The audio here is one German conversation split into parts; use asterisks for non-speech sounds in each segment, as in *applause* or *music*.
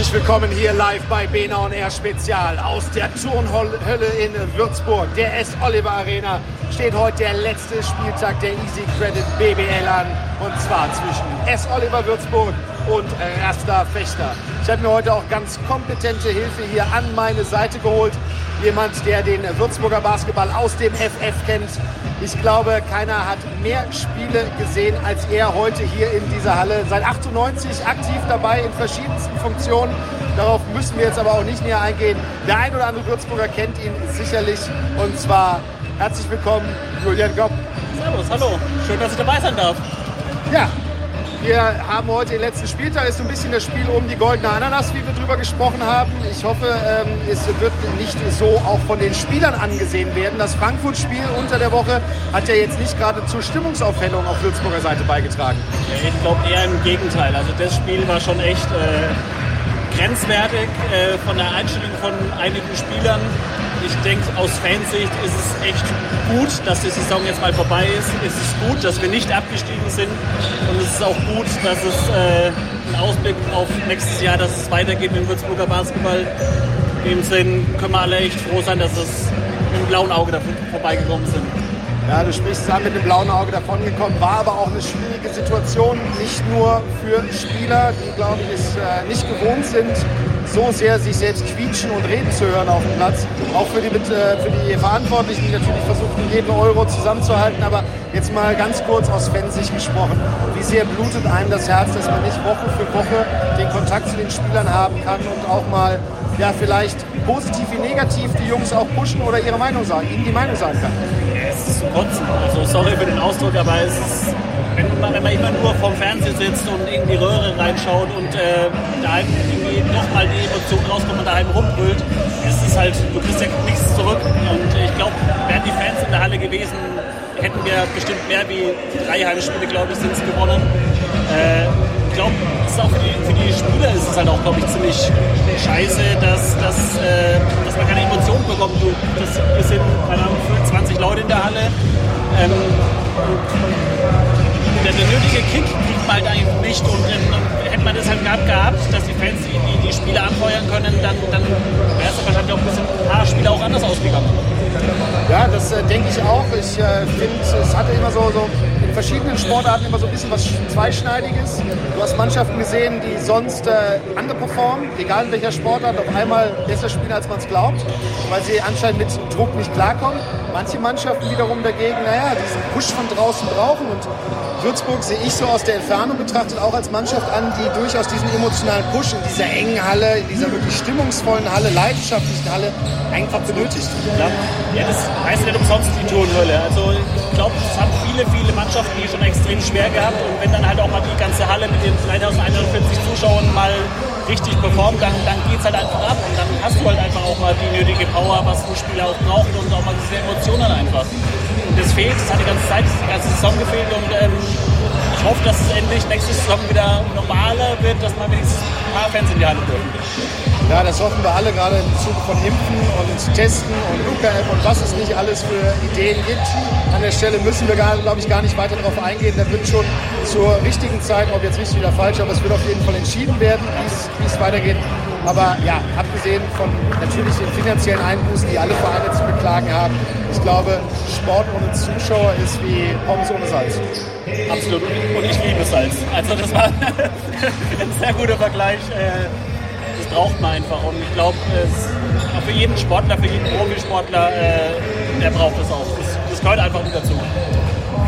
Herzlich willkommen hier live bei Bena und Air Spezial aus der Turnhölle in Würzburg. Der S. Oliver Arena steht heute der letzte Spieltag der Easy Credit BBL an. Und zwar zwischen S. Oliver Würzburg und Rasta Fechter. Ich habe mir heute auch ganz kompetente Hilfe hier an meine Seite geholt. Jemand, der den Würzburger Basketball aus dem FF kennt. Ich glaube, keiner hat mehr Spiele gesehen als er heute hier in dieser Halle. Seit 98 aktiv dabei in verschiedensten Funktionen. Darauf müssen wir jetzt aber auch nicht näher eingehen. Der ein oder andere Würzburger kennt ihn sicherlich. Und zwar herzlich willkommen, Julian Gopp. Servus, hallo. Schön, dass ich dabei sein darf. Ja, wir haben heute den letzten Spieltag, ist so ein bisschen das Spiel um die goldene Ananas, wie wir drüber gesprochen haben. Ich hoffe, ähm, es wird nicht so auch von den Spielern angesehen werden. Das Frankfurt-Spiel unter der Woche hat ja jetzt nicht gerade zur Stimmungsaufhellung auf Würzburger Seite beigetragen. Ich glaube eher im Gegenteil. Also das Spiel war schon echt äh, grenzwertig äh, von der Einstellung von einigen Spielern ich denke, aus Fansicht ist es echt gut, dass die Saison jetzt mal vorbei ist. Es ist gut, dass wir nicht abgestiegen sind. Und es ist auch gut, dass es äh, ein Ausblick auf nächstes Jahr, dass es weitergeht mit Würzburger Basketball. In dem Sinn können wir alle echt froh sein, dass es mit dem blauen Auge davon vorbeigekommen sind. Ja, du sprichst an mit dem blauen Auge davongekommen, war aber auch eine schwierige Situation, nicht nur für Spieler, die, glaube ich, es äh, nicht gewohnt sind, so sehr sich selbst quietschen und reden zu hören auf dem Platz. Auch für die, äh, für die Verantwortlichen, die natürlich versuchen, jeden Euro zusammenzuhalten. Aber jetzt mal ganz kurz aus Fansicht gesprochen. Wie sehr blutet einem das Herz, dass man nicht Woche für Woche den Kontakt zu den Spielern haben kann und auch mal ja, vielleicht positiv wie negativ die Jungs auch pushen oder ihre Meinung sagen, ihnen die Meinung sagen kann. Es ist kotzen. Also sorry für den Ausdruck, aber es ist wenn man, wenn man immer nur vorm Fernsehen sitzt und in die Röhre reinschaut und äh, daheim irgendwie nochmal die Emotionen rauskommt und daheim rumbrüllt, ist es halt, du kriegst ja nichts zurück. Und ich glaube, wären die Fans in der Halle gewesen, hätten wir bestimmt mehr wie drei Heimspiele, glaube ich, sind es gewonnen. Äh, ich glaube, für die, für die Spieler ist es halt auch, glaube ich, ziemlich scheiße, dass, dass, äh, dass man keine Emotionen bekommt. Du, das, wir sind, keine Ahnung, 20 Leute in der Halle. Ähm, der, der nötige Kick man halt eigentlich nicht. Und ähm, hätte man das halt gehabt, gehabt dass die Fans die, die, die Spieler anfeuern können, dann, dann wäre es wahrscheinlich auch ein bisschen ein paar Spiele auch anders ausgegangen. Ja, das äh, denke ich auch. Ich äh, finde, es hatte immer so, so in verschiedenen Sportarten immer so ein bisschen was Zweischneidiges. Du hast Mannschaften gesehen, die sonst äh, underperformen, egal in welcher Sportart, auf einmal besser spielen, als man es glaubt, weil sie anscheinend mit Druck nicht klarkommen. Manche Mannschaften wiederum dagegen, naja, diesen Push von draußen brauchen und Würzburg sehe ich so aus der Entfernung betrachtet auch als Mannschaft an, die durchaus diesen emotionalen Push in dieser engen Halle, in dieser wirklich stimmungsvollen Halle, leidenschaftlichen Halle einfach benötigt. Ja, ja das heißt nicht umsonst die Turnhölle. Also ich glaube, es haben viele, viele Mannschaften hier schon extrem schwer gehabt und wenn dann halt auch mal die ganze Halle mit den 3140 Zuschauern mal richtig performt, dann, dann geht es halt einfach ab und dann hast du halt einfach auch mal die nötige Power, was ein Spieler auch braucht und auch mal diese Emotionen einfach. Und das fehlt, das hat die ganze Zeit, die ganze Saison gefehlt und ähm, ich hoffe, dass es endlich nächste Saison wieder normaler wird, dass man wenigstens ein paar Fans in die Halle dürfen. Ja, das hoffen wir alle, gerade im Zuge von Impfen und Testen und Luca-App und was es nicht alles für Ideen gibt. An der Stelle müssen wir, glaube ich, gar nicht weiter darauf eingehen. Da wird schon zur richtigen Zeit, ob jetzt richtig oder falsch, aber es wird auf jeden Fall entschieden werden, wie es weitergeht. Aber ja, abgesehen von natürlich den finanziellen Einbußen, die alle Vereine zu beklagen haben, ich glaube, Sport ohne Zuschauer ist wie Pommes ohne Salz. Absolut. Und ich liebe Salz. Also das war *laughs* ein sehr guter Vergleich. Braucht man einfach. Und ich glaube, für jeden Sportler, für jeden Profisportler, äh, der braucht das auch. Das, das gehört einfach mit dazu.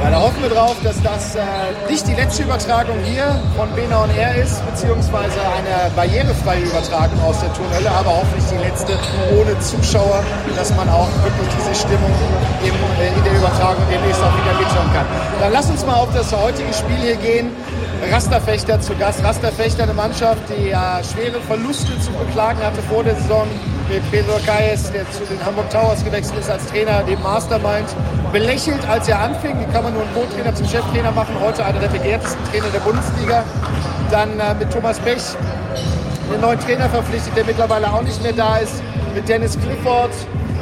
Ja, da hoffen wir drauf, dass das äh, nicht die letzte Übertragung hier von Bena on Air ist, beziehungsweise eine barrierefreie Übertragung aus der Turnhölle, aber hoffentlich die letzte ohne Zuschauer, dass man auch wirklich diese Stimmung im, äh, in der Übertragung demnächst auch wieder mithören kann. Dann lass uns mal auf das heutige Spiel hier gehen. Rasterfechter zu Gast. Rasterfechter, eine Mannschaft, die ja schwere Verluste zu beklagen hatte vor der Saison mit Pedro Kayes, der zu den Hamburg Towers gewechselt ist als Trainer, dem Mastermind, belächelt, als er anfing. Wie kann man nur einen Co-Trainer zum Cheftrainer machen? Heute einer der begehrtesten Trainer der Bundesliga. Dann äh, mit Thomas Pech einen neuen Trainer verpflichtet, der mittlerweile auch nicht mehr da ist. Mit Dennis Clifford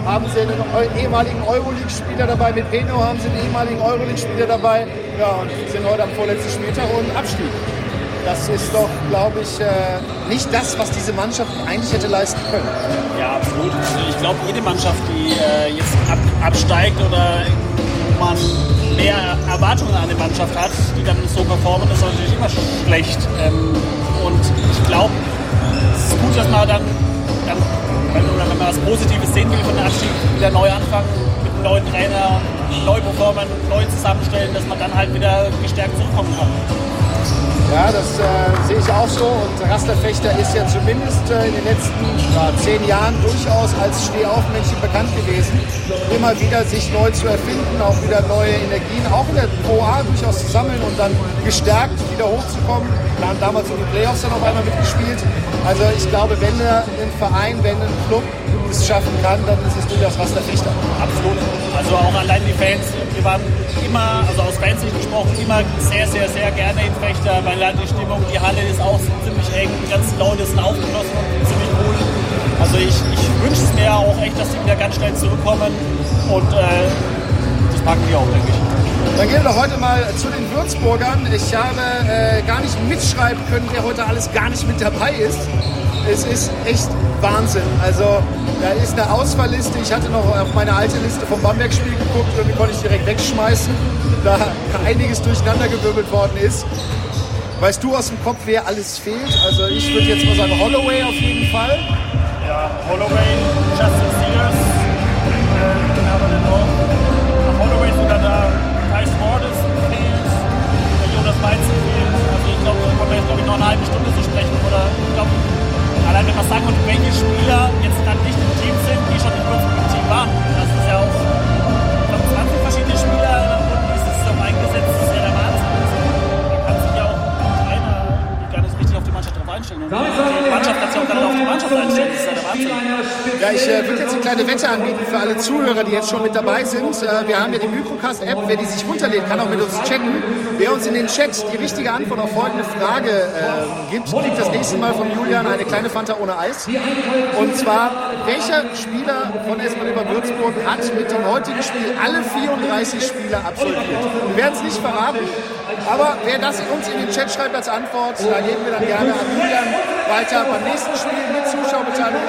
haben sie einen ehemaligen Euroleague-Spieler dabei. Mit Peno haben sie einen ehemaligen Euroleague-Spieler dabei. Ja, und sind heute am vorletzten Spieltag und Abstieg. Das ist doch, glaube ich, äh, nicht das, was diese Mannschaft eigentlich hätte leisten können. Ja, absolut. Ich glaube, jede Mannschaft, die äh, jetzt ab, absteigt oder man mehr Erwartungen an eine Mannschaft hat, die dann so performen, ist natürlich immer schlecht. Ähm, und ich glaube, es ist gut, dass man dann, dann wenn, man was Positives sehen will von der Abstieg, wieder neu anfangen mit einem neuen Trainer, neu performen, neu zusammenstellen, dass man dann halt wieder gestärkt zurückkommen kann. Ja, das äh, sehe ich auch so. Und Rasterfechter ist ja zumindest äh, in den letzten ja, zehn Jahren durchaus als Stehaufmännchen bekannt gewesen. Immer wieder sich neu zu erfinden, auch wieder neue Energien, auch in der Pro A durchaus zu sammeln und dann gestärkt wieder hochzukommen. Wir haben damals in die Playoffs dann auf einmal mitgespielt. Also ich glaube, wenn ein Verein, wenn ein Club es schaffen kann, dann ist es durchaus Rasterfechter. Absolut. Also auch allein die Fans, wir waren immer, also aus Fansicht gesprochen, immer sehr, sehr, sehr gerne in Fechter, weil halt die Stimmung, die Halle ist auch ziemlich eng, die ganzen Leute sind aufgeschlossen und ziemlich cool. Also ich, ich wünsche es mir auch echt, dass die wieder ganz schnell zurückkommen und äh, das packen die auch, denke ich. Dann gehen wir heute mal zu den Würzburgern. Ich habe äh, gar nicht mitschreiben können, wer heute alles gar nicht mit dabei ist. Es ist echt Wahnsinn. Also da ist eine Ausfallliste. Ich hatte noch auf meine alte Liste vom Bamberg-Spiel geguckt und die konnte ich direkt wegschmeißen, da einiges durcheinandergewirbelt worden ist. Weißt du aus dem Kopf, wer alles fehlt? Also ich würde jetzt mal sagen Holloway auf jeden Fall. Ja, Holloway, Justin Sears, äh? Holloway sogar da, Thijs Mordes fehlt, Jonas Weizen fehlt. Also ich glaube, da können wir jetzt noch eine halbe Stunde zu sprechen. Oder ich glaube, allein wenn man sagen könnte, welche Spieler jetzt dann nicht im Team sind, die schon im Würzburg Team waren. Das ist ja auch glaub, 20 verschiedene Spieler und ist es auf eingesetzt, das ist ja der Wahnsinn. Da kann sich ja auch Trainer gar nicht richtig auf die Mannschaft drauf einstellen. Und die Mannschaft kann sich auch gar nicht auf die Mannschaft einstellen. Ja ich äh, würde jetzt eine kleine Wette anbieten für alle Zuhörer, die jetzt schon mit dabei sind. Äh, wir haben ja die Microcast-App, wer die sich runterlädt, kann auch mit uns chatten. Wer uns in den Chat die richtige Antwort auf folgende Frage äh, gibt, kriegt das nächste Mal von Julian eine kleine Fanta ohne Eis. Und zwar, welcher Spieler von SV Lever Würzburg hat mit dem heutigen Spiel alle 34 Spiele absolviert? Wir werden es nicht verraten, aber wer das uns in den Chat schreibt als Antwort, da geben wir dann gerne an Julian weiter beim nächsten Spiel mit Zuschauerbeteiligung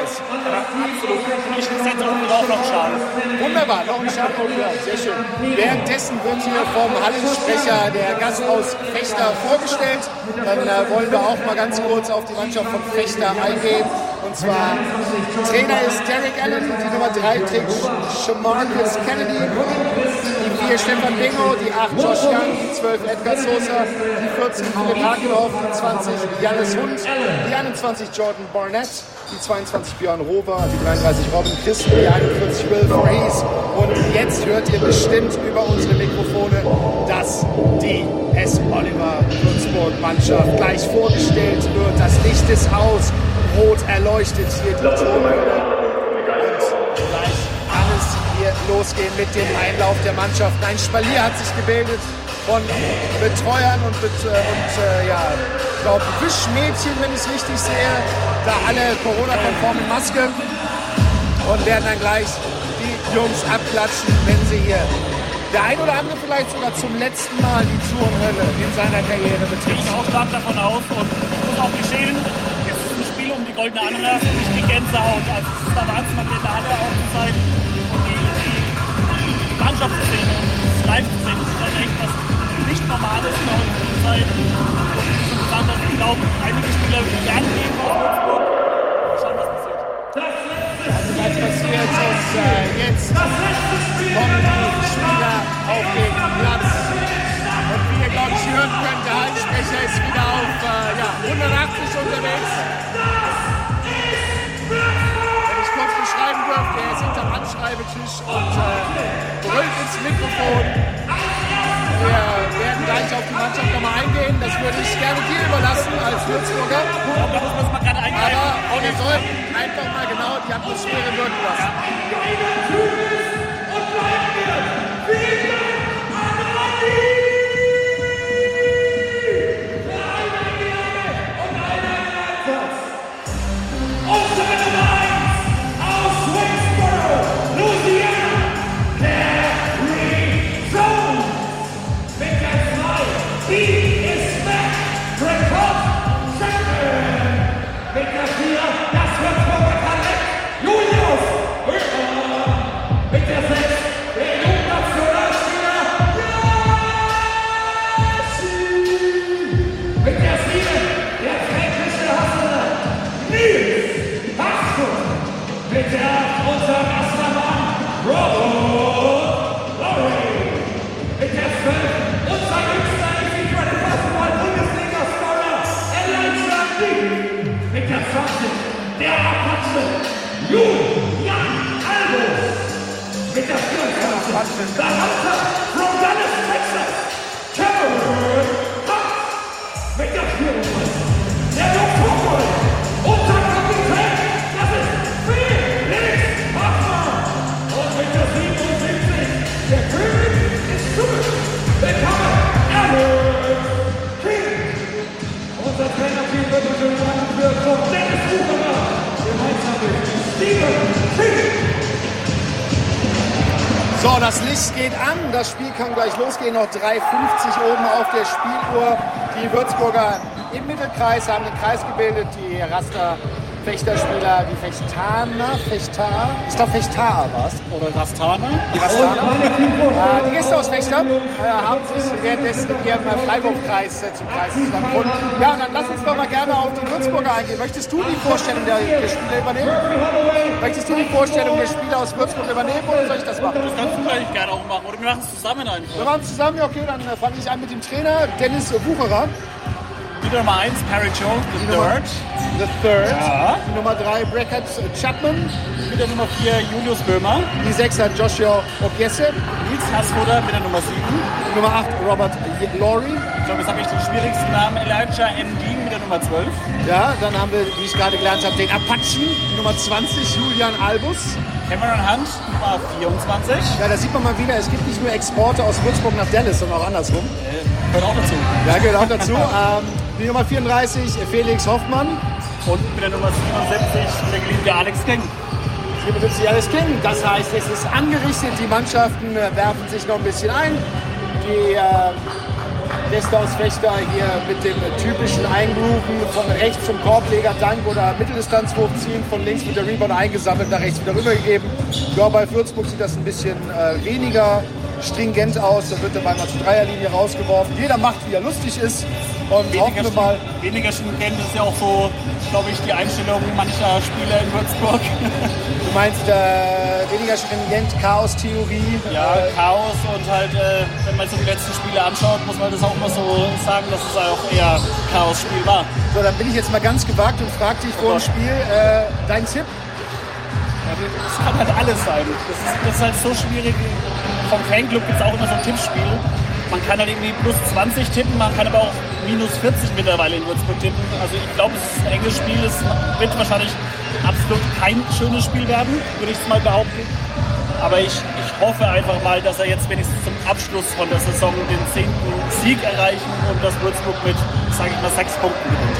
Eis. Absolut. Ich setze auch noch Schal. Wunderbar, noch ein Schal ja, sehr schön. Währenddessen wird hier vom Hallensprecher der Gast aus Fechter vorgestellt. Dann äh, wollen wir auch mal ganz kurz auf die Mannschaft von Fechter eingehen. Und zwar, Trainer ist Derek Allen, die Nummer 3 trägt Shamarcus Kennedy, die 4 Stefan Bingo, die 8 Josh Young, die 12 Edgar Sosa, die 14 Philipp Hakenhoff, die 20 Jannis Hund, die 21 Jordan Barnett, die 22 Björn Rover, die 33 Robin Christen, die 41 Will Voorhees. Und jetzt hört ihr bestimmt über unsere Mikrofone, dass die S. Oliver Würzburg Mannschaft gleich vorgestellt wird. Das Licht ist aus, rot erleuchtet hier die Turmhöhle. Und gleich kann es hier losgehen mit dem Einlauf der Mannschaft. Ein Spalier hat sich gebildet von Betreuern und, Bet und äh, ja, ich glaube Wischmädchen, wenn ich es richtig sehe, da alle Corona-konform in Maske und werden dann gleich die Jungs abklatschen, wenn sie hier der ein oder andere vielleicht sogar zum letzten Mal die Turnhölle in seiner Karriere betritt. Ich auch stark davon aus und muss auch geschehen. Jetzt ist ein Spiel um die goldene Ananas und nicht die Gänsehaut. Also es ist der Wahnsinn, man auch zu sein und die, die Mannschaft zu sehen und das live zu sehen. Das ist halt echt was nicht Normales in der heutigen Zeit. Und wie schon gesagt hast, ich glaube, einige Spieler würden gerne gehen aus Würzburg. Schauen, was passiert. Also was passiert ist, äh, jetzt kommen die Spieler auf den Platz. Und wie ihr, glaube ich, hören könnt, der Halssprecher ist wieder auf äh, ja, 180 unterwegs. Hinterm Anschreibetisch und äh, brüllt ins Mikrofon. Wir werden gleich auf die Mannschaft nochmal eingehen. Das würde ich gerne dir überlassen als Würzburger. Aber wir sollten einfach mal genau die Atmosphäre wirken lassen. Losgehen. Noch 3,50 oben auf der Spieluhr. Die Würzburger im Mittelkreis haben den Kreis gebildet. Die Raster Fechterspieler, die Fechtaner, Fechtar, ich glaube Fechtar war es. Oder Rastaner. Die Rastaner. äh, die Gäste aus Fechter äh, haben sich währenddessen in ihrem Freiburg-Kreis äh, zum Kreis zusammengefunden. Ja, dann lass uns doch mal gerne auf die Würzburger eingehen. Möchtest du die Vorstellung der, der Spieler übernehmen? Möchtest du die Vorstellung der Spieler aus Würzburg übernehmen oder soll ich das machen? Das kannst du vielleicht gerne auch machen. Oder wir machen es zusammen einfach. Wir machen es zusammen, okay, dann äh, fange ich an mit dem Trainer Dennis Wucherer. Die Nummer 1, Perry Jones, the third. The Third. Ja. Die Nummer 3, Brackett Chapman. Mit der Nummer 4, Julius Böhmer. Die 6 hat Joshua Obiese. Nils Hassfutter mit der Nummer 7. Die Nummer 8, Robert Laurie. Ich glaube, jetzt habe ich den schwierigsten Namen. Elijah M. Dean mit der Nummer 12. Ja, dann haben wir, wie ich gerade gelernt habe, den Apachen, die Nummer 20, Julian Albus. Cameron Hunt, Nummer 24. Ja, da sieht man mal wieder, es gibt nicht nur Exporte aus Würzburg nach Dallas, sondern auch andersrum. Äh, gehört auch dazu. Ja, gehört auch dazu. *laughs* ähm, die Nummer 34, Felix Hoffmann. Und mit der Nummer 77 der geliebte Alex King. 77 Alice King. Das heißt, es ist angerichtet, die Mannschaften äh, werfen sich noch ein bisschen ein. Die äh, Gäste aus Fechter hier mit dem typischen Eingrooven von rechts zum Korbleger Dank oder Mitteldistanz hochziehen, von links mit der Rebound eingesammelt, nach rechts wieder rübergegeben. Ja, bei Würzburg sieht das ein bisschen äh, weniger stringent aus. Da wird Ball mal zur Dreierlinie rausgeworfen. Jeder macht, wie er lustig ist. Und hoffen Weniger, wir mal, weniger stringent ist ja auch so, glaube ich, die Einstellung mancher Spieler in Würzburg. *laughs* du meinst äh, weniger stringent, Chaos-Theorie. Ja, Äh, Chaos und halt, äh, wenn man so die letzten Spiele anschaut, muss man das auch immer so sagen, dass es auch eher Chaos-Spiel war. So, dann bin ich jetzt mal ganz gewagt und frage dich vor dem Spiel äh, dein Tipp. Das kann halt alles sein. Das ist, das ist halt so schwierig. Vom Fanclub gibt es auch immer so ein Tippspiel. Man kann halt irgendwie plus 20 tippen, man kann aber auch minus 40 mittlerweile in Würzburg tippen. Also ich glaube, es ist ein enges Spiel. Es wird wahrscheinlich absolut kein schönes Spiel werden, würde ich es mal behaupten. Aber ich, ich hoffe einfach mal, dass er jetzt wenigstens zum Abschluss von der Saison den zehnten Sieg erreichen und dass Würzburg mit, sage ich mal, sechs Punkten gewinnt.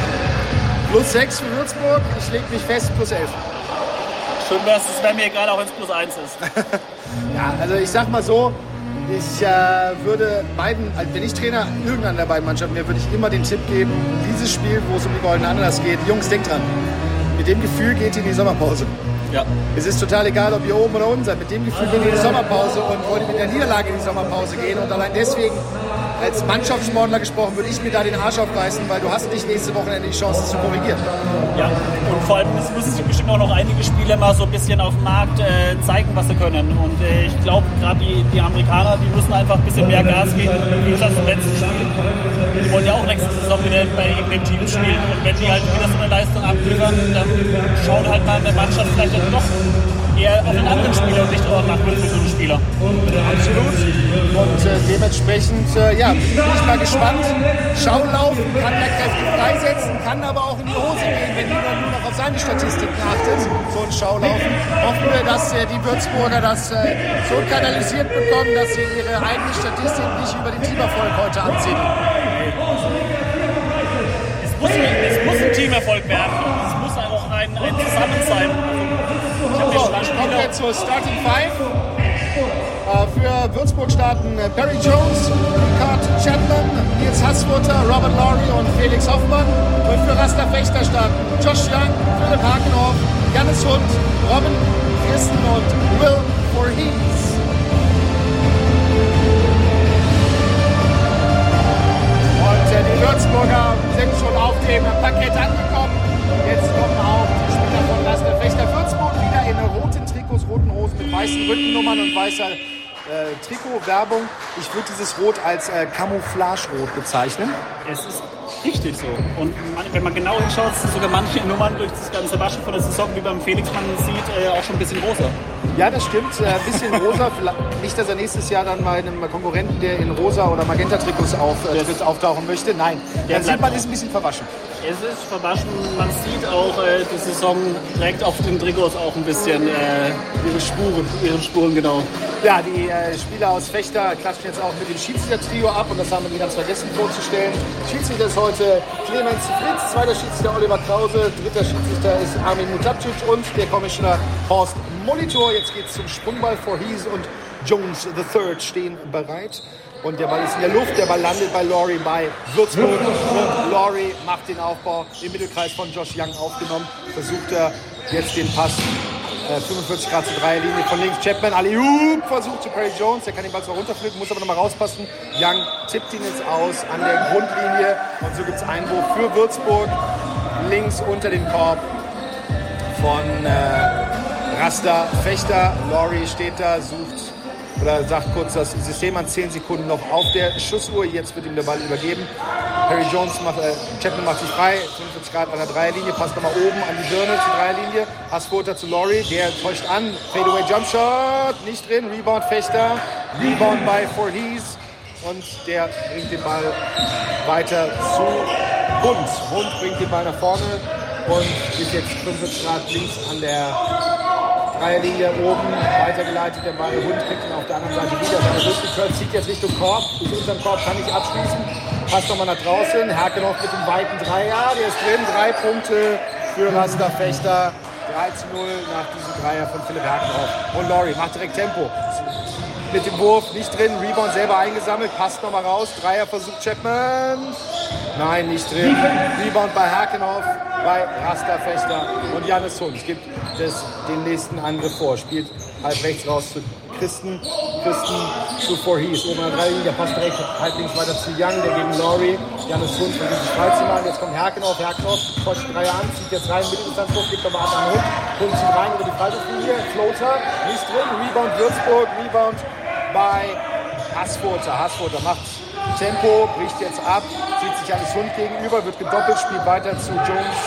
Plus 6 für Würzburg, ich lege mich fest, plus 11. Schön wäre es, wäre mir egal, auch wenn es plus eins ist. *laughs* Ja, also ich sag mal so, ich äh, würde beiden, also wenn ich Trainer irgendeiner der beiden Mannschaften wäre, würde ich immer den Tipp geben, dieses Spiel, wo es um die goldene Ananas geht, Jungs, denkt dran. Mit dem Gefühl geht ihr in die Sommerpause. Ja. Es ist total egal, ob ihr oben oder unten seid. Mit dem Gefühl geht ihr in die Sommerpause und wollt mit der Niederlage in die Sommerpause gehen. Und allein deswegen, als Mannschaftssportler gesprochen, würde ich mir da den Arsch aufreißen, weil du hast nicht nächste Wochenende die Chance, es zu korrigieren. Ja, und vor allem müssen sich bestimmt auch noch einige Spieler mal so ein bisschen auf dem Markt äh, zeigen, was sie können. Und äh, ich glaube, gerade die, die Amerikaner, die müssen einfach ein bisschen mehr Gas geben. Wie gesagt, im letzten Spiel. Die wollen ja auch nächste Saison wieder bei irgendeinem Team spielen. Und wenn die halt wieder so eine Leistung abliefern, dann schaut halt mal eine Mannschaft vielleicht doch eher auf den anderen Spieler und nicht nach Würzburg Spieler. Absolut. Und äh, dementsprechend, äh, ja, bin ich mal gespannt. Schaulaufen kann der Kräfte freisetzen, kann aber auch in die Hose gehen, wenn jeder nur noch auf seine Statistiken achtet. So ein Schaulaufen. Hoffen wir, dass äh, die Würzburger das äh, so kanalisiert bekommen, dass sie ihre eigene Statistik nicht über den Teamerfolg heute anziehen. Es muss, es muss ein Teamerfolg werden. Es muss auch ein, ein Zusammensein. Ich habe so, kommen wir zur Starting Five. Äh, für Würzburg starten äh, Barry Jones, Ricard Chapman, Nils Hassmutter, Robert Laurie und Felix Hoffmann. Und für Rasterfechter starten Josh Young, Philipp Hakenhoff, Janis Hund, Robin Christen und Will Voorhees. Und äh, die Würzburger sind schon auf dem Parkett angekommen. Jetzt kommen auch die Spieler von Rasterfechter 40 roten Hosen mit weißen Rückennummern und weißer äh, Trikotwerbung. Ich würde dieses Rot als äh, Camouflage-Rot bezeichnen. es ist richtig so. Und wenn man genau hinschaut, sind sogar manche Nummern durch das ganze Waschen von der Saison, wie beim Felix man sieht, äh, auch schon ein bisschen rosa. Ja, das stimmt. Äh, Ein bisschen rosa. Nicht, dass er nächstes Jahr dann bei einem Konkurrenten, der in rosa oder Magenta-Trikots auf, äh, auftauchen möchte. Nein, Der dann sieht man, ist ein bisschen verwaschen. Es ist verwaschen, man sieht auch, äh, die Saison trägt auf den Trikots auch ein bisschen äh, ihre Spuren. Ihre Spuren, genau. Ja, die äh, Spieler aus Fechter klatschen jetzt auch mit dem Schiedsrichter-Trio ab und das haben wir die ganz vergessen vorzustellen. Schiedsrichter ist heute Clemens Fritz, zweiter Schiedsrichter Oliver Krause, dritter Schiedsrichter ist Armin Mutapcic und der Commissioner Horst Molitor. Jetzt geht's zum Sprungball vor Hies und Jones III stehen bereit. Und der Ball ist in der Luft, der Ball landet bei Laurie bei Würzburg. Und Laurie macht den Aufbau im Mittelkreis von Josh Young aufgenommen. Versucht er jetzt den Pass äh, 45 Grad zur Dreierlinie von links. Chapman, Aliup versucht zu Perry Jones. Der kann den Ball zwar runterflippen, muss aber nochmal rauspassen. Young tippt ihn jetzt aus an der Grundlinie. Und so gibt es Einwurf für Würzburg. Links unter dem Korb von äh, Rasta Fechter. Laurie steht da, sucht oder sagt kurz das System an 10 Sekunden noch auf der Schussuhr. Jetzt wird ihm der Ball übergeben. Harry Jones macht, äh, Chapman macht sich frei, 45 Grad an der Dreierlinie, passt nochmal oben an die Birne zur Dreierlinie. Hassfutter zu Laurie, der täuscht an. Fadeaway Jumpshot, nicht drin. Rebound Fechter, Rebound bei Voorhees und der bringt den Ball weiter zu Hund. Hund bringt den Ball nach vorne und ist jetzt 45 Grad links an der Dreierlinie oben, weitergeleitet, der Ball, Hund kriegt ihn auf der anderen Seite wieder, seine durchgekürzt, zieht jetzt Richtung Korb, ist unterm Korb, kann nicht abschließen, passt nochmal nach draußen, Herkenhoff mit dem weiten Dreier, der ist drin, drei Punkte für Rasta Fechter, 3 zu 0 nach diesem Dreier von Philipp Herkenhoff. Und Laurie macht direkt Tempo. Mit dem Wurf nicht drin, Rebound selber eingesammelt, passt nochmal raus, Dreier versucht Chapman, Nein, nicht drin. Rebound bei Herkenhoff, bei Rasta Fechter und Janis Hund. Es gibt das, den nächsten Angriff vor. Spielt halb rechts raus zu Christen. Christen zu Voorhees. Oben an der Dreilinie, der passt direkt halb links weiter zu Young, der gegen Laurie. Janis Hund versucht sich frei zu machen. Jetzt kommt Herkenhoff. Herkenhoff täuscht Dreier an, zieht jetzt rein, Mitteldistanzwurf, gibt aber ab an Hund. Hund zieht rein über die Freiwurflinie. Floater, nicht drin. Rebound Würzburg, Rebound bei Hassfurter. Hassfurter macht Tempo, bricht jetzt ab, zieht sich eines Hund gegenüber, wird gedoppelt, spielt weiter zu Jones.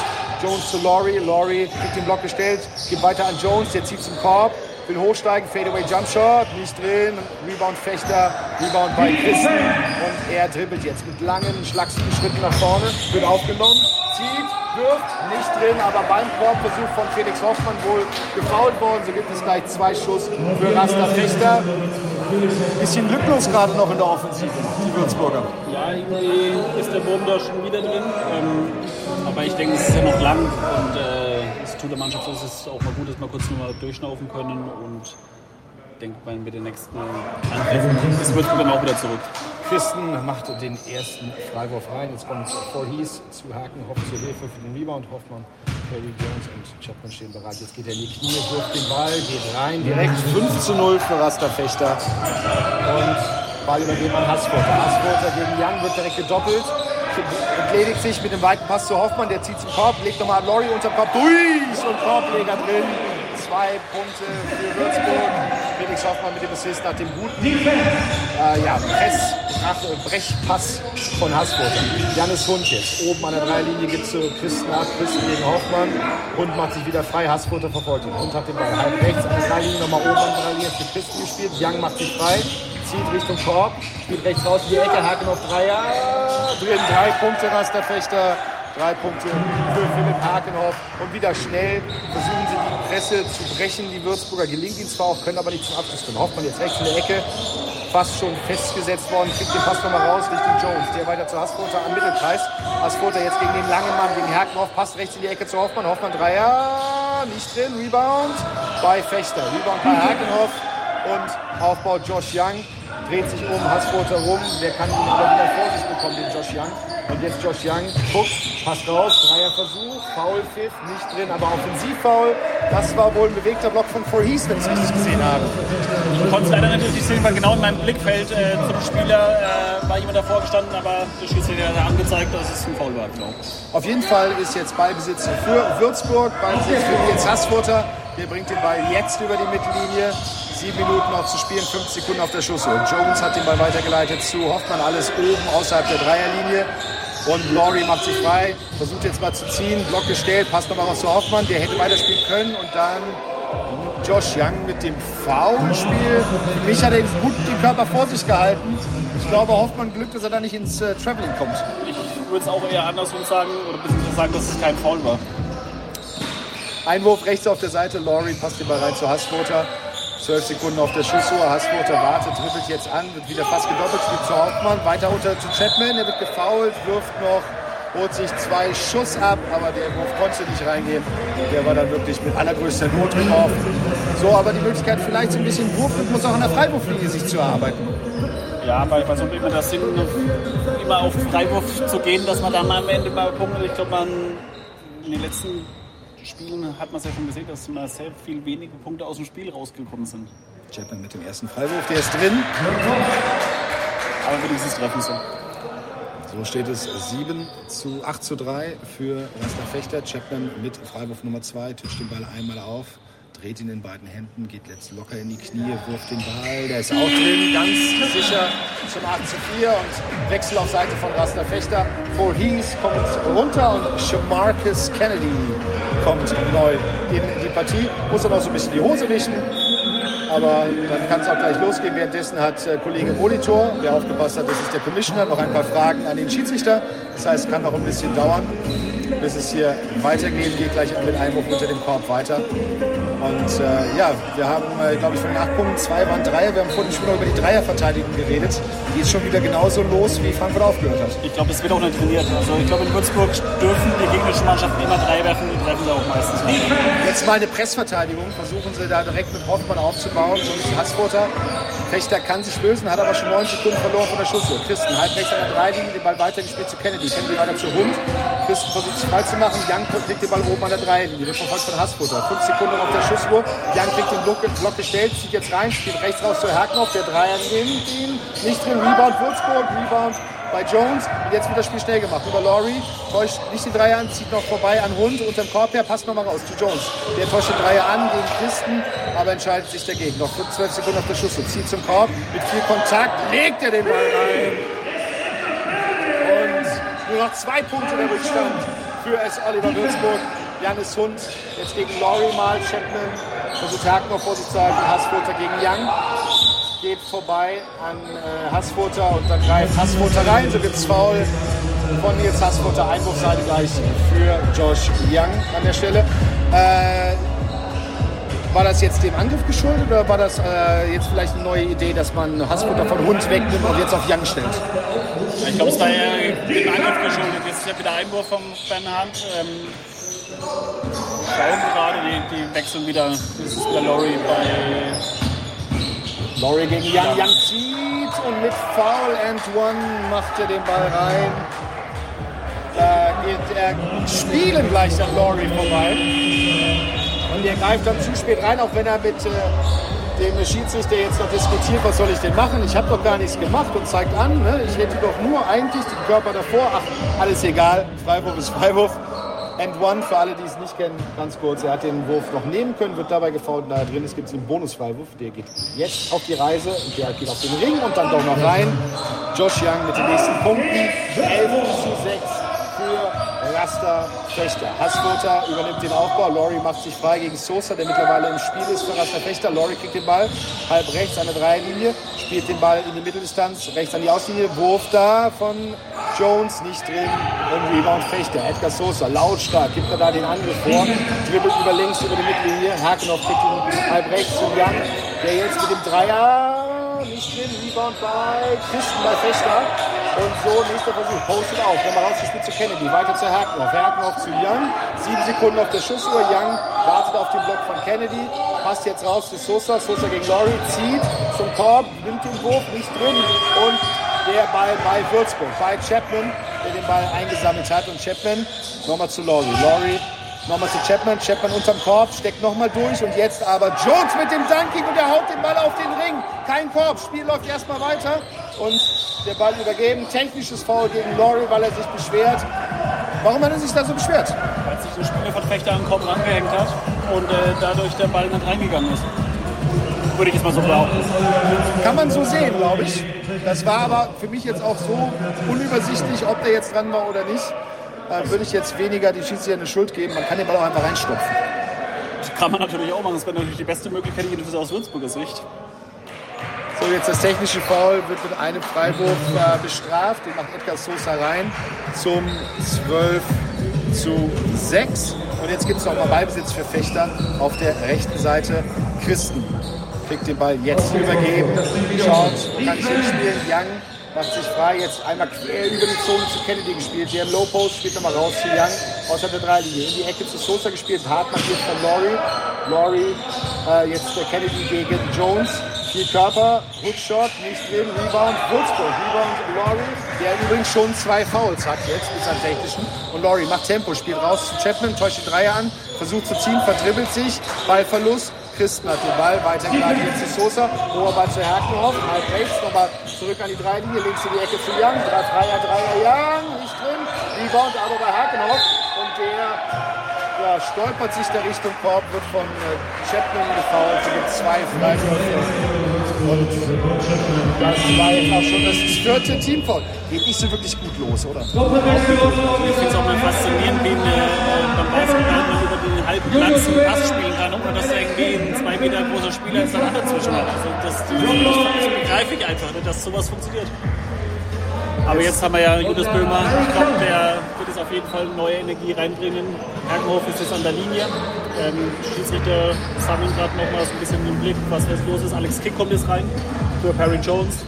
Jones zu Laurie. Laurie kriegt den Block gestellt, geht weiter an Jones, der zieht zum Korb, will hochsteigen, Fadeaway Jumpshot, nicht drin, Rebound Fechter, Rebound bei Christen und er dribbelt jetzt mit langen, schlachsigen Schritten nach vorne, wird aufgenommen, zieht, wirft, nicht drin, aber beim Korbversuch von Felix Hoffmann wohl gefault worden, so gibt es gleich zwei Schuss für Rasta Fechter. Bisschen glücklos gerade noch in der Offensive, die Würzburger. Ja, irgendwie ist der Wurm da schon wieder drin. Ähm, aber ich denke, es ist ja noch lang und äh, es tut der Mannschaft so, es ist auch mal gut, dass wir kurz nur mal durchschnaufen können und denke, mit den nächsten Angriffen ist Würzburg dann auch wieder zurück. Christen macht den ersten Freiwurf rein. Jetzt kommt Voorhees zu Haken, Hoff zur Hilfe für den Rebound. Hoffmann, Perry Jones und Chapman stehen bereit. Jetzt geht er in die Knie, wirft den Ball, geht rein. Direkt 5 zu 0 für Rasterfechter. Und Ball übergeben an Hassfurter. Hassfurter gegen Young wird direkt gedoppelt. Entledigt sich mit dem weiten Pass zu Hoffmann. Der zieht zum Korb, legt nochmal an Laurie unterm Korb durch und Korbleger drin. Zwei Punkte für Würzburg. Felix Hoffmann mit dem Assist nach dem guten äh, ja, Press, Brach, Brechpass von Hassfurter. Janis Hund jetzt. Oben an der Dreilinie gibt es Christen ab, Christen gegen Hoffmann. Hund macht sich wieder frei, Hassfurter verfolgt ihn. Hund hat den Ball halb rechts an der Dreilinie, nochmal oben an der Dreilinie für Christen gespielt. Young macht sich frei, zieht Richtung Korb, spielt rechts raus in die Ecke, Haken auf Dreier. Drin drei Punkte, Rasterfechter. Drei Punkte für Philipp Hakenhoff. Und wieder schnell versuchen Presse zu brechen. Die Würzburger gelingt ihnen zwar auch, können aber nicht zum Abschluss kommen. Hoffmann jetzt rechts in der Ecke, fast schon festgesetzt worden, kriegt den Pass nochmal raus Richtung Jones. Der weiter zu Hassfurter am Mittelkreis. Hassfurter jetzt gegen den langen Mann, gegen Hakenhoff, passt rechts in die Ecke zu Hoffmann. Hoffmann Dreier, nicht drin, Rebound bei Fechter. Rebound bei Hakenhoff und Aufbau Josh Young. Dreht sich um, Hassfurter rum. Der kann ihn aber wieder vor sich bekommen, den Josh Young. Und jetzt Josh Young guckt, passt raus, Dreierversuch, Foul-Pfiff, nicht drin, aber Offensivfoul. Das war wohl ein bewegter Block von Voorhees, wenn ich es richtig gesehen habe. Ich konnte es leider natürlich nicht sehen, weil genau in meinem Blickfeld äh, zum Spieler äh, war jemand davor gestanden, aber der Schiedsrichter hat angezeigt, dass es ein Foul war. Genau. Auf jeden Fall ist jetzt Ballbesitz für Würzburg, Ballbesitz für Jens Hassfurter. Der bringt den Ball jetzt über die Mittellinie. Sieben Minuten noch zu spielen, fünf Sekunden auf der Schussuhr. Jones hat den Ball weitergeleitet zu Hoffmann, alles oben außerhalb der Dreierlinie. Und Laurie macht sich frei, versucht jetzt mal zu ziehen, Block gestellt, passt nochmal raus zu Hoffmann, der hätte weiterspielen können. Und dann Josh Young mit dem Foulspiel. Für mich hat er gut den Körper vor sich gehalten. Ich glaube, Hoffmann Glück, dass er da nicht ins äh, Traveling kommt. Ich würde es auch eher andersrum sagen, oder beziehungsweise sagen, dass es kein Foul war. Einwurf rechts auf der Seite, Laurie passt den Ball rein zu Hassfurter. 12 Sekunden auf der Schussuhr. Hassfurter wartet, trippelt jetzt an, wird wieder fast gedoppelt, spielt zu Hauptmann. Weiter unter zu Chapman, der wird gefoult, wirft noch holt sich zwei Schuss ab, aber der Wurf konnte nicht reingehen. Der war dann wirklich mit allergrößter Not drauf. So, aber die Möglichkeit vielleicht so ein bisschen Wurfrhythmus auch an der Freiwurflinie sich zu erarbeiten. Ja, weil was auch immer das Sinn, immer auf Freiwurf zu gehen, dass man dann am Ende mal punktet. Ich glaube, man in den letzten Spielen hat man es ja schon gesehen, dass mal sehr viel wenige Punkte aus dem Spiel rausgekommen sind. Chapman mit dem ersten Freiwurf, der ist drin. Aber wenigstens treffen sie. So steht es 7 zu 8 zu 3 für Rasta Fechter. Chapman mit Freiwurf Nummer 2, tischt den Ball einmal auf, dreht ihn in beiden Händen, geht letzt locker in die Knie, wirft den Ball, der ist auch drin, ganz sicher zum 8 zu 4 und Wechsel auf Seite von Rasta Fechter. Voorhees kommt runter und Shamarcus Kennedy kommt neu in die Partie. Muss dann auch so ein bisschen die Hose wischen. Aber dann kann es auch gleich losgehen. Währenddessen hat äh, Kollege Monitor, der aufgepasst hat, das ist der Commissioner, noch ein paar Fragen an den Schiedsrichter. Das heißt, es kann noch ein bisschen dauern, bis es hier weitergeht. Geht gleich mit Einwurf unter dem Korb weiter. Und äh, ja, wir haben, äh, glaube ich, von den acht Punkten zwei waren Dreier. Wir haben vorhin schon über die Dreierverteidigung geredet. Die ist schon wieder genauso los, wie Frankfurt aufgehört hat. Ich glaube, es wird auch nicht trainiert. Also ich glaube, in Würzburg dürfen die gegnerischen Mannschaften immer drei werfen, die treffen sie auch meistens. Jetzt mal eine Pressverteidigung. Versuchen sie da direkt mit Hoffmann aufzubauen. Und Hassfurter. Fechter kann sich lösen, hat aber schon neun Sekunden verloren von der Schussuhr. Christen halbwegs an der Dreilinie, den Ball weitergespielt zu Kennedy. Kennedy weiter zu Hund. Christen versucht es frei zu machen. Young kriegt den Ball oben an der Dreilinie. Wird verfolgt von Hassfutter. Fünf Sekunden auf der Schussuhr. Young kriegt den Block, Block gestellt, zieht jetzt rein, spielt rechts raus zu Herknoff. Der Dreier nimmt ihn. Nicht drin. Rebound Würzburg. Rebound bei Jones. Und jetzt wird das Spiel schnell gemacht. Über Laurie. Täuscht nicht den Dreier an, zieht noch vorbei an Hund. Unterm Korb her, passt nochmal raus zu Jones. Der täuscht den Dreier an gegen Christen, aber entscheidet sich dagegen. Noch 12 Sekunden auf der Schuss zieht zum Korb. Mit viel Kontakt legt er den Ball rein. Und nur noch zwei Punkte der Rückstand für S. Oliver Würzburg. Janis Hund jetzt gegen Laurie mal. Chapman versucht Haken noch vor sich zu halten. Hassfurter gegen Young. Geht vorbei an äh, Hassfurter und dann greift Hassfurter rein. So gibt es Foul von Nils Hassfurter. Einwurfseite gleich für Josh Young an der Stelle. Äh, war das jetzt dem Angriff geschuldet oder war das äh, jetzt vielleicht eine neue Idee, dass man Hassfutter von Hund wegnimmt und jetzt auf Young stellt? Ich glaube, es war eher dem Angriff geschuldet. Jetzt ist ja wieder Einwurf von Bernhard. Ähm, schauen gerade, die, die wechseln wieder. Das ist wieder Laurie bei. Laurie gegen Young. Ja. Young zieht und mit Foul and One macht er den Ball rein. Da geht er spielen gleich an Laurie vorbei. Und der greift dann zu spät rein, auch wenn er mit äh, dem Schiedsrichter jetzt noch diskutiert, was soll ich denn machen? Ich habe doch gar nichts gemacht und zeigt an, ne? ich hätte doch nur eigentlich den Körper davor. Ach, alles egal, Freiwurf ist Freiwurf. And one, für alle, die es nicht kennen, ganz kurz, er hat den Wurf noch nehmen können, wird dabei gefault da drin ist, gibt es einen Bonusfreiwurf. Der geht jetzt auf die Reise und der geht auf den Ring und dann doch noch rein. Josh Young mit den nächsten Punkten. 11 zu 6 Rasta Fechter. Hassfurter übernimmt den Aufbau. Laurie macht sich frei gegen Sosa, der mittlerweile im Spiel ist für Rasta Fechter. Laurie kriegt den Ball halb rechts an der Dreilinie, spielt den Ball in die Mitteldistanz, rechts an die Auslinie. Wurf da von Jones, nicht drin. Und Rebound Fechter. Edgar Sosa, lautstark, gibt er da den Angriff vor. Dribbelt über links über die Mittellinie. Hakenhoff kriegt ihn halb rechts zu Young, der jetzt mit dem Dreier nicht drin. Rebound bei Christen bei Fechter. Und so nächster Versuch. Postet auf. Nochmal rausgespielt zu Kennedy. Weiter zu Herkenhoff. Herkenhoff zu Young. Sieben Sekunden auf der Schussuhr. Young wartet auf den Block von Kennedy. Passt jetzt raus zu Sosa. Sosa gegen Laurie. Zieht zum Korb. Nimmt den Wurf. Nicht drin. Und der Ball bei Würzburg. Bei Chapman, der den Ball eingesammelt hat. Und Chapman nochmal zu Laurie. Laurie Nochmal zu Chapman. Chapman unterm Korb, steckt nochmal durch. Und jetzt aber Jones mit dem Dunking und er haut den Ball auf den Ring. Kein Korb. Spiel läuft erstmal weiter. Und der Ball übergeben. Technisches Foul gegen Laurie, weil er sich beschwert. Warum hat er sich da so beschwert? Weil sich ein Spieler von Fechter an den Korb rangehängt hat und äh, dadurch der Ball nicht reingegangen ist. Würde ich jetzt mal so behaupten. Kann man so sehen, glaube ich. Das war aber für mich jetzt auch so unübersichtlich, ob der jetzt dran war oder nicht. Da würde ich jetzt weniger die Schiedsrichter eine Schuld geben. Man kann den Ball auch einfach reinstopfen. Das kann man natürlich auch machen. Das wäre natürlich die beste Möglichkeit, jedenfalls aus Würzburger Sicht. So, jetzt das technische Foul wird mit einem Freiwurf äh, bestraft. Den macht Edgar Sosa rein zum 12 zu 6. Und jetzt gibt es nochmal Ballbesitz für Fechter auf der rechten Seite. Christen kriegt den Ball jetzt übergeben. Schaut, kann nicht spielen. Young macht sich frei, jetzt einmal quer über die Zone zu Kennedy gespielt, der im Low Post spielt nochmal raus. Zu Young, außer der Dreilinie, in die Ecke zu Sosa gespielt, hart markiert von Laurie, Laurie, äh, jetzt der Kennedy gegen Jones, viel Körper, Hookshot, nicht drin, Rebound, Würzburg, Rebound Laurie, der übrigens schon zwei Fouls hat jetzt mit seinem technischen. Und Laurie macht Tempo, spielt raus zu Chapman, täuscht die Dreier an, versucht zu ziehen, verdribbelt sich, Ballverlust, Christen hat den Ball, weitergeleitet jetzt zu Sosa, hoher Ball zu Herkenhoff, halb rechts, nochmal zurück an die Dreilinie, links in die Ecke zu Young, drei Dreier, Dreier, Young, nicht drin, Rebound aber bei Herkenhoff und der ja, stolpert sich der Richtung Korb, wird von äh, Chapman gefault, gibt zwei Freiwürfe und das war jetzt auch schon das vierte Teamfoul. Geht nicht so wirklich gut los, oder? Ich finde es auch mal faszinierend, wie beim Basketball man über den halben Platz einen Pass spielen kann, ohne dass da irgendwie ein zwei Meter großer Spieler jetzt dann dazwischen hat. Also das, das, begreife ich einfach, nicht, dass sowas funktioniert. Aber jetzt haben wir ja Judas Böhmer. Ich glaube, der wird es auf jeden Fall neue Energie reinbringen. Herkenhof ist jetzt an der Linie. Ähm, Schiedsrichter sammeln gerade noch mal so ein bisschen den Blick, was jetzt los ist. Alex Kick kommt jetzt rein für Perry Jones.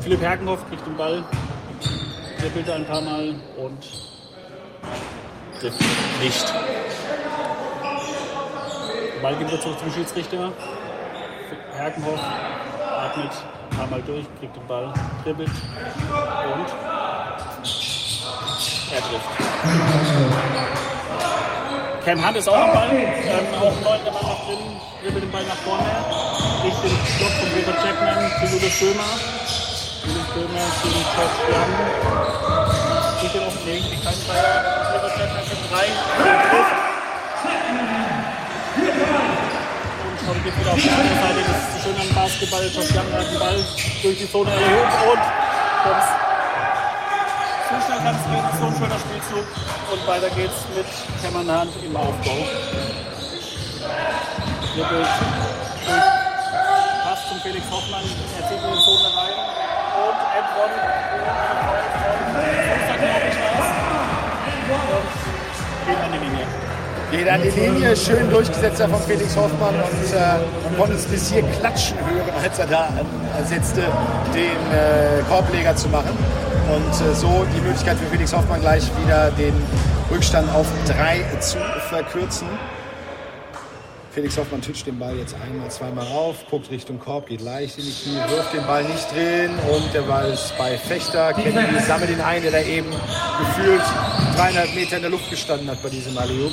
Philipp Herkenhoff kriegt den Ball, dribbelt ein paar Mal und trifft nicht. Der Ball geht wieder zurück zum Schiedsrichter. Herkenhoff atmet ein paar Mal durch, kriegt den Ball, dribbelt und er trifft. Cam Hunt ist auch am Ball, ähm, auch neunter Mann noch drin, dribbelt den Ball nach vorne, kriegt den Block von Weber Chapman zu Julius Böhmer. Julius Böhmer zu Josh Young. Kriegt den auf den Weg, kriegt keinen Trifft. Und schon geht wieder auf die andere Seite, das ist schön am Basketball. Young hat den Ball durch die Zone erhöht und kommt's zu schnell es gehen, so ein schöner Spielzug. Und weiter geht's mit Cameron Hunt im Aufbau. Dribbelt durch zum Felix Hoffmann, er zieht in die Zone rein. Und Edron, Geht an die Linie, schön durchgesetzt von Felix Hoffmann und äh, man konnte es bis hier klatschen hören, als er da ansetzte, den äh, Korbleger zu machen. Und äh, so die Möglichkeit für Felix Hoffmann gleich wieder den Rückstand auf drei zu verkürzen. Felix Hoffmann titscht den Ball jetzt einmal, zweimal rauf, guckt Richtung Korb, geht leicht in die Knie, wirft den Ball nicht drin und der Ball ist bei Fechter. Kennedy sammelt ihn ein, der da eben gefühlt dreieinhalb Meter in der Luft gestanden hat bei diesem Alley-Oop.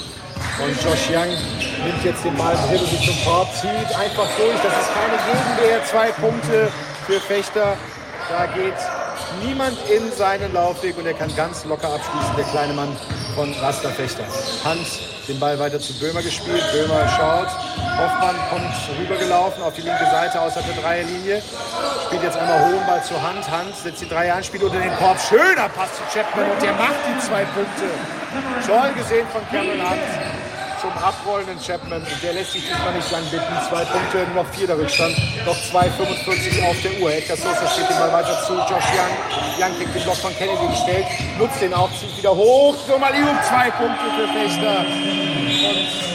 Und Josh Young nimmt jetzt den Ball, dribbelt sich zum Korb, zieht einfach durch. Das ist keine Gegenwehr. Zwei Punkte für Fechter. Da geht niemand in seinen Laufweg und er kann ganz locker abschließen, der kleine Mann von Rasta Fechter. Hans den Ball weiter zu Böhmer gespielt. Böhmer schaut. Hoffmann kommt rübergelaufen auf die linke Seite außer der Dreierlinie. Spielt jetzt einmal hohen Ball zur Hand. Hand setzt die Dreier an, spielt unter den Korb. Schöner Pass zu Chapman und der macht die zwei Punkte. Toll gesehen von Cameron Hunt zum abrollenden Chapman. Und der lässt sich diesmal nicht lang bitten. Zwei Punkte, noch vier der Rückstand. Noch 2,45 auf der Uhr. Hector Sosa steht den weiter zu Josh Young. Young kriegt den Block von Kennedy gestellt, nutzt den auch, zieht wieder hoch. Somalium, zwei Punkte für Fechter. Und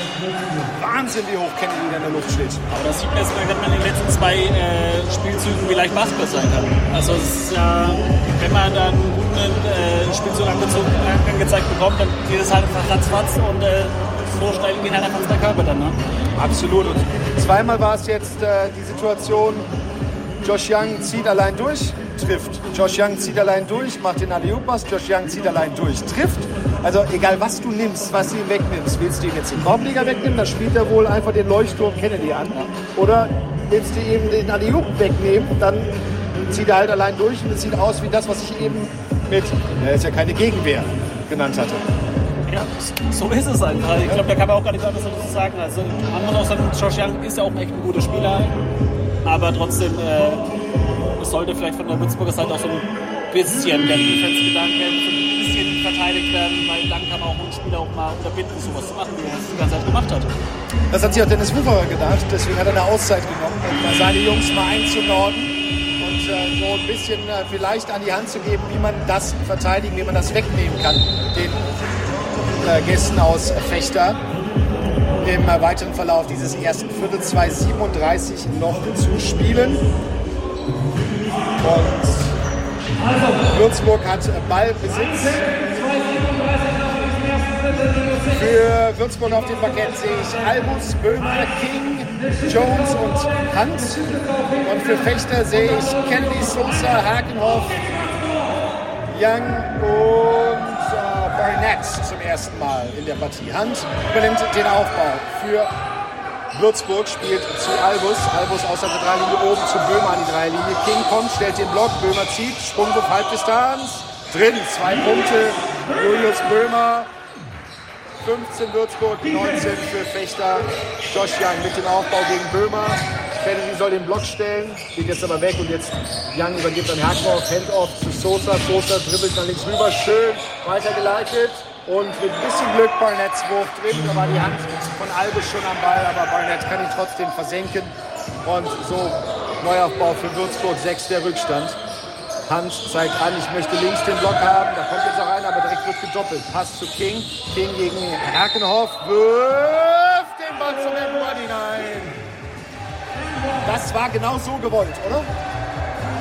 Wahnsinn, wie hoch Kennedy in der Luft steht. Aber das sieht man wenn man in den letzten zwei äh, Spielzügen wie leicht Basketball sein kann. Also es ist wenn man dann einen guten äh, Spielzug angezeigt bekommt, dann geht es halt einfach ratzfatz und äh, so schnell geht halt einfach der Körper dann. Ne? Absolut. Und zweimal war es jetzt äh, die Situation, Josh Young zieht allein durch, trifft. Josh Young zieht allein durch, macht den alley pass Josh Young zieht allein durch, trifft. Also egal was du nimmst, was du ihm wegnimmst, willst du ihm jetzt den Korbleger wegnehmen, dann spielt er wohl einfach den Leuchtturm Kennedy an. Oder willst du ihm den alley wegnehmen, dann zieht er halt allein durch und es sieht aus wie das, was ich eben mit, er ist ja keine Gegenwehr, genannt hatte. Ja, so ist es einfach. Ich glaube, da kann man auch gar nichts anderes dazu sagen. Also, muss auch sagen, Josh Young ist ja auch echt ein guter Spieler. Aber trotzdem, äh, es sollte vielleicht von der Würzburger Seite auch so ein bisschen der Defense-Gedanke ein bisschen verteidigt werden, weil dann kann man auch einen Spieler auch mal unterbinden, sowas zu machen, wie er es die ganze Zeit gemacht hat. Das hat sich auch Dennis Wucherer gedacht, deswegen hat er eine Auszeit genommen, um mal seine Jungs mal einzunorden und äh, so ein bisschen äh, vielleicht an die Hand zu geben, wie man das verteidigen, wie man das wegnehmen kann, den Gästen aus Fechter. Im äh, weiteren Verlauf dieses ersten Viertel 2,37 noch zu spielen. Und Würzburg hat Ballbesitz. Für Würzburg auf dem Parkett sehe ich Albus, Böhmer, King, Jones und Hunt. Und für Fechter sehe ich Kennedy, Sosa, Hakenhoff, Young und Barnett zum ersten Mal in der Partie. Hunt übernimmt den Aufbau für Würzburg, spielt zu Albus. Albus außer der Dreilinie oben zu Böhmer an die Dreilinie. King kommt, stellt den Block, Böhmer zieht, Sprungwurf Halbdistanz. Drin, zwei Punkte. Julius Böhmer 15 Würzburg, 19 für Fechter. Josh Young mit dem Aufbau gegen Böhmer. Kennedy soll den Block stellen, geht jetzt aber weg und jetzt Young übergibt an Hackhoff, Handoff zu Sosa. Sosa dribbelt nach links rüber, schön weitergeleitet. Und mit ein bisschen Glück Barnetts Wurf drin, da war die Hand von Albus schon am Ball, aber Barnett kann ihn trotzdem versenken. Und so Neuaufbau für Würzburg, 6 der Rückstand. Hans zeigt an, ich möchte links den Block haben. Da kommt jetzt auch rein, aber direkt wird gedoppelt. Pass zu King. King gegen Herkenhoff. Wirft den Ball zum Endboard hinein. Das war genau so gewollt, oder?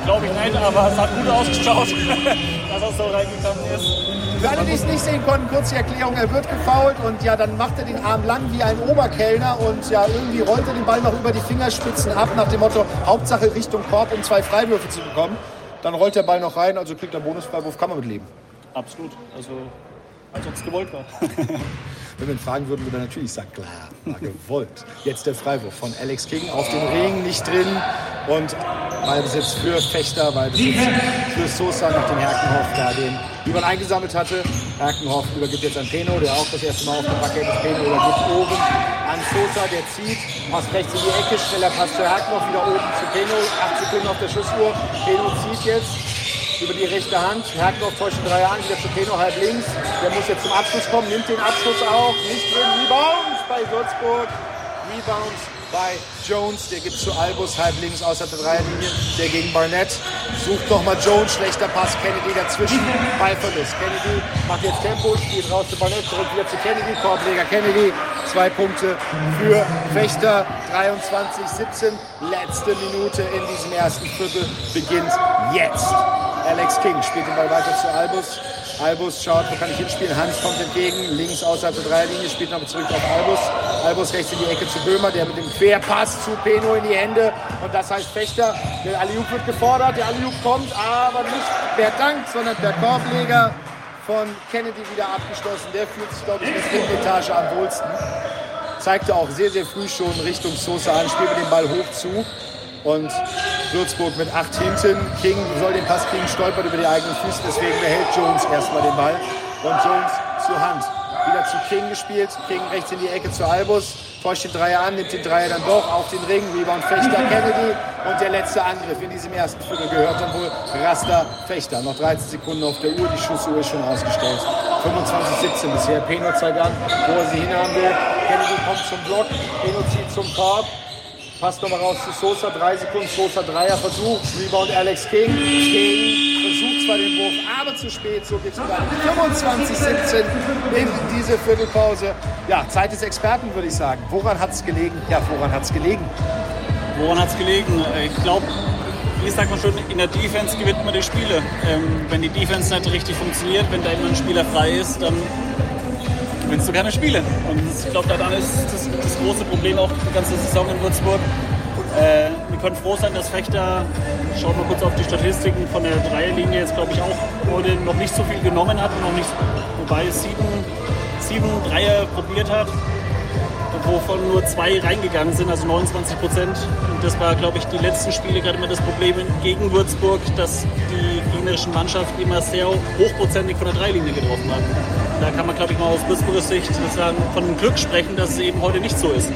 Glaube ich nicht, aber es hat gut ausgeschaut, *laughs* dass er so reingekommen ist. Für alle, die es nicht sehen konnten, kurze Erklärung, er wird gefault und ja, dann macht er den Arm lang wie ein Oberkellner und ja, irgendwie rollt er den Ball noch über die Fingerspitzen ab nach dem Motto, Hauptsache Richtung Korb, um zwei Freiwürfe zu bekommen. Dann rollt der Ball noch rein, also kriegt er Bonusfreiwurf, kann man mit leben. Absolut. Also, als ob es gewollt war. *laughs* Wenn wir ihn fragen würden, würde er natürlich sagen, klar, war gewollt. Jetzt der Freiwurf von Alex King auf den Ring, nicht drin. Und Ballbesitz für Fechter, Ballbesitz für Sosa nach dem Herkenhoff, da den Ivan eingesammelt hatte. Herkenhoff übergibt jetzt an Peno, der auch das erste Mal auf dem Parkett ist. Peno übergibt oben an Sosa, der zieht, passt rechts in die Ecke, schneller Pass für Herkenhoff, wieder oben zu Peno, 8 Sekunden auf der Schussuhr. Peno zieht jetzt, über die rechte Hand. Herkenhoff täuscht den Dreier an, wieder Peno halb links. Der muss jetzt zum Abschluss kommen, nimmt den Abschluss auch. Nicht drin, Rebound bei Würzburg. Rebound bei Jones, der gibt zu Albus halb links außer der Dreierlinie, der gegen Barnett. Sucht nochmal Jones, schlechter Pass, Kennedy dazwischen, Ballverlust. Kennedy macht jetzt Tempo, spielt raus zu Barnett, zurück wieder zu Kennedy, Korbleger Kennedy, zwei Punkte für Fechter, 23-17, letzte Minute in diesem ersten Viertel beginnt jetzt. Alex King spielt den Ball weiter zu Albus. Albus schaut, wo kann ich hinspielen? Hans kommt entgegen, links außerhalb der Dreierlinie, spielt nochmal zurück auf Albus. Albus rechts in die Ecke zu Böhmer, der mit dem Querpass zu Peno in die Hände. Und das heißt Fechter. Der Aliup wird gefordert, der Aliup kommt, aber nicht per Dank, sondern per Korbleger von Kennedy wieder abgeschlossen. Der fühlt sich, glaube ich, in der Etage am wohlsten. Zeigte auch sehr, sehr früh schon Richtung Sosa an, spielt mit dem Ball hoch zu. Und Würzburg mit acht hinten. King soll den Pass kriegen, stolpert über die eigenen Füße, deswegen behält Jones erstmal den Ball. Und Jones zur Hand. Wieder zu King gespielt. King rechts in die Ecke zu Albus. Täuscht den Dreier an, nimmt den Dreier dann doch auf den Ring. Rebound Fechter Kennedy. Und der letzte Angriff in diesem ersten Viertel gehört dann wohl Raster Fechter. Noch 13 Sekunden auf der Uhr. Die Schussuhr ist schon ausgestellt. 25-17 bisher. Peno zeigt an, wo er sie hinhaben will. Kennedy kommt zum Block. Peno zieht zum Korb. Passt nochmal raus zu Sosa, drei Sekunden, Sosa Dreier Versuch, Rebound Alex King. King versucht zwar den Wurf, aber zu spät, so geht es dann 25-17 in diese Viertelpause. Ja, Zeit des Experten, würde ich sagen. Woran hat es gelegen? Ja, woran hat es gelegen? Woran hat es gelegen? Ich glaube, wie sagt man schon, in der Defense gewinnt man die Spiele. Ähm, wenn die Defense nicht richtig funktioniert, wenn da immer ein Spieler frei ist, dann gewinnst du keine Spiele. Und ich glaube, dann ist das, das, große Problem auch die ganze Saison in Würzburg. Äh, wir können froh sein, dass Fechter, schauen wir kurz auf die Statistiken von der Dreierlinie, jetzt glaube ich auch heute noch nicht so viel genommen hat, noch nicht, wobei es sieben, sieben Dreier probiert hat, wovon nur zwei reingegangen sind, also 29 Prozent. Und das war, glaube ich, die letzten Spiele gerade immer das Problem gegen Würzburg, dass die gegnerischen Mannschaften immer sehr hochprozentig von der Dreilinie getroffen haben. Da kann man, glaube ich, mal aus Würzburger Sicht sozusagen von Glück sprechen, dass es eben heute nicht so ist.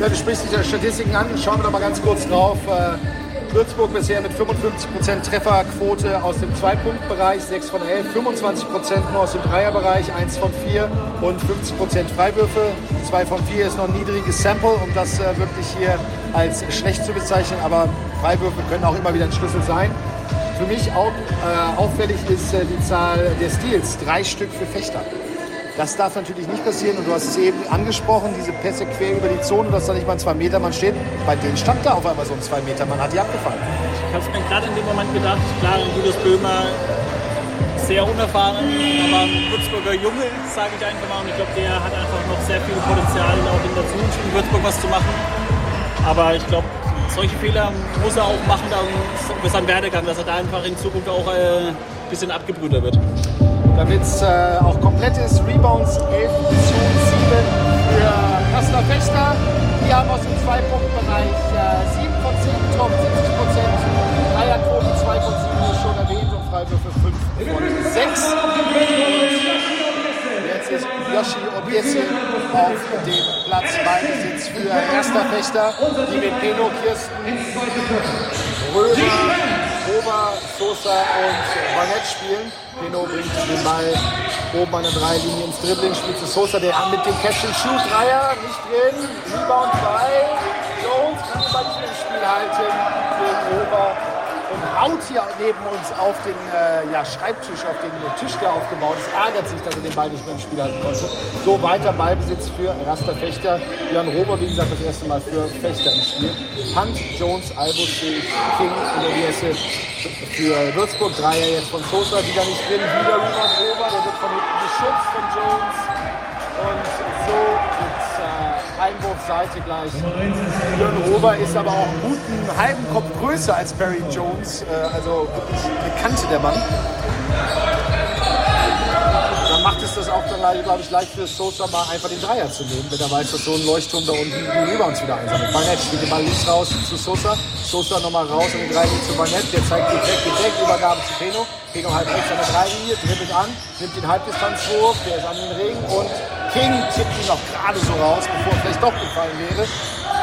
Ja, du sprichst die Statistiken an. Schauen wir doch mal ganz kurz drauf. Äh, Würzburg bisher mit 55% Trefferquote aus dem Zwei-Punkt-Bereich, 6 von 11, 25% nur aus dem Dreierbereich, 1 von 4 und 50% Freiwürfe. 2 von 4 ist noch ein niedriges Sample, um das äh, wirklich hier als schlecht zu bezeichnen, aber Freiwürfe können auch immer wieder ein Schlüssel sein. Für mich auch äh, auffällig ist äh, die Zahl der Steals, drei Stück für Fechter. Das darf natürlich nicht passieren und du hast es eben angesprochen, diese Pässe quer über die Zone, dass da nicht mal ein 2-Meter-Mann steht. Bei denen stand da auf einmal so ein 2-Meter-Mann, hat die abgefangen. Ich habe es mir gerade in dem Moment gedacht, klar, Julius Böhmer sehr unerfahren, aber Würzburger Junge, sage ich einfach mal. Und ich glaube, der hat einfach noch sehr viel Potenzial, auch in der Zukunft in Würzburg was zu machen. Aber ich glaube, solche Fehler muss er auch machen, dann über seinen Werdegang, dass er da einfach in Zukunft auch äh, ein bisschen abgebrüder wird. Damit es äh, auch komplett ist, Rebounds 11 zu 7 für Kassler Fechter. Die haben aus dem Zwei-Punkt-Bereich äh, 7 von 10 getroffen, 70 Prozent. Eierquote 2 von 7 ist schon erwähnt und Freiwürfe 5 von 6. Yoshi Obiesi auf dem Platz Ballbesitz für erster Fechter, die mit Peno, Kirsten, Römer, Ober, Sosa und Barnett spielen. Peno bringt den Ball oben an der Dreilinie ins Dribbling, spielt zu Sosa, der mit dem Catch-and-Shoot-Dreier nicht drin. Rebound bei Jones, kann den nicht im Spiel halten haut hier neben uns auf den äh, ja, Schreibtisch, auf den Tisch, der aufgebaut ist. Ärgert sich, dass er den Ball nicht mehr im Spiel halten konnte. So weiter Ballbesitz für Raster Fechter. Jan Rober, wie gesagt, das erste Mal für Fechter im Spiel. Hunt, Jones, Albus, King in der Wiese für Würzburg. Dreier jetzt von Sosa, wieder nicht drin. Wieder Lukas Rober, der wird von hinten geschützt von Jones. Und so Einwurfseite gleich. Jürgen Rober ist aber auch einen guten halben Kopf größer als Barry Jones. Äh, also Kante der Mann. Dann macht es das auch, glaube ich, leicht für Sosa mal einfach den Dreier zu nehmen, wenn er weiß, dass so ein Leuchtturm da unten die Rebounds wieder einsammelt. Barnett spielt den Ball links raus zu Sosa. Sosa nochmal raus an die Dreilinie zu Barnett. Der zeigt geht weg, geht weg. Übergabe zu Peno. Peno halb rechts an der Dreilinie, dribbelt an, nimmt den Halbdistanzwurf, der ist an den Ring und King tippt ihn noch gerade so raus, bevor er vielleicht doch gefallen wäre.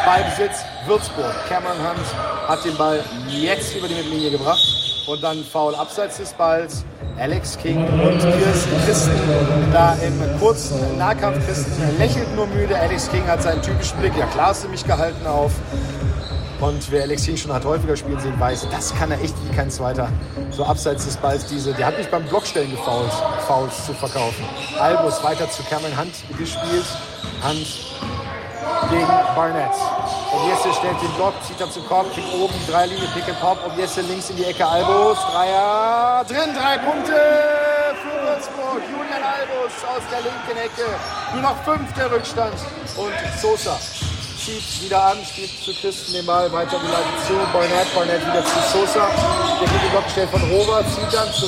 Ballbesitz Würzburg. Cameron Hunt hat den Ball jetzt über die Mittellinie gebracht. Und dann Foul abseits des Balls. Alex King und Kirsten, Christen da im kurzen Nahkampf. Christen lächelt nur müde. Alex King hat seinen typischen Blick. Ja, klar hast du mich gehalten auf. Und wer Alex King schon hat häufiger spielen sehen, weiß, das kann er echt wie kein zweiter. So abseits des Balls diese. Der hat mich beim Blockstellen gefault, Fouls zu verkaufen. Albus weiter zu Cameron Hunt gespielt. Hunt gegen Barnett. Obiese stellt den Block, zieht dann zum Korb, kriegt oben die Dreilinie, Pick and Pop. Obiese links in die Ecke, Albus, Dreier, drin, drei Punkte für Würzburg. Julian Albus aus der linken Ecke. Nur noch fünf der Rückstand. Und Sosa zieht wieder an, spielt zu Christen den Ball, weiter die Leitung zu, Barnett, Barnett wieder zu Sosa. Der den Block gestellt von Rover, zieht dann zu,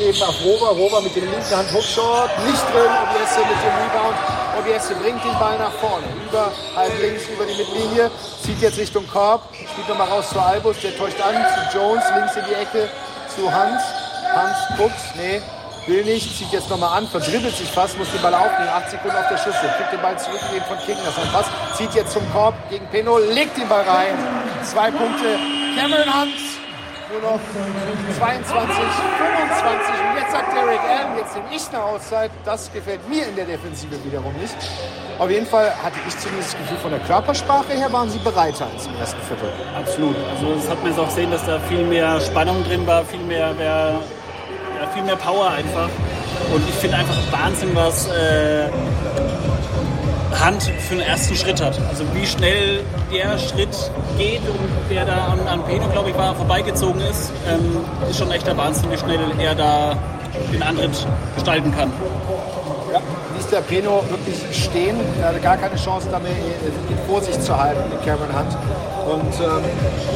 eben auf Rover, Rover mit dem linken Hand Hookshot, nicht drin, Obiese mit dem Rebound. Obiese bringt den Ball nach vorne, über, halb links über die Mittellinie, zieht jetzt Richtung Korb, spielt nochmal raus zu Albus, der täuscht an, zu Jones, links in die Ecke, zu Hans. Hans guckt, nee, will nicht, zieht jetzt nochmal an, verdribbelt sich fast, muss den Ball aufnehmen, 8 Sekunden auf der Schüssel, kriegt den Ball zurückgegeben von King, das ist ein Pass, zieht jetzt zum Korb gegen Peno, legt den Ball rein, zwei Punkte, Cameron Hunt, nur noch 22, 25 und jetzt sagt Derek Allen, jetzt nehme ich eine Auszeit, das gefällt mir in der Defensive wiederum nicht. Auf jeden Fall hatte ich zumindest das Gefühl, von der Körpersprache her waren sie bereiter als im ersten Viertel. Absolut. Also das hat jetzt auch gesehen, dass da viel mehr Spannung drin war, viel mehr, mehr ja, viel mehr Power einfach. Und ich finde einfach Wahnsinn, was äh, Hand für einen ersten Schritt hat. Also wie schnell der Schritt geht und der da an, an Pedro, glaube ich, war, vorbeigezogen ist, ähm, ist schon echt der Wahnsinn, wie schnell er da den Antritt gestalten kann. Ja, ließ der Peno wirklich stehen. Er hatte gar keine Chance, damit in Vorsicht zu halten mit Cameron Hunt. Und ähm,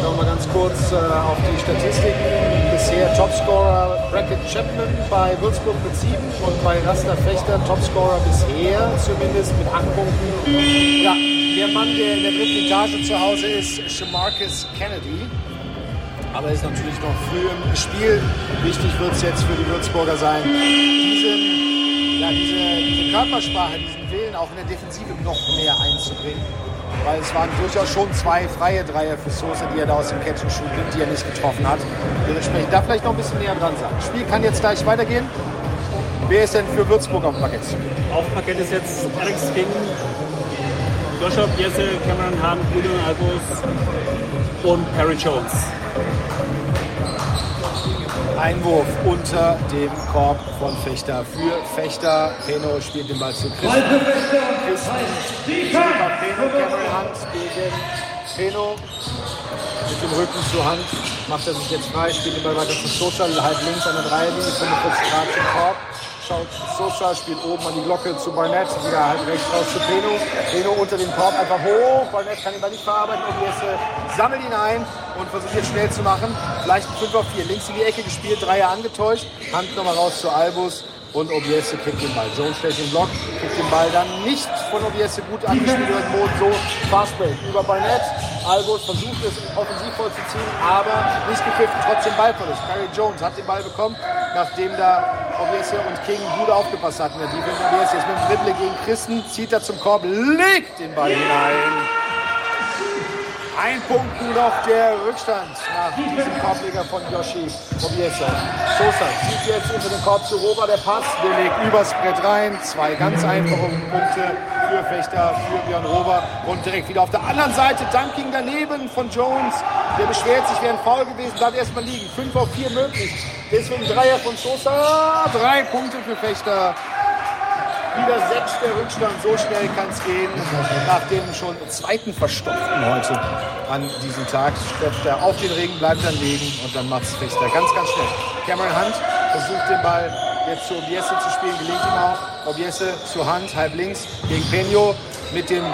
noch mal ganz kurz äh, auf die Statistiken. Bisher Topscorer Brackett Chapman bei Würzburg mit 7 und bei Raster Fechter Topscorer bisher zumindest mit 8 Punkten. Ja, der Mann, der in der dritten Etage zu Hause ist, Shamarcus Kennedy. Aber ist natürlich noch früh im Spiel. Wichtig wird es jetzt für die Würzburger sein, diesen, ja, diese, diese Körpersprache, diesen Willen auch in der Defensive noch mehr einzubringen. Weil es waren durchaus schon zwei freie Dreier für Sosa, die er da aus dem Catch and Shoot nimmt, die er nicht getroffen hat. Dementsprechend da vielleicht noch ein bisschen näher dran sein. Das Spiel kann jetzt gleich weitergehen. Wer ist denn für Würzburg auf dem Parkett? Auf dem Parkett ist jetzt Alex King, Joshua Jesse, Cameron Hahn, Julian Albus und Perry Jones. Einwurf unter dem Korb von Fechter für Fechter. Peno spielt den Ball zu Christen. Christen, Peno, Cameron Hunt gegen Peno. mit dem Rücken zur Hand, macht er sich jetzt frei, spielt den Ball weiter zu Social, halb links an der Dreierlinie, 45 Grad zum Korb. Social, spielt oben an die Glocke zu Barnett, wieder halb rechts raus zu Peno. Peno unter den Korb einfach hoch, Barnett kann ihn Ball nicht verarbeiten, Obiese sammelt ihn ein und versucht jetzt schnell zu machen. Vielleicht ein 5 auf 4, links in die Ecke gespielt, Dreier angetäuscht, Hand nochmal raus zu Albus und Obiese kriegt den Ball. Jones stellt den Block, kriegt den Ball dann nicht von Obiese gut angespielt Boden. So Fastbreak über Barnett. Albus versucht es offensiv vollzuziehen, aber nicht gepfiffen, trotzdem Ballverlust. Barry Jones hat den Ball bekommen, nachdem da Obiese und King gut aufgepasst hatten. Der Defense Obiese jetzt mit dem Dribble gegen Christen, zieht er zum Korb, legt den Ball hinein. Ein Punkt nur noch der Rückstand nach diesem Korbleger von Yoshi Obiesa. Sosa zieht jetzt unter den Korb zu Roba, der Pass, der legt übers Brett rein. Zwei ganz einfache Punkte für Fechter, für Björn Rober. Und direkt wieder auf der anderen Seite, Dunking daneben von Jones. Der beschwert sich, wäre ein Foul gewesen, darf erstmal liegen. 5 auf 4 möglich. Deswegen Dreier von Sosa. Drei Punkte für Fechter. Wieder sechs der Rückstand. So schnell kann es gehen. Nach dem schon zweiten Verstopften heute an diesem Tag stopft er auf den Ring, bleibt dann liegen und dann macht es Fechter ganz, ganz schnell. Cameron Hunt versucht den Ball jetzt zu Obiese zu spielen, gelingt ihm auch. Obiese zu Hand, halb links gegen Peño mit dem,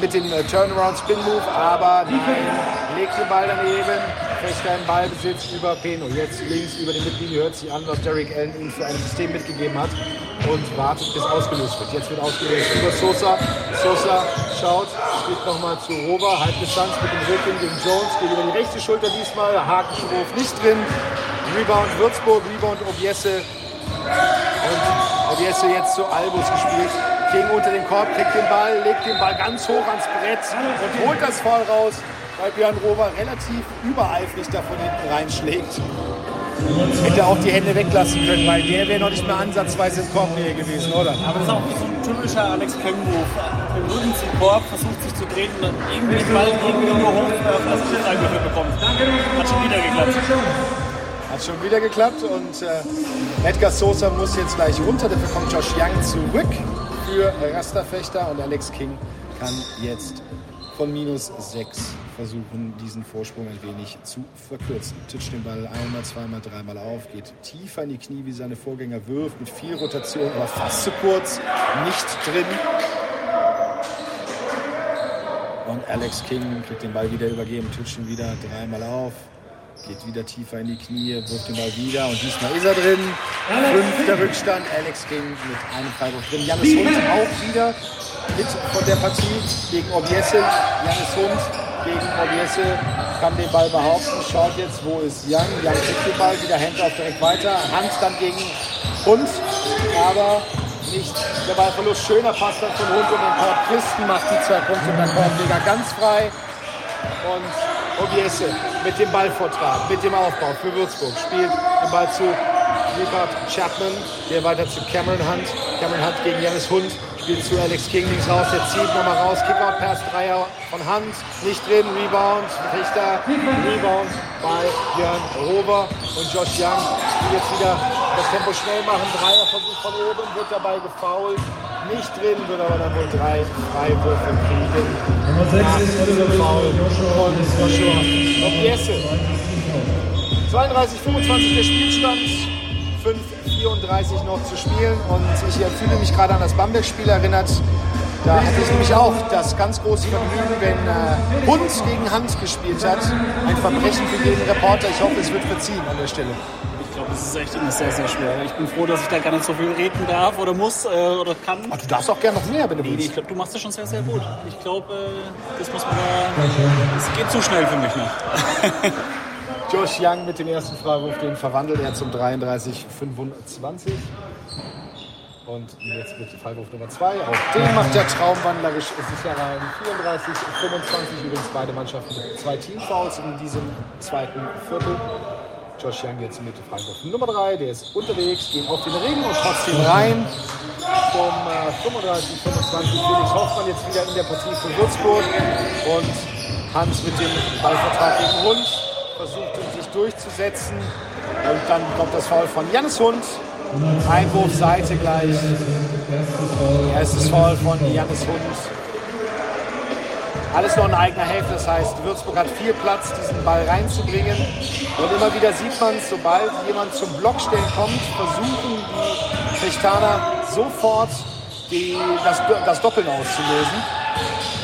mit dem äh, Turnaround Spin Move, aber nein, legt den Ball daneben. Fechter im Ballbesitz über Peno. Jetzt links über die Mittellinie hört sich an, was Derek Allen ihm für ein System mitgegeben hat und wartet, bis ausgelöst wird. Jetzt wird ausgelöst über Sosa. Sosa schaut, spielt nochmal zu Rover, Halbdistanz mit dem Rücken gegen Jones, geht über die rechte Schulter diesmal, Hakenschwurf nicht drin. Rebound Würzburg, Rebound Obiese und Obiese jetzt zu Albus gespielt. King unter den Korb, kriegt den Ball, legt den Ball ganz hoch ans Brett und holt das Foul raus, weil Björn Rover relativ übereifrig da von hinten reinschlägt. Hätte auch die Hände weglassen können, weil der wäre noch nicht mehr ansatzweise in Korbnähe gewesen, oder? Aber das ist auch so ein typischer Alex King-Move. Im Rücken zum Korb, versucht sich zu drehen und dann irgendwie den Ball irgendwie nur hochwerfen, dass er eingeführt bekommt. Hat schon wieder geklappt. Hat schon wieder geklappt und äh, Edgar Sosa muss jetzt gleich runter. Dafür kommt Josh Young zurück für Rasterfechter und Alex King kann jetzt von minus 6 versuchen, diesen Vorsprung ein wenig zu verkürzen. Titscht den Ball einmal, zweimal, dreimal auf, geht tiefer in die Knie wie seine Vorgänger, wirft mit viel Rotation, aber fast zu kurz, nicht drin. Und Alex King kriegt den Ball wieder übergeben, titscht ihn wieder dreimal auf, geht wieder tiefer in die Knie, wirft den Ball wieder und diesmal ist er drin. Fünfter Rückstand, Alex King mit einem Freiwurf drin. Janis Hund auch wieder mit von der Partie gegen Obiese. Janis Hund gegen Obiese kann den Ball behaupten. Schaut jetzt, wo ist Young. Young kriegt den Ball, wieder Händler direkt weiter. Hand dann gegen Hund, aber nicht der Ballverlust. Schöner Pass dann von Hund und den Korb. Christen macht die zwei Punkte und dann Korbleger ganz frei. Und Obiese mit dem Ballvortrag, mit dem Aufbau für Würzburg spielt den Ball zu Rupert Chapman, der weiter zu Cameron Hunt. Cameron Hunt gegen Janis Hund spielt zu Alex King links raus, der zieht nochmal raus, Kickout Pass, Dreier von Hand, nicht drin, Rebound, Richter, Rebound bei Björn Rober und Josh Young, die jetzt wieder das Tempo schnell machen, Dreier versucht von oben, wird dabei gefoult, nicht drin, wird aber dann wohl drei Freiwürfe kriegen. Nummer 6 ist Oliver Foul von Joshua Obiese. 32, 25 der Spielstand. 5,34 noch zu spielen. Und ich fühle mich gerade an das Bamberg-Spiel erinnert. Da hatte ich nämlich auch das ganz große Vergnügen, wenn äh, Hund gegen Hand gespielt hat. Ein Verbrechen für jeden Reporter. Ich hoffe, es wird verziehen an der Stelle. Ich glaube, es ist echt immer sehr, sehr schwer. Ich bin froh, dass ich da gar nicht so viel reden darf oder muss äh, oder kann. Ach, du darfst auch gerne noch mehr, wenn du Nee, nee, ich willst. glaube, du machst das schon sehr, sehr gut. Ich glaube, äh, das muss man da. Es geht zu schnell für mich noch. *laughs* Josh Young mit dem ersten Freiwurf, den verwandelt er zum 33-25. Und jetzt wird Freiwurf Nummer 2. Auch den macht der Traumwandler sicher rein. 34, 25 übrigens beide Mannschaften mit zwei Teamfouls in diesem zweiten Viertel. Josh Young jetzt mit Freiwurf Nummer 3. Der ist unterwegs, geht auf den Ring und trotzdem rein. Vom äh, 35, 25 Felix Hoffmann jetzt wieder in der Partie für Würzburg. Und Hans mit dem Ballvertrag gegen Hund durchzusetzen. Und dann kommt das Foul von Jannis Hund. Einwurf Seite gleich. Erstes Foul von Jannis Hund. Alles noch in eigener Hälfte, das heißt, Würzburg hat viel Platz, diesen Ball reinzubringen. Und immer wieder sieht man, sobald jemand zum Blockstellen kommt, versuchen die Fechtaner sofort die, das, das Doppeln auszulösen.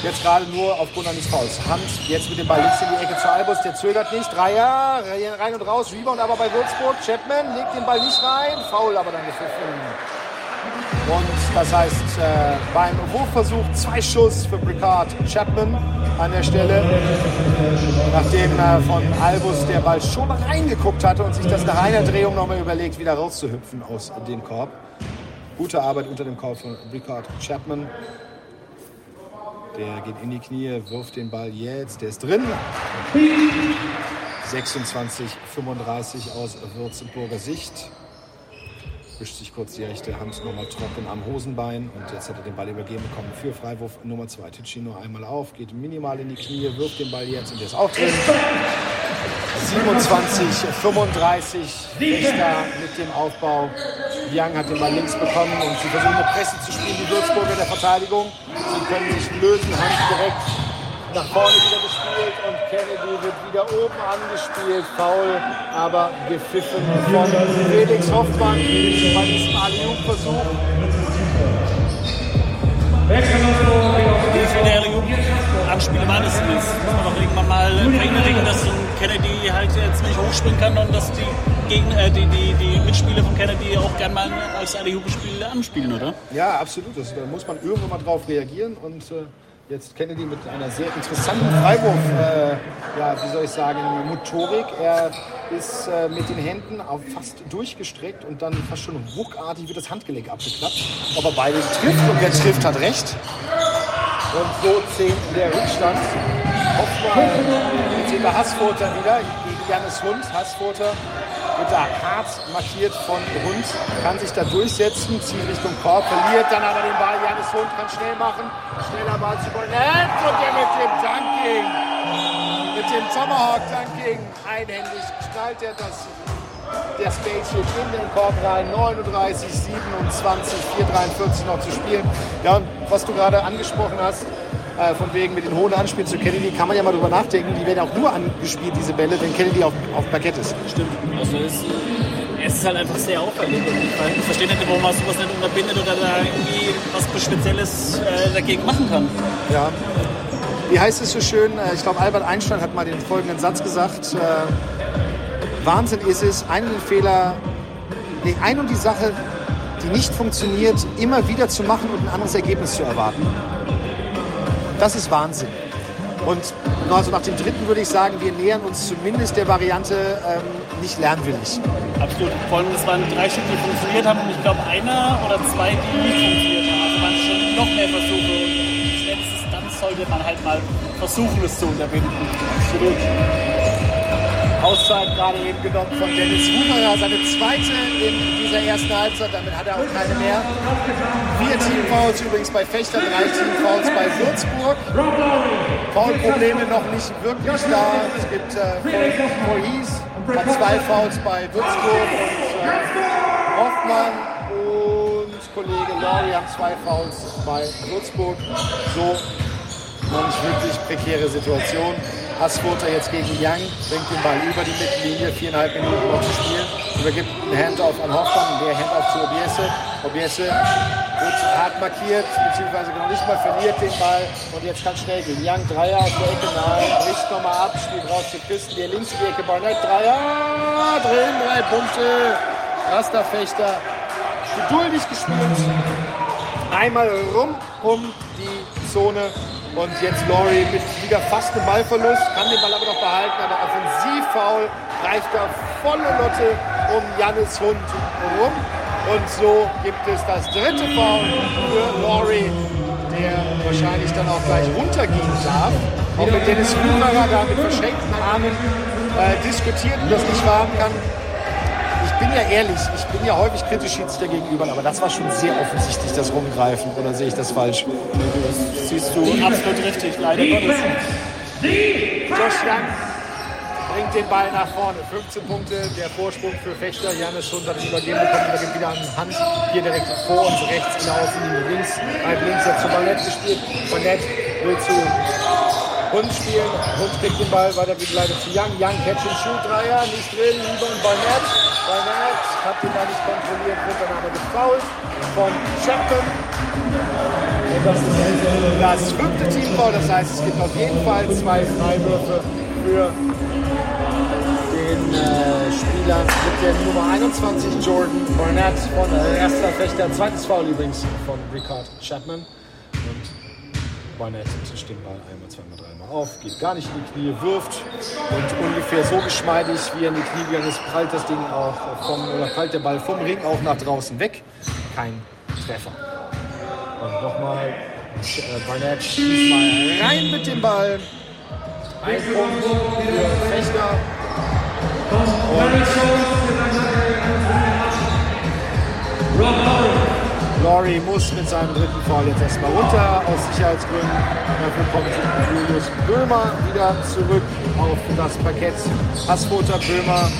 Jetzt gerade nur aufgrund eines Fouls. Hand jetzt mit dem Ball links in die Ecke zu Albus, der zögert nicht. Dreier, rein und raus, Rebound aber bei Würzburg. Chapman legt den Ball nicht rein, Foul aber dann gepfiffen. Und das heißt, äh, beim Wurfversuch zwei Schuss für Bricard Chapman an der Stelle, nachdem äh, von Albus der Ball schon reingeguckt hatte und sich das nach einer Drehung nochmal überlegt, wieder rauszuhüpfen aus dem Korb. Gute Arbeit unter dem Korb von Bricard Chapman. Der geht in die Knie, wirft den Ball jetzt, der ist drin. 26, 35 aus Würzburger Sicht wischt sich kurz die rechte Hand nochmal trocken am Hosenbein und jetzt hat er den Ball übergeben bekommen für Freiwurf Nummer 2. Ticino einmal auf, geht minimal in die Knie, wirft den Ball jetzt und der ist auch drin. 27, 35 Richter mit dem Aufbau. Young hat den Ball links bekommen und sie versuchen eine Presse zu spielen, die Würzburger in der Verteidigung. Sie können sich lösen, Hand direkt nach vorne wieder gespielt und Kennedy wird wieder oben angespielt. Foul, aber gepfiffen von Felix Hoffmann bei diesem Alley-Versuch. Wie viele Alley-Anspiele waren es jetzt? Muss man doch irgendwann mal verinnerlichen, dass Kennedy halt jetzt nicht hochspringen kann und dass die, Gegen, äh, die, die, die Mitspieler von Kennedy auch gerne mal als Alley-Spiel anspielen, oder? Ja, absolut. Das, da muss man irgendwann mal drauf reagieren und äh Jetzt Kennedy mit einer sehr interessanten Freiwurf, äh, ja, wie soll ich sagen, Motorik. Er ist äh, mit den Händen auf fast durchgestreckt und dann fast schon ruckartig wird das Handgelenk abgeklappt. Ob er beide trifft und wer trifft, hat recht. Und so zählt der Rückstand. Hoffmann, sehen wir Hassfurter wieder gegen Janis Hund. Hassfurter wird da hart markiert von Hund, kann sich da durchsetzen, zieht Richtung Korb, verliert dann aber den Ball. Janis Hund kann schnell machen, schneller Ball zu Bonnet und der mit dem Dunking, mit dem Tomahawk Dunking, einhändig knallt er das der Spaceship in den Korb rein. 39, 27, 4,43 noch zu spielen. Ja, und was du gerade angesprochen hast, äh, von wegen mit den hohen Anspielen zu Kennedy, kann man ja mal drüber nachdenken. Die werden auch nur angespielt, diese Bälle, wenn Kennedy auf, auf Parkett ist. Stimmt. Also es, es ist halt einfach sehr auffällig. Ich verstehe nicht, warum man sowas nicht unterbindet oder da irgendwie was Spezielles äh, dagegen machen kann. Ja. Wie heißt es so schön? Äh, ich glaube, Albert Einstein hat mal den folgenden Satz gesagt. Äh, Wahnsinn ist es, einen Fehler, nee, ein und die Sache, die nicht funktioniert, immer wieder zu machen und ein anderes Ergebnis zu erwarten. Das ist Wahnsinn. Und also nach dem dritten würde ich sagen, wir nähern uns zumindest der Variante ähm, nicht lernwillig. Absolut. Vor allem, es waren drei Stück, die funktioniert haben und ich glaube einer oder zwei, die nicht funktioniert haben. Also waren schon noch mehr Versuche. Und spätestens dann sollte man halt mal versuchen, es zu unterbinden. Absolut. Auszeit gerade eben genommen von Dennis Humerer, seine zweite in dieser ersten Halbzeit. Damit hat er auch keine mehr. Vier Teamfouls übrigens bei Fechter, drei Teamfouls bei Würzburg. Foulprobleme noch nicht wirklich da. Es gibt äh, Mois, hat zwei Fouls bei Würzburg und äh, Hoffmann und Kollege Lori haben zwei Fouls bei Würzburg. So noch nicht wirklich prekäre Situation. Hassfurter jetzt gegen Young, bringt den Ball über die Mittellinie, viereinhalb Minuten noch zu spielen. Übergibt einen Handoff an Hoffmann, der Handoff zu Obiese. Obiese wird hart markiert, beziehungsweise noch nicht mal verliert den Ball und jetzt kann schnell gehen. Young, Dreier aus der Ecke, nein, bricht nochmal ab, spielt raus zu Christen, der links in die Ecke, Barnett, Dreier, drin, drei Punkte, Rasterfechter, geduldig gespielt, einmal rum um die Zone und jetzt Laurie mit wieder fast einem Ballverlust, kann den Ball aber noch behalten, aber Offensivfoul reicht da volle Lotte um Jannis Hund rum. Und so gibt es das dritte Foul für Laurie, der wahrscheinlich dann auch gleich runtergehen darf. Auch mit Dennis Humerer da mit verschränkten Armen äh, diskutiert und das nicht wahren kann bin ja ehrlich, ich bin ja häufig kritisch Schiedsrichter gegenüber, aber das war schon sehr offensichtlich, das Rumgreifen. Oder sehe ich das falsch? Das siehst du absolut richtig, leider Gottes. Josh Young bringt den Ball nach vorne. 15 Punkte, der Vorsprung für Fechter. Janis Hund hat ihn übergeben bekommen, übergibt wieder an Hand. Hier direkt vor uns, rechts in der Außenlinie links. Halb links hat zu Ballett gespielt. Ballett will zu Hund spielen. Hund kriegt den Ball weiter leider zu Young. Young Catch and Shoot Dreier, nicht drin. Rebound bei Matt. Bei hat den da nicht kontrolliert, wird dann aber gefoult von Chapman. Das ist das fünfte Teamfoul, das heißt, es gibt auf jeden Fall zwei Freiwürfe für den äh, Spieler mit der Nummer 21, Jordan Barnett von äh, erster Fechter. Zweites Foul übrigens von Ricard Chapman. Und Barnett tischt den Ball einmal, zweimal, dreimal auf, geht gar nicht in die Knie, wirft und ungefähr so geschmeidig, wie er in die Knie gegangen ist, prallt das Ding auch vom, oder prallt der Ball vom Ring auch nach draußen weg. Kein Treffer. Und nochmal, äh, Barnett schießt mal rein mit dem Ball. Ein Punkt für Fechter. Und Laurie muss mit seinem dritten Foul jetzt erstmal runter, aus Sicherheitsgründen. Dafür kommt Julius Böhmer wieder zurück auf das Parkett. Hassfoter, Böhmer,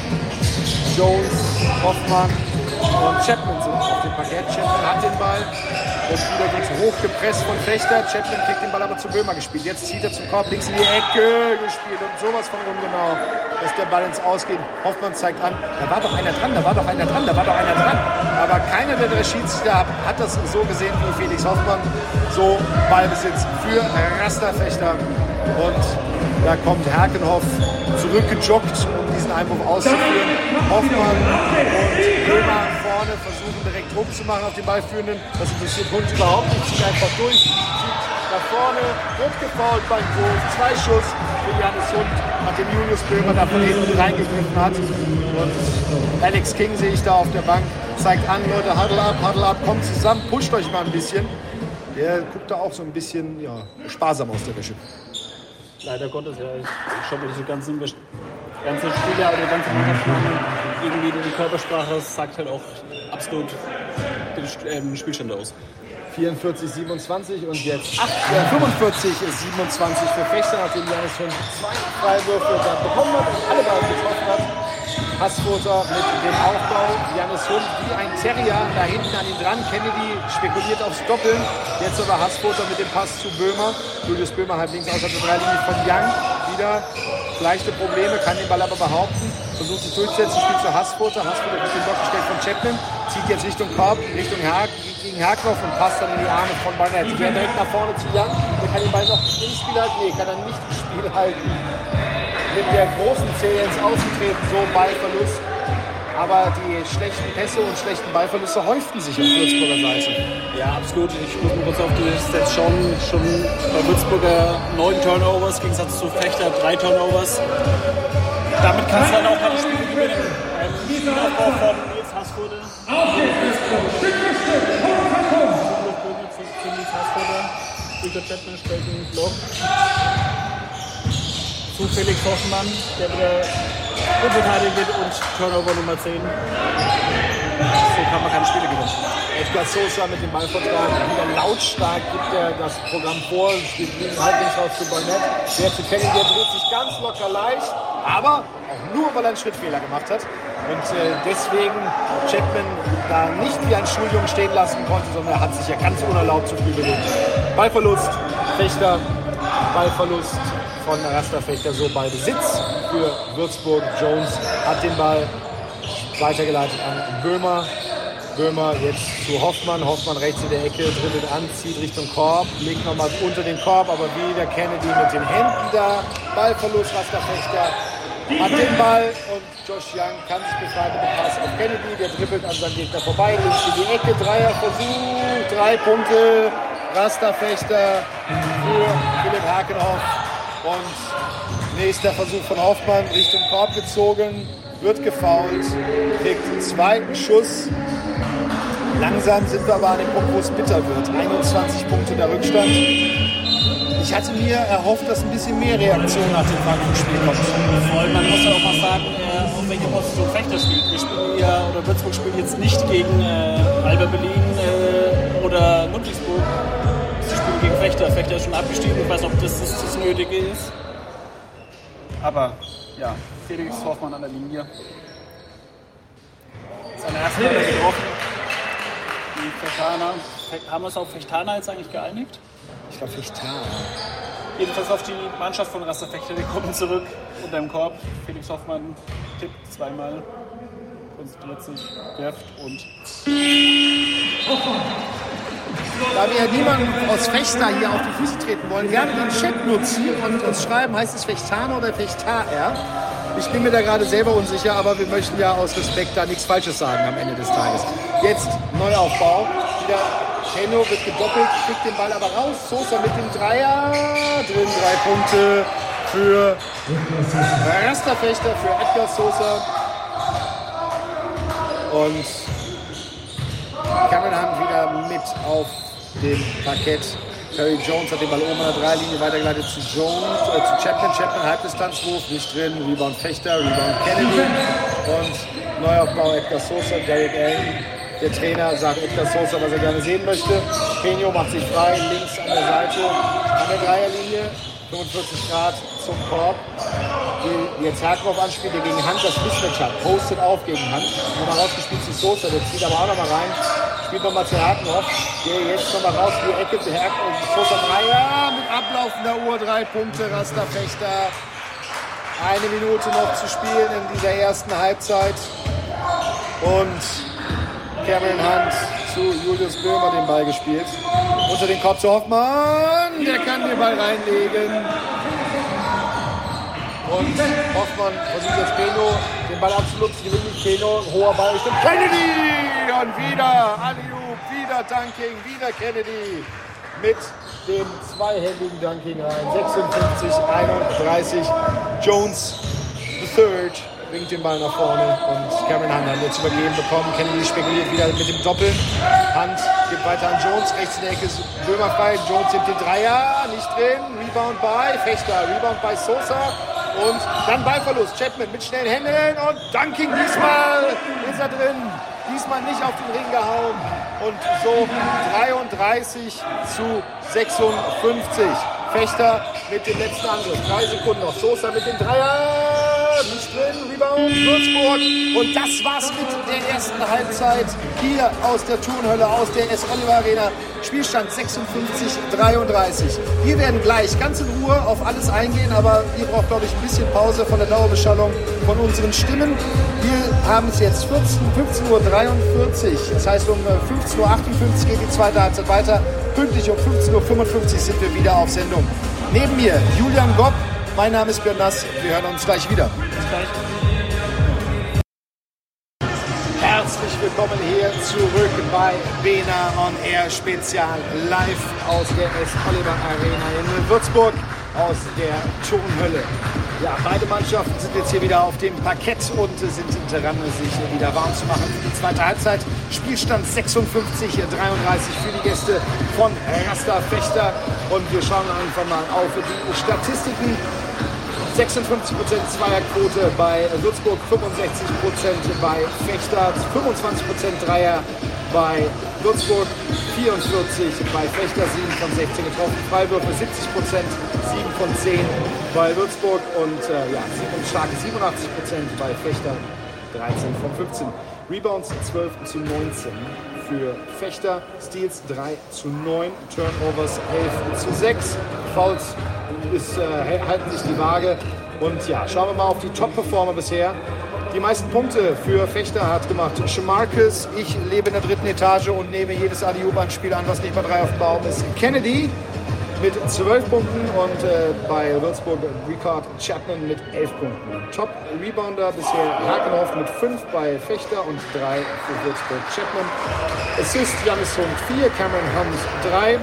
Jones, Hoffmann und Chapman sind auf dem Parkett. Chapman hat den Ball. Der Spieler wird hochgepresst von Fechter. Chapman kriegt den Ball aber zu Böhmer gespielt. Jetzt zieht er zum Korb links in die Ecke gespielt und sowas von ungenau, dass der Ball ins Ausgehen. Hoffmann zeigt an, da war doch einer dran, da war doch einer dran, da war doch einer dran. Aber keiner der drei Schiedsrichter hat das so gesehen wie Felix Hoffmann. So Ballbesitz für Rasterfechter. Und da kommt Herkenhoff zurückgejoggt, um diesen Einwurf auszuführen. Hoffmann und Böhmer vorne versuchen direkt Druck zu machen auf den Ballführenden. Das interessiert Hund überhaupt nicht, zieht einfach durch, nach vorne, wird gefault beim Wurf. Zwei Schuss für Janis Hund, nachdem Julius Böhmer da von hinten reingegriffen hat. Und Alex King sehe ich da auf der Bank, zeigt an, Leute, huddle up, huddle up, kommt zusammen, pusht euch mal ein bisschen. Der guckt da auch so ein bisschen ja, sparsam aus der Wäsche. Leider Gottes, ja. Ich schaue mir diese ganzen, ganzen Spieler oder ganze Mannschaften irgendwie die Körpersprache sagt halt auch absolut den ähm, Spielstand aus. 44, 27 und jetzt 8, äh, 45 ist 27 für Fechter, nachdem Janis schon zwei Freiwürfe bekommen hat und alle Ball getroffen hat. Hassfoter mit dem Aufbau. Janis Hund wie ein Terrier da hinten an ihn dran. Kennedy spekuliert aufs Doppeln. Jetzt aber Hassfoter mit dem Pass zu Böhmer. Julius Böhmer halb links außer der Dreilinie von Young. Wieder leichte Probleme, kann den Ball aber behaupten. Versucht sich durchzusetzen, spielt zu Hassfoter. Hassfoter wird den Block gestellt von Chapman. Zieht jetzt Richtung Korb, Richtung Haag, gegen Herkloff und passt dann in die Arme von Barnett. Geht direkt nach vorne zu Young. Der kann den Ball noch im Spiel halten. Nee, kann er nicht im Spiel halten mit der großen Zehe ins Außentreten, so Ballverlust. Aber die schlechten Pässe und schlechten Ballverluste häuften sich auf Würzburger Seite. Ja, absolut. Ich muss mal kurz auf die Stats schauen. Schon bei Würzburger neun Turnovers, im Gegensatz zu Fechter drei Turnovers. Damit kannst du dann auch keine Spiele gewinnen. Ein Spielaufbau von Nils Hassfurde. Victor Chapman stellt den Block zu Felix Hoffmann, der wieder unverteidigt wird und Turnover Nummer 10. So kann man keine Spiele gewinnen. Edgar Sosa mit dem Ballvertrag wieder lautstark gibt er das Programm vor, spielt links raus zu Barnett. Der zu Kennedy, der dreht sich ganz locker leicht, aber auch nur, weil er einen Schrittfehler gemacht hat. Und äh, deswegen Chapman da nicht wie ein Schuljungen stehen lassen konnte, sondern er hat sich ja ganz unerlaubt zu früh bewegt. Ballverlust, Fechter, Ballverlust, von Rasterfechter so bei Besitz für Würzburg. Jones hat den Ball weitergeleitet an Böhmer. Böhmer jetzt zu Hoffmann. Hoffmann rechts in der Ecke, dribbelt an, zieht Richtung Korb, legt nochmal unter den Korb, aber wieder Kennedy mit den Händen da. Ballverlust, Rasterfechter hat den Ball und Josh Young kann sich befreien mit Pass auf Kennedy. Der dribbelt an seinem Gegner vorbei, links in die Ecke, Dreierversuch, drei Punkte. Rasterfechter für Philipp Hakenhoff. Und nächster Versuch von Hoffmann Richtung Korb gezogen, wird gefault, kriegt zwei Schuss. Langsam sind wir aber an dem Punkt, wo es bitter wird. 21 Punkte der Rückstand. Ich hatte mir erhofft, dass ein bisschen mehr Reaktion nach dem Frankfurt-Spiel kommt. Vor allem, man muss ja auch mal sagen, äh, auf welche Position Fechter spielt. Wir spielen ja, oder Würzburg spielt jetzt nicht gegen äh, Alba Berlin äh, oder Ludwigsburg. Gegen Fechter. Fechter ist schon abgestiegen. Ich weiß nicht, ob das das, das Nötige ist. Aber ja, Felix Hoffmann an der Linie. Seine erste er getroffen. Die Fechtaner. Haben wir uns auf Fechtaner jetzt eigentlich geeinigt? Ich glaube Fechtana. Jedenfalls auf die Mannschaft von Rasterfechter, die kommen zurück unter dem Korb. Felix Hoffmann tippt zweimal, konzentriert sich, werft und Da wir niemanden aus Fechter hier auf die Füße treten wollen, gerne den Chat nutzen und uns schreiben, heißt es Fechtana oder Fechtar? Ich bin mir da gerade selber unsicher, aber wir möchten ja aus Respekt da nichts Falsches sagen am Ende des Tages. Jetzt Neuaufbau. Wieder Tenno wird gedoppelt, kriegt den Ball aber raus. Sosa mit dem Dreier. Drin drei Punkte für Rasterfechter, für Edgar Sosa. Und Cameron wieder mit auf dem Parkett. Terry Jones hat den Ball oben an der Dreilinie weitergeleitet zu Jones, äh, zu Chapman. Chapman Halbdistanzwurf, nicht drin. Rebound Fechter, Rebound Kennedy. Und Neuaufbau Edgar Sosa, Derek Allen. Der Trainer sagt Edgar Sosa, was er gerne sehen möchte. Penio macht sich frei, links an der Seite, an der Dreierlinie. 45 Grad zum Korb. Die jetzt Herkopf anspielt, der gegen Hand das Mismatch hat. Postet auf gegen Hand. Nochmal rausgespielt zu Sosa, der zieht aber auch nochmal rein. Spielt nochmal zu Herkenhoff, der jetzt nochmal raus in die Ecke zu Herkenhoff. Sosa Dreier mit ablaufender Uhr, drei Punkte, Rasterfechter. Eine Minute noch zu spielen in dieser ersten Halbzeit. Und Cameron Hunt zu Julius Böhmer den Ball gespielt. Unter den Kopf zu Hoffmann, der kann den Ball reinlegen. Und Hoffmann versucht jetzt Peno den Ball abzulupfen, gewinnt nicht Peno, hoher Ball Richtung Kennedy und wieder Aliu, wieder Dunking, wieder Kennedy mit dem zweihändigen Dunking rein. 56, 31. Jones, the third, bringt den Ball nach vorne und Cameron Hunt hat jetzt übergeben bekommen. Kennedy spekuliert wieder mit dem Doppeln. Hunt gibt weiter an Jones, rechts in der Ecke ist Böhmer frei. Jones nimmt den Dreier, nicht drin. Rebound bei Fechter, Rebound bei Sosa. Und dann Ballverlust. Chapman mit schnellen Händen und Dunking diesmal ist er drin. Diesmal nicht auf den Ring gehauen. Und so 33 zu 56. Fechter mit dem letzten Angriff. Drei Sekunden noch. Sosa mit dem Dreier. Nicht drin. Rebound. Würzburg. Und das war's mit der ersten Halbzeit hier aus der Turnhölle, aus der S. Oliver Arena. Spielstand 56, 33. Wir werden gleich ganz in Ruhe auf alles eingehen, aber ihr braucht, glaube ich, ein bisschen Pause von der Dauerbeschallung von unseren Stimmen. Wir haben es jetzt 14, 15.43 Uhr. Das heißt, um 15.58 Uhr geht die zweite Halbzeit weiter. Pünktlich um 15.55 Uhr sind wir wieder auf Sendung. Neben mir Julian Gopp. Mein Name ist Björn Nass. Wir hören uns gleich wieder. bis gleich. Herzlich willkommen hier zurück bei Bena On Air Spezial live aus der S. Oliver Arena in Würzburg aus der Turnhölle. Ja, beide Mannschaften sind jetzt hier wieder auf dem Parkett und sind dran, sich wieder warm zu machen für die zweite Halbzeit. Spielstand 56, 33 für die Gäste von Rasta Fechter. Und wir schauen einfach mal auf die Statistiken. 56% Zweierquote bei Würzburg, 65% bei Fechter, 25% Dreier bei Würzburg, 44 bei Fechter, 7 von 16 getroffen, Freiwürfe 70%, 7 von 10 bei Würzburg und äh, ja, starke 87% bei Fechter, 13 von 15. Rebounds 12 zu 19 für Fechter, Steals 3 zu 9, Turnovers 11 zu 6, Fouls ist, äh, halten sich die Waage. Und ja, schauen wir mal auf die Top-Performer bisher. Die meisten Punkte für Fechter hat gemacht Schemarkes. Ich lebe in der dritten Etage und nehme jedes Adiuban-Spiel an, was nicht bei drei auf dem Baum ist. Kennedy mit 12 Punkten und äh, bei Würzburg Ricard Chapman mit 11 Punkten. Top-Rebounder bisher Hakenhoff mit 5 bei Fechter und 3 für Würzburg Chapman. Assist Janis Hund 4, Cameron Hunt 3.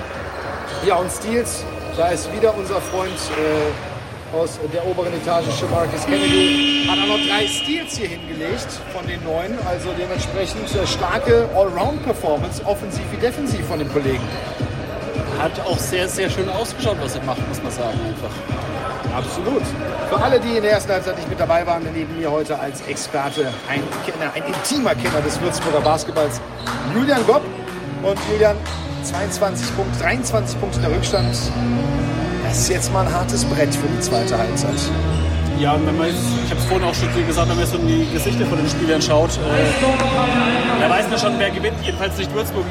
Ja, und Steals, da ist wieder unser Freund äh, aus der oberen Etage, Shamarcus Kennedy, hat auch noch drei Steals hier hingelegt von den neun. Also dementsprechend äh, starke Allround-Performance, offensiv wie defensiv von den Kollegen. Hat auch sehr, sehr schön ausgeschaut, was er macht, muss man sagen einfach. Absolut. Für alle, die in der ersten Halbzeit nicht mit dabei waren, neben mir heute als Experte ein Kenner, ein intimer Kenner des Würzburger Basketballs, Julian Gopp. Und Julian, 22 Punkte, 23 Punkte der Rückstand. Das ist jetzt mal ein hartes Brett für die zweite Halbzeit. Ja, wenn man jetzt, ich habe es vorhin auch schon gesagt, wenn man jetzt so in die Gesichter von den Spielern schaut, äh, da weiß man schon, wer gewinnt, jedenfalls nicht Würzburg.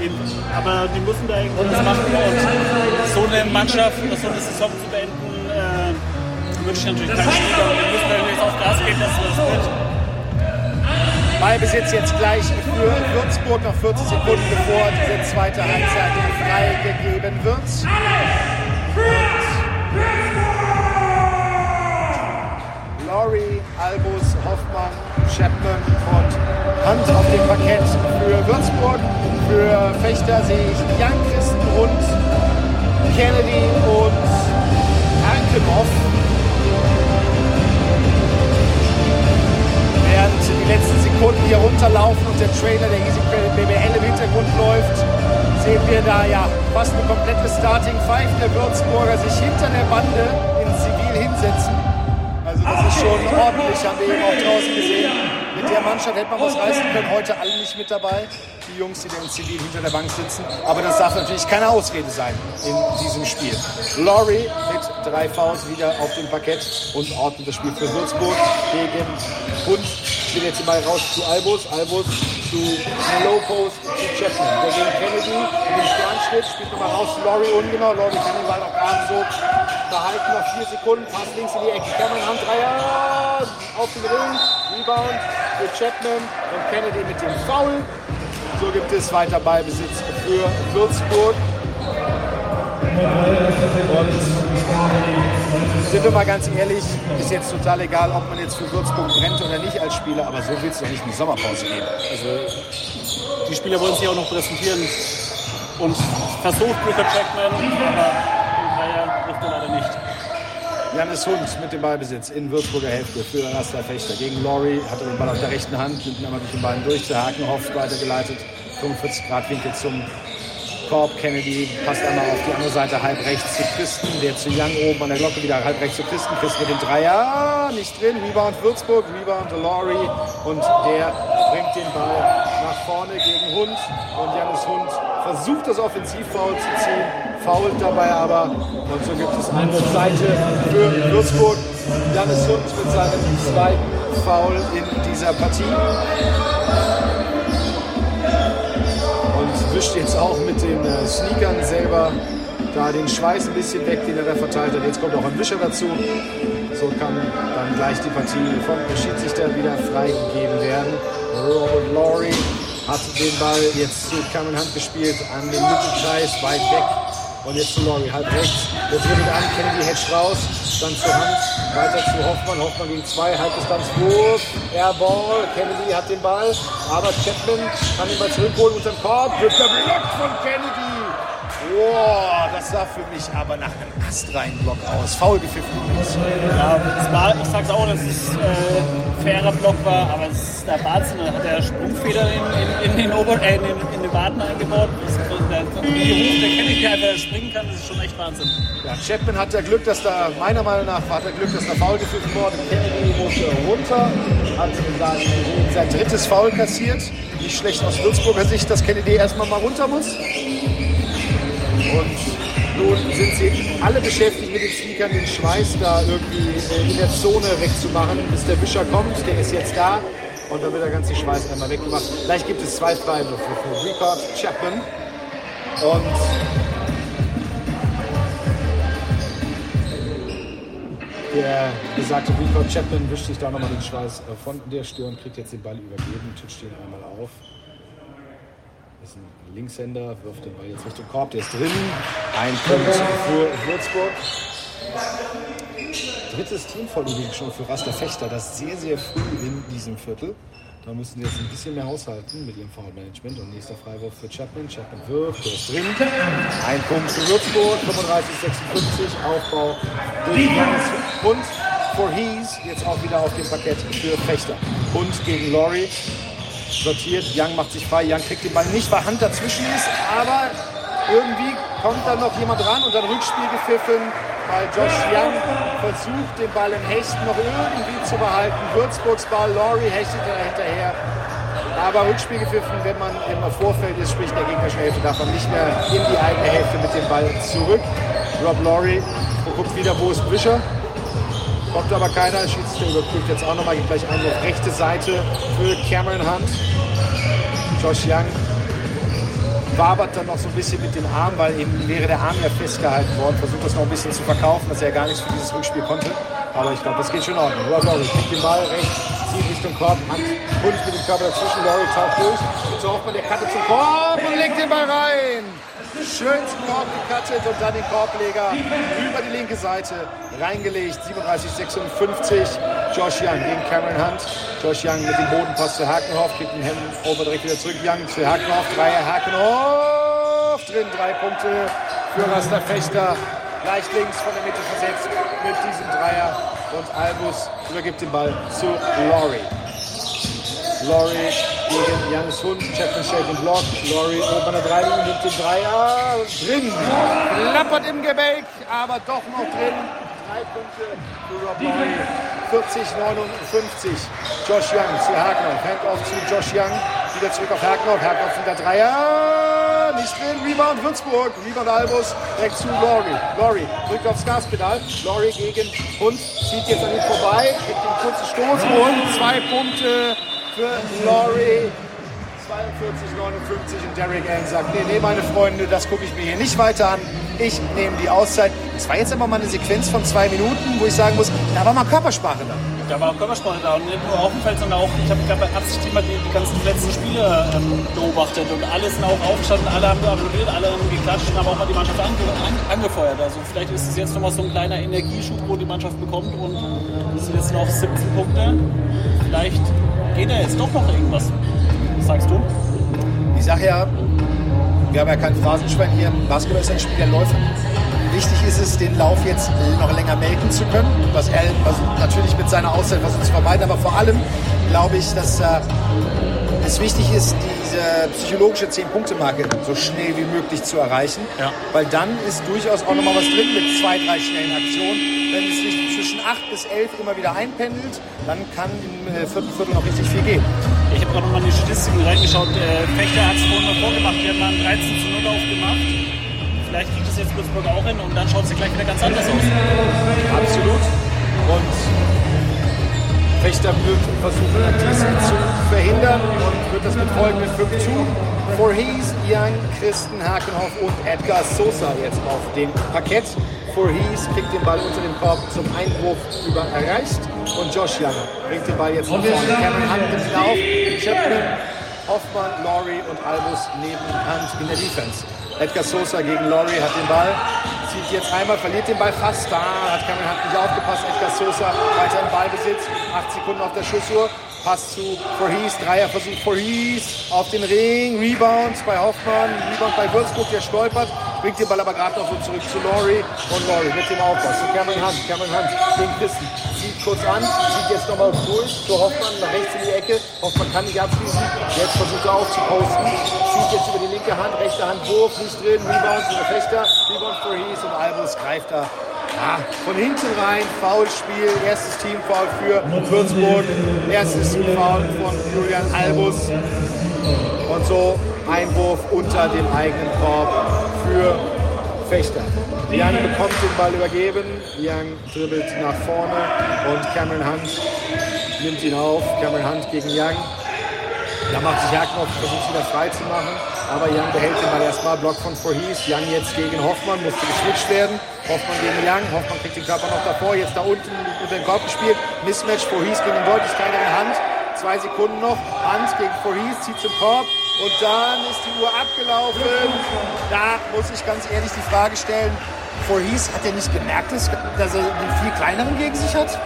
Aber die müssen da irgendwas machen und so eine Mannschaft, so eine Saison zu beenden, äh, wünsche ich natürlich keinen Spieler. Und wir müssen natürlich auf Gas gehen, dass das wird. Ballbesitz jetzt gleich für Würzburg noch 40 Sekunden bevor diese zweite Halbzeit freigegeben wird. Laurie, Albus, Hoffmann, Chapman und Hunt auf dem Parkett für Würzburg. Für Fechter sehe ich Jan Christen Hund, Kennedy runterlaufen und der Trailer der Easy BBL im Hintergrund läuft, sehen wir da ja fast eine komplette Starting Five der Würzburger sich hinter der Bande in Zivil hinsetzen. Also das ist schon ordentlich, haben wir eben auch draußen gesehen. Mit der Mannschaft hätte man was reißen können, heute alle nicht mit dabei. Die Jungs, die in Zivil hinter der Bank sitzen. Aber das darf natürlich keine Ausrede sein in diesem Spiel. Laurie mit drei Fouls wieder auf dem Parkett und ordnet das Spiel für Würzburg gegen Hund. Spielt jetzt Ball raus zu Albus. Albus zu Low Post zu Chapman. Der gegen Kennedy mit dem Sternschnitt spielt nochmal raus zu Laurie ungenau. Laurie kann den Ball auch nicht so behalten. Noch vier Sekunden. Pass links in die Ecke. Cameron Hand Dreier auf den Ring. Rebound für Chapman und Kennedy mit dem Foul. So gibt es weiter Ballbesitz für Würzburg. Sind wir mal ganz ehrlich, ist jetzt total egal, ob man jetzt für Würzburg brennt oder nicht als Spieler, aber so will es doch nicht in die Sommerpause gehen. Also die Spieler wollen sich auch noch präsentieren und versucht Richard Jackman, aber Dreier trifft er leider nicht. Janis Hund mit dem Ballbesitz in Würzburger Hälfte für Rasta Fechter. Gegen Laurie hat den Ball auf der rechten Hand, nimmt ihn einmal durch den Bein durch. Der Hakenhoff weitergeleitet. 45 Grad Winkel zum Korb. Kennedy passt einmal auf die andere Seite halb rechts zu Christen. Der zu Young oben an der Glocke wieder halb rechts zu Christen. Christen mit dem Dreier. Nicht drin. Rebound Würzburg. Rebound Laurie. Und der bringt den Ball nach vorne gegen Hund. Und Janis Hund versucht das Offensivfoul zu ziehen. Fault dabei aber. Und so gibt es eine Seite für Würzburg. Janis Hund mit seinem zweiten Foul in dieser Partie. Wischt jetzt auch mit den äh, Sneakern selber da den Schweiß ein bisschen weg, den er da verteilt hat. Jetzt kommt auch ein Wischer dazu. So kann dann gleich die Partie vom Schiedsrichter wieder freigegeben werden. Robert Laurie hat den Ball jetzt zu Cameron Hunt gespielt, an den Mittelkreis, weit weg. Und jetzt zu Laurie, halb rechts. Jetzt wird an, Kennedy hedgt raus, dann zu Hand, weiter zu Hoffmann. Hoffmann gegen zwei, Halbdistanzwurf, Airball. Kennedy hat den Ball, aber Chapman kann ihn mal zurückholen unter dem Korb. Wird geblockt von Kennedy. Wow, das sah für mich aber nach einem astreinen Block aus. Foul gepfiffen. Ja, das war, ich sag's auch, dass es äh, fairer Block war, aber es ist der Wahnsinn. Da hat er Sprungfeder in, in, in, den Ober äh, in, den, in den Waden eingebaut. Das, der, wie der Kennedy einfach springen kann, das ist schon echt Wahnsinn. Ja, Chapman hat ja Glück, dass da, meiner Meinung nach, hat er Glück, dass da Foul gepfiffen wurde. Kennedy musste runter, hat sein, sein drittes Foul kassiert. Nicht schlecht aus Würzburger Sicht, dass Kennedy erstmal mal runter muss. Und nun sind sie alle beschäftigt mit den Sneakern, den Schweiß da irgendwie in der Zone wegzumachen, bis der Wischer kommt. Der ist jetzt da und dann wird der ganze Schweiß einmal weggemacht. Gleich gibt es zwei Freiwürfe für Ricard Chapman. Und der besagte Ricard Chapman wischt sich da nochmal den Schweiß von der Stirn, kriegt jetzt den Ball übergeben, titscht ihn einmal auf ist ein Linkshänder, wirft den Ball jetzt Richtung Korb, der ist drin. Ein Punkt für Würzburg. Drittes übrigens schon für Raster Fechter, das sehr, sehr früh in diesem Viertel. Da müssen sie jetzt ein bisschen mehr haushalten mit ihrem Foul-Management. Und nächster Freiwurf für Chapman. Chapman wirft, der ist drin. Ein Punkt für Würzburg, 35, 56. Aufbau durch Janis und Voorhees. Jetzt auch wieder auf dem Parkett für Fechter. Und gegen Laurie sortiert. Young macht sich frei. Young kriegt den Ball nicht, weil Hand dazwischen ist. Aber irgendwie kommt dann noch jemand ran und dann Rückspiel gepfiffen, weil Josh Young versucht, den Ball im Hechten noch irgendwie zu behalten. Würzburgs Ball, Laurie hechtet da hinterher. Aber Rückspiel gepfiffen, wenn man im Vorfeld ist, sprich der gegnerischen Hälfte, darf man nicht mehr in die eigene Hälfte mit dem Ball zurück. Rob Laurie guckt wieder, wo ist Wischer. Kommt aber keiner. Schiedsrichter überprüft jetzt auch nochmal. Gibt gleich einen auf rechte Seite für Cameron Hunt. Josh Young wabert dann noch so ein bisschen mit dem Arm, weil eben wäre der Arm ja festgehalten worden. Versucht das noch ein bisschen zu verkaufen, dass er ja gar nichts für dieses Rückspiel konnte. Aber ich glaube, das geht schon in Ordnung. Oder Laurie kriegt den Ball rechts, zieht Richtung Korb, Hand Hund mit dem Körper dazwischen. Laurie taucht durch. So hofft man, der Karte zum Korb und legt den Ball rein. Schön zum Korb gecuttet und dann den Korbleger über die linke Seite reingelegt. 37, 56. Josh Young gegen Cameron Hunt. Josh Young mit dem Bodenpass zu Hakenhoff, kriegt den Handover direkt wieder zurück. Young zu Hakenhoff, Dreier Hakenhoff. Drin, drei Punkte für Rasta Fechter. Gleich links von der Mitte versetzt mit diesem Dreier. Und Albus übergibt den Ball zu Laurie. Laurie gegen Janis Hund. Stellt den Block. Laurie oben der Dreilinie nimmt den Dreier. Drin. Klappert im Gebälk, aber doch noch drin. Drei Punkte für Rob Laurie. 40, 59. Josh Young zu Hagner. Handoff zu Josh Young. Wieder zurück auf Hagner. Hagner wieder Dreier. Nicht drin. Rebound Würzburg. Rebound Albus. Direkt zu Laurie. Laurie drückt aufs Gaspedal. Laurie gegen Hund. Zieht jetzt an ihm vorbei. Kriegt den kurzen Stoß. Und zwei Punkte für Laurie. 42, 59 und Derek Allen sagt, nee, nee, meine Freunde, das gucke ich mir hier nicht weiter an. Ich nehme die Auszeit. Das war jetzt aber mal eine Sequenz von zwei Minuten, wo ich sagen muss, da war mal Körpersprache da. Da war auch Körpersprache da und nicht nur auf dem Feld, sondern auch, ich habe gerade bei Absicht immer die, die ganzen letzten Spiele ähm, beobachtet und alle sind auch aufgestanden, alle haben applaudiert, alle haben geklatscht und haben auch mal die Mannschaft ange, an, angefeuert. Also vielleicht ist es jetzt nochmal so ein kleiner Energieschub, wo die Mannschaft bekommt und es sind jetzt noch 17 Punkte. Vielleicht geht da jetzt doch noch irgendwas. Was sagst du? Ich sage ja, wir haben ja kein Phrasenschwein hier. Basketball ist ein Spiel der Läufe. Wichtig ist es, den Lauf jetzt noch länger melken zu können, was er versucht, natürlich mit seiner Auszeit versucht zu vermeiden. Aber vor allem glaube ich, dass äh, es wichtig ist, diese psychologische 10-Punkte-Marke so schnell wie möglich zu erreichen. Ja. Weil dann ist durchaus auch nochmal was drin mit zwei, drei schnellen Aktionen. Wenn es sich zwischen 8 bis 11 immer wieder einpendelt, dann kann im äh, vierten Viertel noch richtig viel gehen. Ich habe gerade nochmal in die Statistiken reingeschaut. Äh, Fechter hat es vorhin mal vorgemacht. Die haben dann 13 zu 0 aufgemacht. Vielleicht kriegt es jetzt Würzburg auch hin und dann schaut es gleich wieder ganz anders aus. Absolut. Und Fechter wird versuchen, dies zu verhindern und wird das mit folgenden 5 tun. Voorhees, Young, Christen, Hakenhoff und Edgar Sosa jetzt auf dem Parkett. Voorhees kriegt den Ball unter dem Korb zum Einwurf über erreicht und Josh Young bringt den Ball jetzt nach vorne. Cameron Hunt nimmt ihn auf. Chapman, Hoffmann, Laurie und Albus neben Hunt in der Defense. Edgar Sosa gegen Laurie hat den Ball, zieht jetzt einmal, verliert den Ball fast. Da hat Cameron Hunt nicht aufgepasst. Edgar Sosa weiter im Ballbesitz, 8 Sekunden auf der Schussuhr. Pass zu Voorhees, Dreierversuch Voorhees auf den Ring, Rebound bei Hoffmann, Rebound bei Würzburg, der stolpert, bringt den Ball aber gerade noch so zurück zu Laurie. Und Laurie mit dem Aufbau zu Cameron Hunt, Cameron Hunt gegen Christen, zieht kurz an, zieht jetzt nochmal durch zu Hoffmann, nach rechts in die Ecke, Hoffmann kann nicht abschließen, jetzt versucht er aufzuposten, zieht jetzt über die linke Hand, rechte Hand, Wurf, nicht drin, Rebound den Fechter, Rebound Voorhees. Und Albus greift da von hinten rein, Foulspiel, erstes Teamfoul für Würzburg, erstes Foul von Julian Albus und so Einwurf unter dem eigenen Korb für Fechter. Young bekommt den Ball übergeben, Young dribbelt nach vorne und Cameron Hunt nimmt ihn auf, Cameron Hunt gegen Young. Da macht sich Jagdhoff, versucht wieder frei zu machen. Aber Young behält den Ball erstmal. Block von Voorhees. Young jetzt gegen Hoffmann, musste geswitcht werden. Hoffmann gegen Young. Hoffmann kriegt den Körper noch davor. Jetzt da unten unter den Korb gespielt. Mismatch. Voorhees gegen den deutlich kleinere Hand. Zwei Sekunden noch. Hand gegen Voorhees, zieht zum Korb. Und dann ist die Uhr abgelaufen. Da muss ich ganz ehrlich die Frage stellen. Voorhees, hat er nicht gemerkt, dass er den viel kleineren gegen sich hat?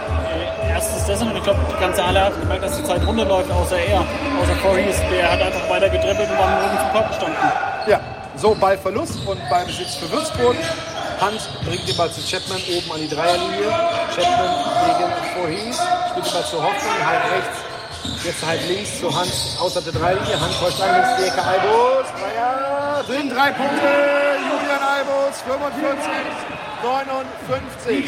Erstens und ich glaube, die ganze Halle hat gemerkt, dass die Zeit runterläuft, außer er. Außer Voorhees, der hat einfach weiter gedribbelt und war nur oben zum Korb gestanden. Ja, so Ballverlust und Ballbesitz für Würzburg. Hand bringt den Ball zu Chapman oben an die Dreierlinie. Chapman gegen Voorhees, spielt den Ball zu Hoffmann, halb rechts, jetzt halb links zu Hand außerhalb der Dreierlinie. Hand täuscht an, links die Ecke, Albus, Dreier, drin, drei Punkte, Julian Albus, 45, 59.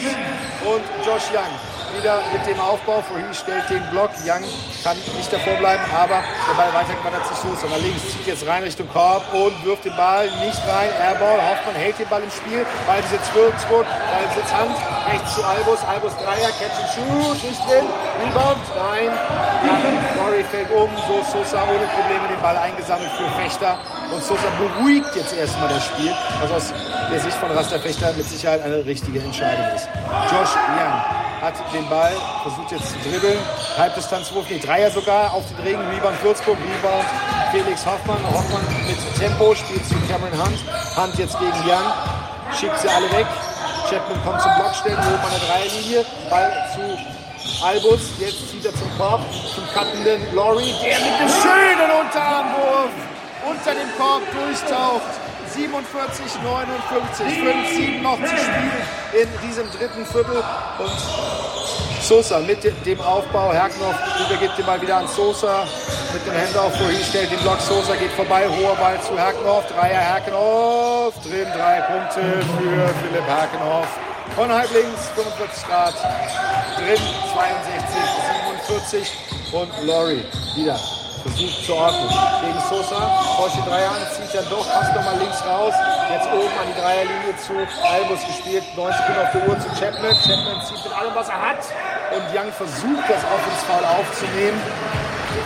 Und Josh Young wieder mit dem Aufbau. Vorhin stellt den Block. Young kann nicht davor bleiben, aber der Ball weiter wandert zu Sosa nach links. Zieht jetzt rein Richtung Korb und wirft den Ball nicht rein. Airball. Hoffmann hält den Ball im Spiel. Ball besitzt Würzburg. Ball besitzt Hand. Rechts zu Albus. Albus Dreier. Catch and shoot. Nicht drin. Rebound. Nein. Murray fällt um. So Sosa ohne Probleme den Ball eingesammelt für Fechter. Und Sosa beruhigt jetzt erstmal das Spiel, was aus der Sicht von Rasta Fechter mit Sicherheit eine richtige Entscheidung ist. Josh Young hat den Ball, versucht jetzt zu dribbeln. Halbdistanzwurf, nee, Dreier sogar auf den Regen. Rebound Würzburg, Rebound Felix Hoffmann. Hoffmann mit Tempo spielt zu Cameron Hunt. Hunt jetzt gegen Young, schickt sie alle weg. Chapman kommt zum Blockstellen, oben an der Dreierlinie. Ball zu Albus, jetzt zieht er zum Korb, zum cuttenden Laurie, der mit dem schönen Unterarmwurf unter dem Korb durchtaucht. 47, 59, 5, 7 noch zu spielen in diesem dritten Viertel. Und Sosa mit dem Aufbau. Herknoff übergibt den Ball wieder an Sosa mit dem Handoff. Vorhin stellt den Block. Sosa geht vorbei. Hoher Ball zu Herknoff. Dreier Herknoff. Drin drei Punkte für Philipp Herknoff. Von halb links 45 Grad. Drin 62, 47. Und Laurie wieder versucht zu ordnen. Gegen Sosa, Porsche Dreier an, zieht dann doch, passt nochmal links raus. Jetzt oben an die Dreierlinie zu Albus gespielt, 9 Sekunden auf der Uhr zu Chapman. Chapman zieht mit allem, was er hat. Und Young versucht, das Offensfoul aufzunehmen.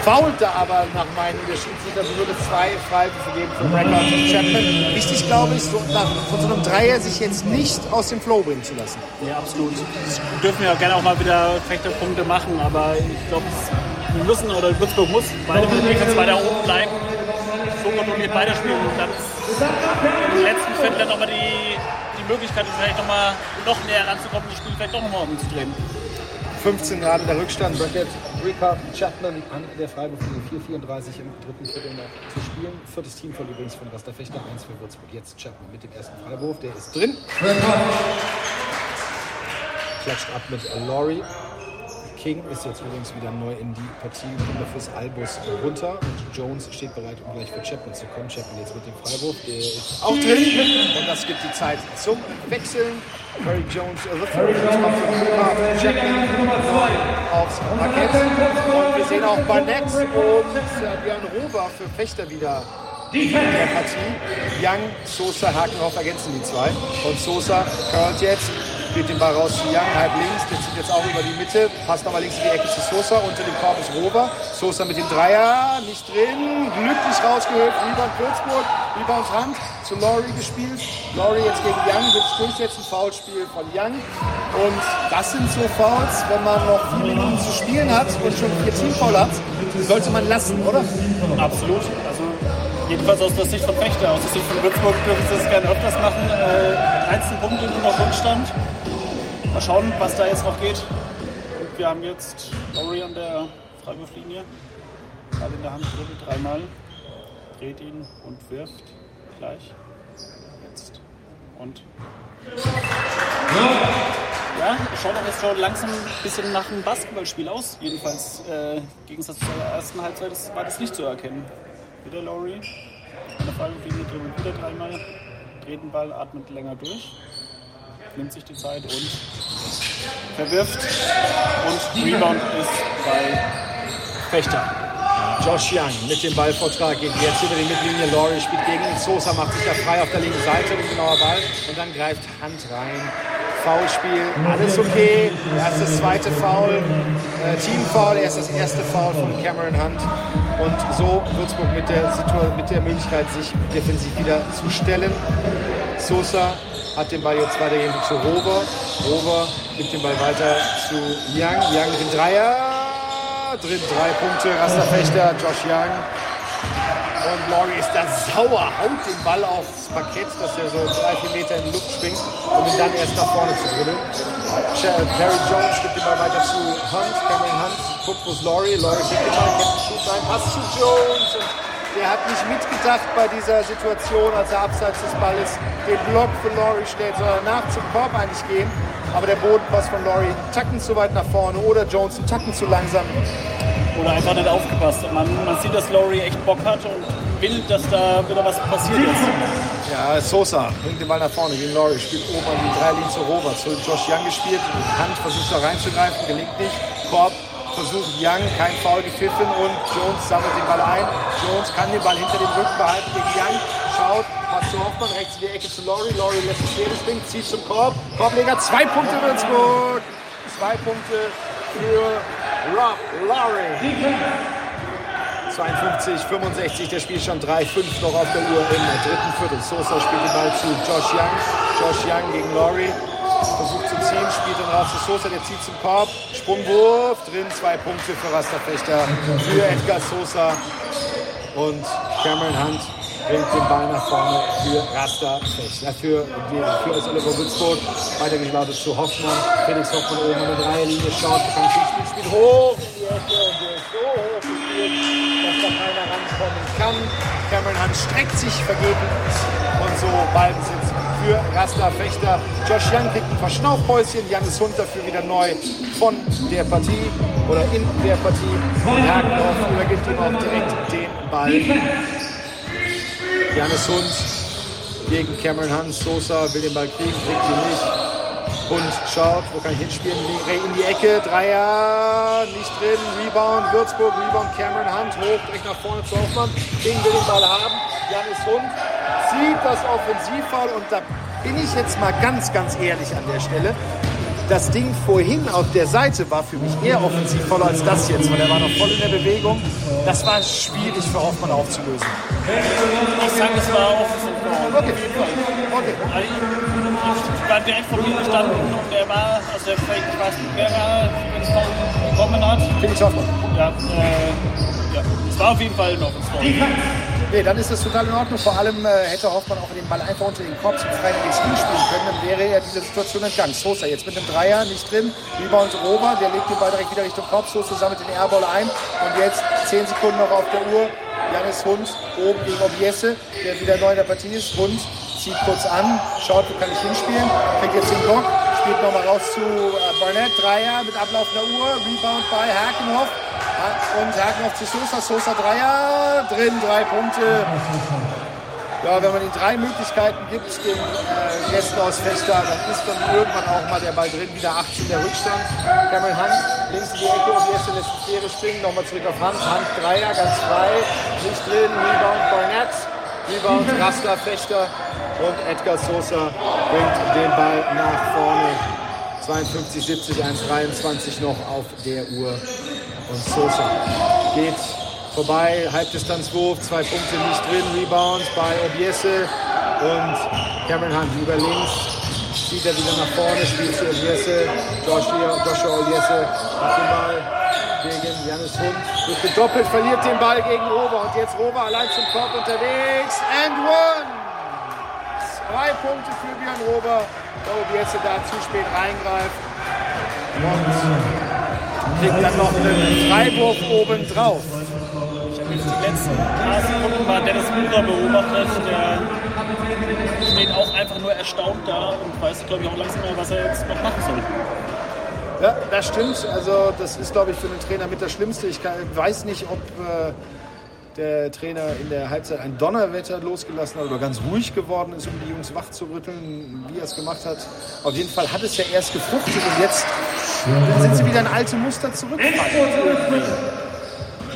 Faulte aber nach meinen der Schiedsrichter, so würde zwei Freiwürfe geben für Record und Chapman. Wichtig, glaube ich, so, nach, von so einem Dreier sich jetzt nicht aus dem Flow bringen zu lassen. Ja, absolut. Das dürfen wir auch gerne auch mal wieder Fechterpunkte machen, aber ich glaube, wir müssen oder Würzburg muss beide Defense weiter oben bleiben. So kontrolliert beide spielen und dann im letzten Viertel dann nochmal die, die Möglichkeit, vielleicht nochmal noch näher ranzukommen, das Spiel vielleicht doch nochmal umzudrehen. 15 Grad der Rückstand. Brackett, Ricard, Chapman an der Freiburg 4:34 im dritten Viertel noch zu spielen. Viertes Team von übrigens von Rasta Fechter, 1 für Würzburg. Jetzt Chapman mit dem ersten Freiwurf, der ist drin. Klatscht ab mit Laurie. King ist jetzt übrigens wieder neu in die Partie gekommen fürs Albus runter und Jones steht bereit, um gleich für Chapman zu kommen. Chapman jetzt mit dem Freiwurf, der ist auch drin und das gibt die Zeit zum Wechseln. Curry Jones, Cooper, Chapman aufs Parkett. Und wir sehen auch Barnett und äh, Björn Rober für Fechter wieder in der Partie. Young, Sosa, Hakenhoff ergänzen die zwei. Und Sosa curlt jetzt spielt den Ball raus zu Young, halb links, der zieht jetzt auch über die Mitte, passt nochmal links in die Ecke zu Sosa, unter dem Korb ist Rover, Sosa mit dem Dreier, nicht drin, glücklich rausgehört, Rebound Würzburg, Rebound Rand, zu Laurie gespielt, Laurie jetzt gegen Young, wird durchsetzen, Foulspiel von Young und das sind so Fouls, wenn man noch vier Minuten zu spielen hat und schon vier Teamfoul hat, sollte man lassen, oder? Absolut, also jedenfalls aus der Sicht von Fechter, aus der Sicht von Würzburg dürfen sie das gerne öfters machen, äh, 13 Punkte noch Rückstand, Mal schauen, was da jetzt noch geht. Und wir haben jetzt Laurie an der Freiwurflinie. Ball in der Hand, dribbelt dreimal, dreht ihn und wirft gleich. Jetzt. Und. Ja, schaut auch jetzt schon langsam ein bisschen nach einem Basketballspiel aus. Jedenfalls, äh, im Gegensatz zur ersten Halbzeit war das nicht zu erkennen. Wieder Laurie. An der Freiwurflinie dribbelt wieder dreimal, dreht den Ball, atmet länger durch nimmt sich die Zeit und verwirft. Und Rebound ist bei Fechter. Josh Young mit dem Ballvortrag geht jetzt über die Mittellinie. Laurie spielt gegen ihn. Sosa macht sich da frei auf der linken Seite. Ein genauer Ball. Und dann greift Hand rein. Foulspiel, alles okay. Erstes, zweite Foul, äh, Teamfoul, erst das erste Foul von Cameron Hunt. Und so Würzburg mit der, mit der Möglichkeit, sich defensiv wieder zu stellen. Sosa hat den Ball jetzt weitergehend zu Rover. Rover gibt den Ball weiter zu Young. Young mit dem Dreier. Drin drei Punkte. Rasterfechter, Josh Young. Und Laurie ist da sauer, haut den Ball aufs Parkett, dass er so drei, vier Meter in die Luft springt, um ihn dann erst nach vorne zu dribbeln. Perry Jones gibt den Ball weiter zu Hunt, Cameron Hunt guckt, Laurie, Laurie schickt den Ball, Captain Shoot rein, Pass zu Jones und der hat nicht mitgedacht bei dieser Situation, als er abseits des Balles den Block für Laurie stellt, sondern nach zum Korb eigentlich gehen. Aber der Bodenpass von Laurie Tacken zu weit nach vorne oder Jones einen Tacken zu langsam. Oder einfach nicht aufgepasst. Man, man sieht, dass Laurie echt Bock hat und will, dass da wieder was passiert ist. Ja, Sosa bringt den Ball nach vorne gegen Laurie, spielt oben an die Dreierlinie zu Robert. Zu Josh Young gespielt. Hand versucht da reinzugreifen, gelingt nicht. Korb versucht Young, kein Foul gepfiffen und Jones sammelt den Ball ein. Jones kann den Ball hinter dem Rücken behalten gegen Young. Schaut, passt zu Hoffmann, rechts in die Ecke zu Laurie. Laurie lässt es Fehler springen, zieht zum Korb. Korbleger, zwei Punkte Würzburg. Zwei Punkte für Rob Laurie. 52, 65, der Spielstand 3, 5 noch auf der Uhr im dritten Viertel. Sosa spielt den Ball zu Josh Young. Josh Young gegen Laurie. Versucht zu ziehen, spielt raus zu Sosa, der zieht zum Korb. Sprungwurf, drin, zwei Punkte für Rasterfechter, für Edgar Sosa. Und Cameron Hunt bringt den Ball nach vorne für Rasterfechter, für, für das Oliver Würzburg. Weitergeschlagen zu Hoffmann. Felix Hoffmann oben an der Dreierlinie schaut, kann spielt, spielt hoch in die Ecke und der so hoch gespielt, dass da keiner rankommen kann. Cameron Hunt streckt sich vergebens und so Ballbesitz für Rasta Fechter. Josh Young kriegt ein paar Schnaufpäuschen. Janis Hund dafür wieder neu von der Partie oder in der Partie. Hagendorf übergibt ihm auch direkt den Ball. Janis Hund gegen Cameron Hunt. Sosa will den Ball kriegen, kriegt ihn nicht. Hund schaut, wo kann ich hinspielen? In die Ecke, Dreier, nicht drin, Rebound, Würzburg, Rebound, Cameron Hunt, hoch, direkt nach vorne zu Hoffmann. King will den Ball haben, Janis Hund zieht das Offensivfoul und da bin ich jetzt mal ganz, ganz ehrlich an der Stelle. Das Ding vorhin auf der Seite war für mich eher offensivvoller als das jetzt, weil er war noch voll in der Bewegung. Das war schwierig für Hoffmann aufzulösen. Ich sage, es war offensiv. Okay. okay. Also ich, war direkt vor mir gestanden und der war, also der, ich weiß nicht, wer war, bekommen hat. Felix Hoffmann. Ja, äh, ja, es war auf jeden Fall ein Offensiv. Nee, dann ist das total in Ordnung. Vor allem äh, hätte Hoffmann auch den Ball einfach unter den Kopf zum ins Spiel spielen können. Dann wäre er dieser Situation entgangen. Sosa jetzt mit dem Dreier nicht drin. Rebound Rober, der legt den Ball direkt wieder Richtung Kopf. Sosa sammelt den Airball ein. Und jetzt 10 Sekunden noch auf der Uhr. Janis Hund oben gegen Obiese, der wieder neu in der Partie ist. Hund zieht kurz an, schaut, wo kann ich hinspielen. Kriegt jetzt den Block, spielt nochmal raus zu äh, Barnett. Dreier mit ablaufender Uhr. Rebound bei Hakenhoff. Und Hakenhoff zu Sosa. Sosa Dreier. Drin, drei Punkte. Ja, wenn man ihnen drei Möglichkeiten gibt, den äh, Gästen aus Fechter, dann ist dann irgendwann auch mal der Ball drin, wieder 18 der Rückstand. Cameron Hunt, links in die Ecke, um die erste letzte Sphäre springen, nochmal zurück auf Hand. Hand Dreier, ganz frei, nicht drin, Rebound Barnett, Rebound Raster, Fechter und Edgar Sosa bringt den Ball nach vorne. 52, 70, 1, 23 noch auf der Uhr. Und Sosa geht vorbei, Halbdistanzwurf, zwei Punkte nicht drin, Rebound bei Obiese und Cameron Hunt über links. Zieht er wieder nach vorne, spielt zu Obiese, Joshua, Joshua Obiese hat den Ball gegen Janis Hund. Wird gedoppelt, verliert den Ball gegen Rover und jetzt Rover allein zum Korb unterwegs. And one! Drei Punkte für Björn Rover, weil Obiese da zu spät reingreift. Und kriegt dann noch einen Freiwurf oben drauf. Ich habe jetzt die letzten paar Sekunden war Dennis Müller beobachtet, der steht auch einfach nur erstaunt da und weiß, glaube ich, auch langsam mehr, was er jetzt noch machen soll. Ja, das stimmt. Also das ist, glaube ich, für den Trainer mit das Schlimmste. Ich kann, weiß nicht, ob äh, der Trainer in der Halbzeit ein Donnerwetter losgelassen hat oder ganz ruhig geworden ist, um die Jungs wach zu rütteln, wie er es gemacht hat. Auf jeden Fall hat es ja erst gefruchtet und jetzt sind sie wieder in alte Muster zurückgefallen.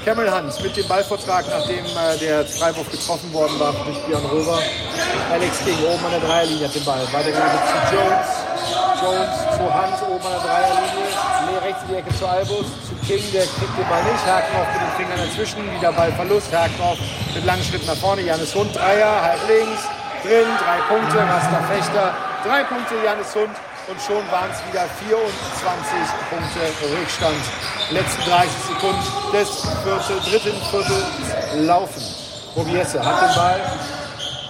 Cameron Hunt mit dem Ballvortrag, nachdem äh, der Freiwurf getroffen worden war durch Björn Röver. Alex King oben an der Dreierlinie hat den Ball. Weitergeleitet zu Jones. Jones zu Hunt oben an der Dreierlinie. Nee, rechts in die Ecke zu Albus. Zu King, der kriegt den Ball nicht. Hakenhoff mit den Fingern dazwischen. Wieder Ballverlust. Hakenhoff mit langen Schritten nach vorne. Janis Hund, Dreier, halb links. Drin, drei Punkte. Raster Fechter. Drei Punkte, Janis Hund. Und schon waren es wieder 24 Punkte Rückstand. Letzten 30 Sekunden des Viertel, dritten Viertels laufen. Mobiese hat den Ball,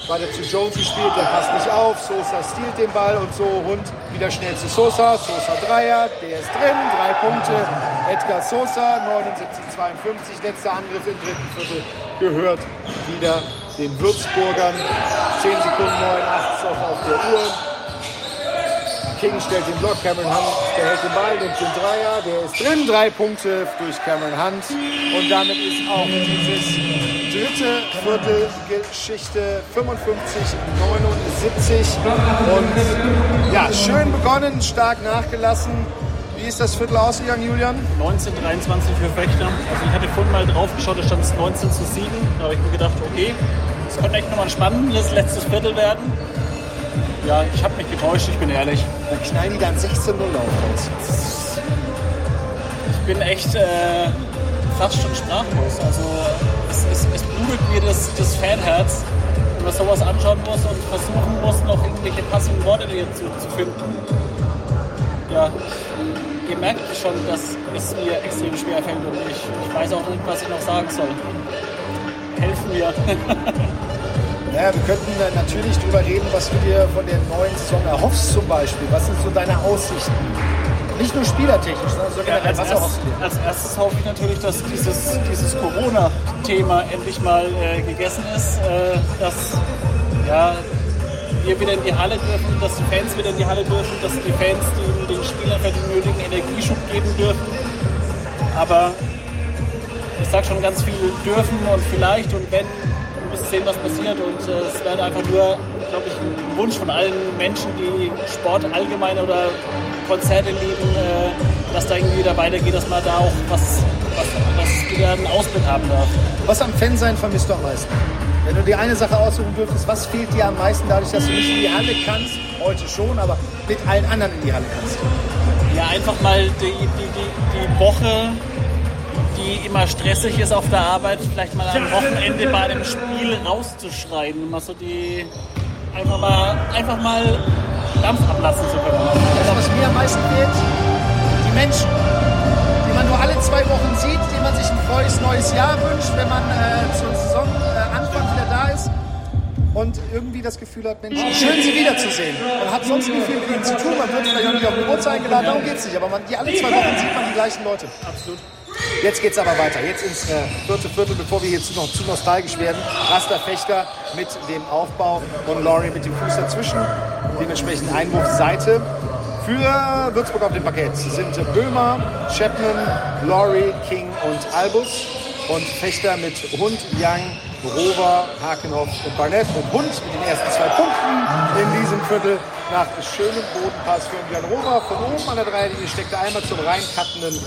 weiter zu Jones gespielt, der passt nicht auf. Sosa stiehlt den Ball und so rund wieder schnell zu Sosa. Sosa Dreier, der ist drin, drei Punkte. Edgar Sosa, 79-52, letzter Angriff im dritten Viertel gehört wieder den Würzburgern. 10 Sekunden 89 auch auf der Uhr. King stellt den Block, Cameron Hunt behält den Ball, nimmt den Dreier, der ist drin, drei Punkte durch Cameron Hunt. Und damit ist auch dieses dritte Viertel Geschichte 55, 79. Und ja, schön begonnen, stark nachgelassen. Wie ist das Viertel ausgegangen, Julian? 19, 23 für Fechter. Also ich hatte vorhin mal drauf geschaut, da stand es 19 zu 7. Da habe ich mir gedacht, okay, es könnte echt nochmal ein spannendes letztes Viertel werden. Ja, ich habe mich getäuscht, ich bin ehrlich. Dann knallen die dann 16-0 auf Ich bin echt äh, fast schon sprachlos. Also es, es, es blutet mir das, das Fanherz, wenn man sowas anschauen muss und versuchen muss, noch irgendwelche passenden Worte zu, zu finden. Ja, ihr merkt schon, dass es mir extrem schwer fällt und ich, ich weiß auch nicht, was ich noch sagen soll. Helfen mir. *laughs* Ja, wir könnten natürlich darüber reden, was du dir von der neuen Saison erhoffst zum Beispiel. Was sind so deine Aussichten? Nicht nur spielertechnisch, sondern sogar ja, als, was erst, als erstes hoffe ich natürlich, dass dieses, dieses Corona-Thema endlich mal äh, gegessen ist. Äh, dass ja, wir wieder in die Halle dürfen, dass die Fans wieder in die Halle dürfen, dass die Fans den, den Spielern den nötigen Energieschub geben dürfen. Aber ich sage schon ganz viel dürfen und vielleicht und wenn sehen, was passiert. Und äh, es wäre einfach nur, glaube ich, ein Wunsch von allen Menschen, die Sport allgemein oder Konzerte lieben, äh, dass da irgendwie wieder weitergeht, dass man da auch was, was, was wieder einen Ausblick haben darf. Was am Fansein vermisst du am meisten? Wenn du dir eine Sache aussuchen dürftest, was fehlt dir am meisten dadurch, dass du nicht in die Halle kannst? Heute schon, aber mit allen anderen in die Halle kannst. Ja, einfach mal die, die, die, die Woche die immer stressig ist auf der Arbeit, vielleicht mal am Wochenende bei einem Spiel rauszuschreien, mal so die einfach mal einfach mal Dampf ablassen zu können. Also was mir am meisten fehlt, die Menschen, die man nur alle zwei Wochen sieht, die man sich ein frohes neues Jahr wünscht, wenn man äh, zum Saisonanfang wieder da ist und irgendwie das Gefühl hat, Mensch, schön sie wiederzusehen. Man hat sonst nicht viel mit ihnen zu tun, man wird vielleicht auch nicht auf Geburtstag eingeladen, darum geht es nicht, aber man, die alle zwei Wochen sieht man die gleichen Leute. Absolut. Jetzt geht es aber weiter. Jetzt ins äh, vierte Viertel, bevor wir hier zu, noch zu nostalgisch werden. Raster Fechter mit dem Aufbau und Laurie mit dem Fuß dazwischen. Dementsprechend Einwurfseite. Für Würzburg auf dem Parkett sind Böhmer, Chapman, Laurie, King und Albus. Und Fechter mit Hund, Young, Rover, Hakenhoff und Barnett. Und Hund mit den ersten zwei Punkten in diesem Viertel nach schönem Bodenpass für Jan Rover. Von oben an der Dreilinie steckte einmal zum reinkattenden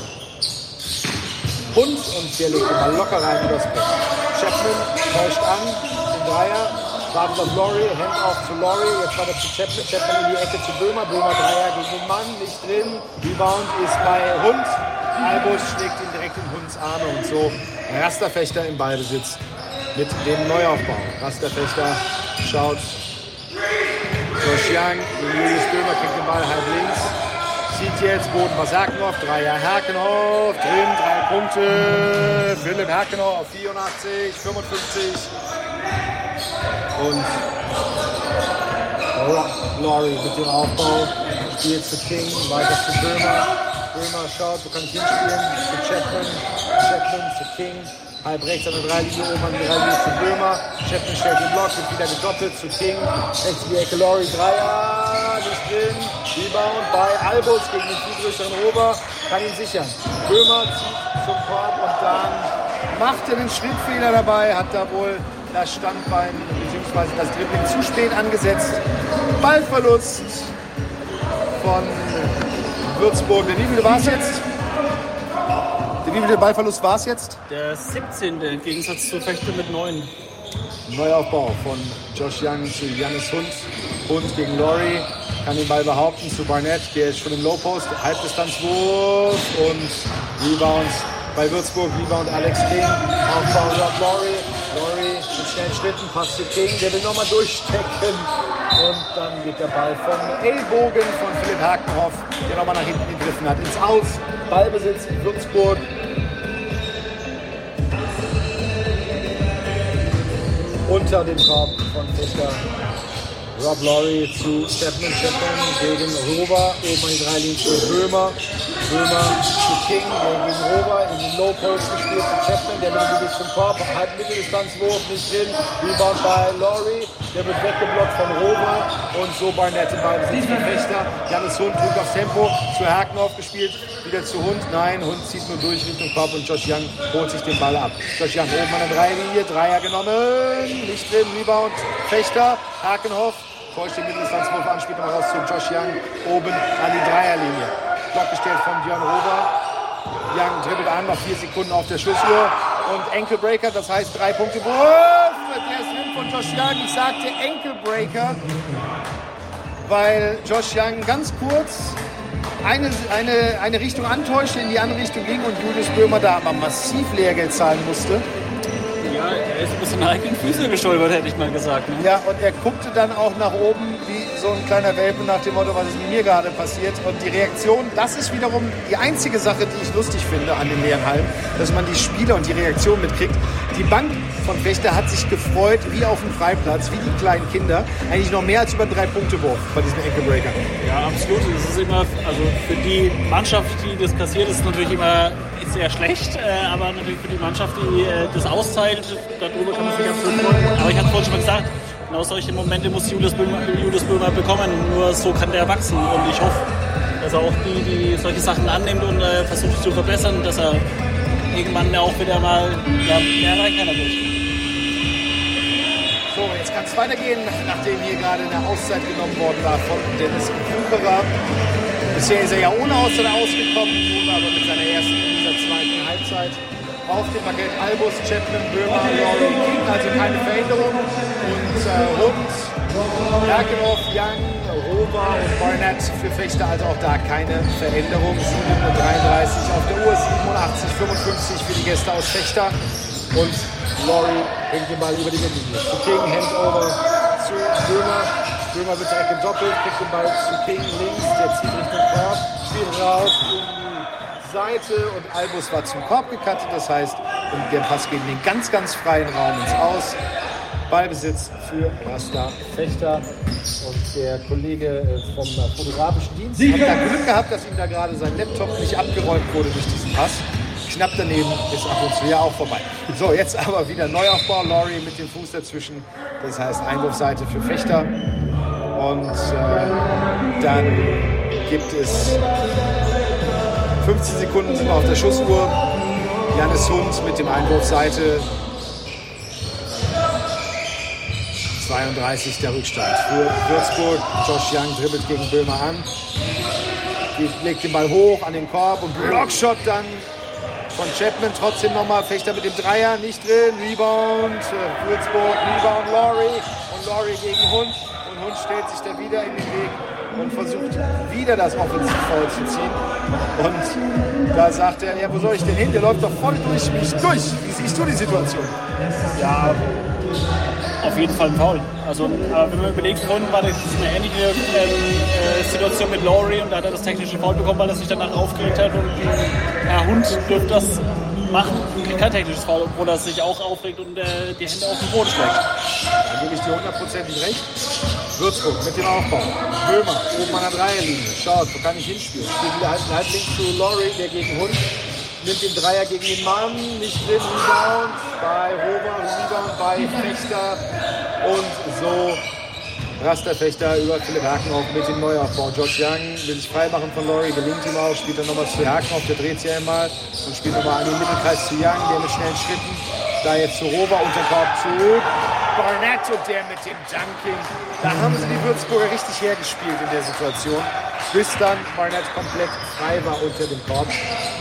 Hund und der legt den Ball locker rein übers Brett. Chapman täuscht an, den Dreier, wartet auf Laurie, Hand auf zu Laurie, jetzt war er zu Chapman, Chapman in die Ecke zu Böhmer, Böhmer Dreier gegen den Mann, nicht drin, Rebound ist bei Hund, Albus schlägt ihn direkt in Hunds Arme und so Rasterfechter im Ballbesitz mit dem Neuaufbau. Rasterfechter schaut Josh Young, Julius Böhmer kriegt den Ball halb links, zieht jetzt Boden was Herkenhoff, Dreier Herkenhoff, drin, drei Punkte. Philipp Herkenhoff auf 84, 55. Und Laurie mit dem Aufbau. Spielt zu King, weiter zu Böhmer. Böhmer schaut, wo kann ich hinspielen? Zu Chapman, Chapman zu King. Halb rechts an der Dreilinie, oben an der Dreilinie zu Böhmer. Chapman stellt den Block, wird wieder gedoppelt zu King. Rechts in die Ecke Laurie, Dreier, nicht drin. Rebound bei Albus gegen den größeren Ober, kann ihn sichern. Böhmer zieht zum Korb und dann macht er den Schrittfehler dabei, hat da wohl das Standbein bzw. das Dribbling zu spät angesetzt. Ballverlust von Würzburg. Der wievielte war es jetzt? Der wievielte Ballverlust war es jetzt? Der 17. im Gegensatz zu Fechter mit 9. Neuaufbau von Josh Young zu Janis Hund. Hund gegen Laurie kann den Ball behaupten zu Barnett, der ist schon im Low Post, Halbdistanzwurf und Rebounds bei Würzburg, Rebound Alex King, Aufbau Rob Laurie, Laurie mit schnellen Schritten, passt zu King, der will nochmal durchstecken. Und dann geht der Ball vom Ellbogen von Philipp Hakenhoff, der nochmal nach hinten gegriffen hat, ins Aus, Ballbesitz in Würzburg, unter dem Korb von Fischer Rob Laurie zu Chapman, Chapman gegen Rover, oben die drei Linien zu Böhmer, Böhmer zu King, gegen Rover in den Low Post gespielt zu Chapman, der mit dem zum Korb, halb Mitteldistanzwurf, nicht drin, Rebound bei Laurie, der wird weggeblockt von Rover und so Ball besitzt für Fechter, Janis Hund drückt aufs Tempo, zu Haken aufgespielt, wieder zu Hund, nein, Hund zieht nur durch Richtung Korb und Josh Young holt sich den Ball ab. Josh Young oben an der Dreierlinie, Dreier genommen, nicht drin, Rebound, Fechter, Hakenhoff, täuscht den Mitteldistanzwurf an, spielt mal raus zu Josh Young oben an die Dreierlinie. Block gestellt von Björn Rover. Young dribbelt an, noch vier Sekunden auf der Schussuhr. Und Enkelbreaker, das heißt drei Punkte Wurf. Der ist drin von Josh Young. Ich sagte Enkelbreaker, weil Josh Young ganz kurz eine, eine, eine Richtung antäuschte, in die andere Richtung ging und Julius Böhmer da aber massiv Lehrgeld zahlen musste. Ja, er ist ein bisschen heiklen Füße gestolpert, hätte ich mal gesagt. Ne? Ja, und er guckte dann auch nach oben wie so ein kleiner Welpe nach dem Motto, was ist mit mir gerade passiert. Und die Reaktion, das ist wiederum die einzige Sache, die ich lustig finde an den leeren Hallen, dass man die Spieler und die Reaktion mitkriegt. Die Bank von Fechter hat sich gefreut wie auf dem Freiplatz, wie die kleinen Kinder. Eigentlich noch mehr als über drei Punkte Wurf bei diesem Enkelbreaker. Ja, absolut. Das ist immer, also für die Mannschaft, die das kassiert, ist es natürlich immer sehr schlecht, äh, aber natürlich für die Mannschaft, die äh, das austeilt, darüber kann man sich gut freuen. Aber ich hatte vorhin schon mal gesagt, genau solche Momente muss Julius Böhmer, Julius Böhmer bekommen. Nur so kann der wachsen. Und ich hoffe, dass er auch die, die solche Sachen annimmt und äh, versucht zu verbessern, dass er irgendwann auch wieder mal ja, mehr erreichen kann natürlich. So, jetzt kann es weitergehen, nachdem hier gerade eine Auszeit genommen worden war von Dennis Kucherer. Bisher ist er ja ohne Auszeit ausgekommen, aber mit seiner ersten dieser zweiten Halbzeit. Auf dem Parkett Albus, Chapman, Böhmer, Laurie also keine Veränderung. Und äh, Hund, Erkenhoff, Young, Rover und Barnett für Fechter, also auch da keine Veränderung. 7.33 auf der Uhr, 87, 55 für die Gäste aus Fechter. Und Laurie bringt den Ball über die Mittellinie. Zu King, Handover zu Böhmer. Böhmer wird direkt gedoppelt, kriegt den Ball zu King links, der zieht Richtung Korb, spielt raus Seite und Albus war zum Korb gekattet. Das heißt, der Pass geht in den ganz, ganz freien Raum ins Aus. Ballbesitz für Rasta Fechter. Und der Kollege äh, vom fotografischen Dienst hat da Glück gehabt, dass ihm da gerade sein Laptop nicht abgeräumt wurde durch diesen Pass. Knapp daneben ist ab und zu ja auch vorbei. So, jetzt aber wieder Neuaufbau. Laurie mit dem Fuß dazwischen. Das heißt Einwurfseite für Fechter. Und äh, dann gibt es 15 Sekunden sind wir auf der Schussuhr. Janis Hund mit dem Einwurfseite 32 der Rückstand für Würzburg. Josh Young dribbelt gegen Böhmer an. Legt den Ball hoch an den Korb und Blockshot dann von Chapman. Trotzdem nochmal Fechter mit dem Dreier. Nicht drin. Rebound. äh, Würzburg. Rebound Laurie. Und Laurie gegen Hund. Und Hund stellt sich da wieder in den Weg und versucht wieder das Offensivfoul zu ziehen. Und da sagt er, ja, wo soll ich denn hin? Der läuft doch voll durch mich durch. Wie siehst du die Situation? Ja, auf jeden Fall ein Foul. Also, aber wenn man überlegt, vorhin war das eine ähnliche ähm, äh, Situation mit Laurie und da hat er das technische Foul bekommen, weil er sich danach aufgeregt hat und ein ja, Hund dürfte das kriegt kein technisches Foul, obwohl er sich auch aufregt und äh, die Hände auf den Boden schlägt. Dann gebe ich dir hundertprozentig recht. Würzburg mit dem Aufbau. Böhmer oben an der Dreierlinie. Schaut, wo kann ich hinspielen? Spielt wieder halb, halb links zu Laurie, der gegen Hund. Nimmt den Dreier gegen den Mann, nicht drin, Rebound bei Rover, Rebound bei Fechter. Und so Rasterfechter über Philipp Hakenhoff mit dem Neuaufbau. George Young will sich freimachen von Laurie, gelingt ihm auch, spielt dann nochmal zu Hakenhoff, der dreht sich einmal und spielt nochmal an den Mittelkreis zu Young, der mit schnellen Schritten. Da jetzt zu Rover, Unterkorb zurück. Barnett und der mit dem Dunking. Da haben sie die Würzburger richtig hergespielt in der Situation. Bis dann Barnett komplett frei war unter dem Korb.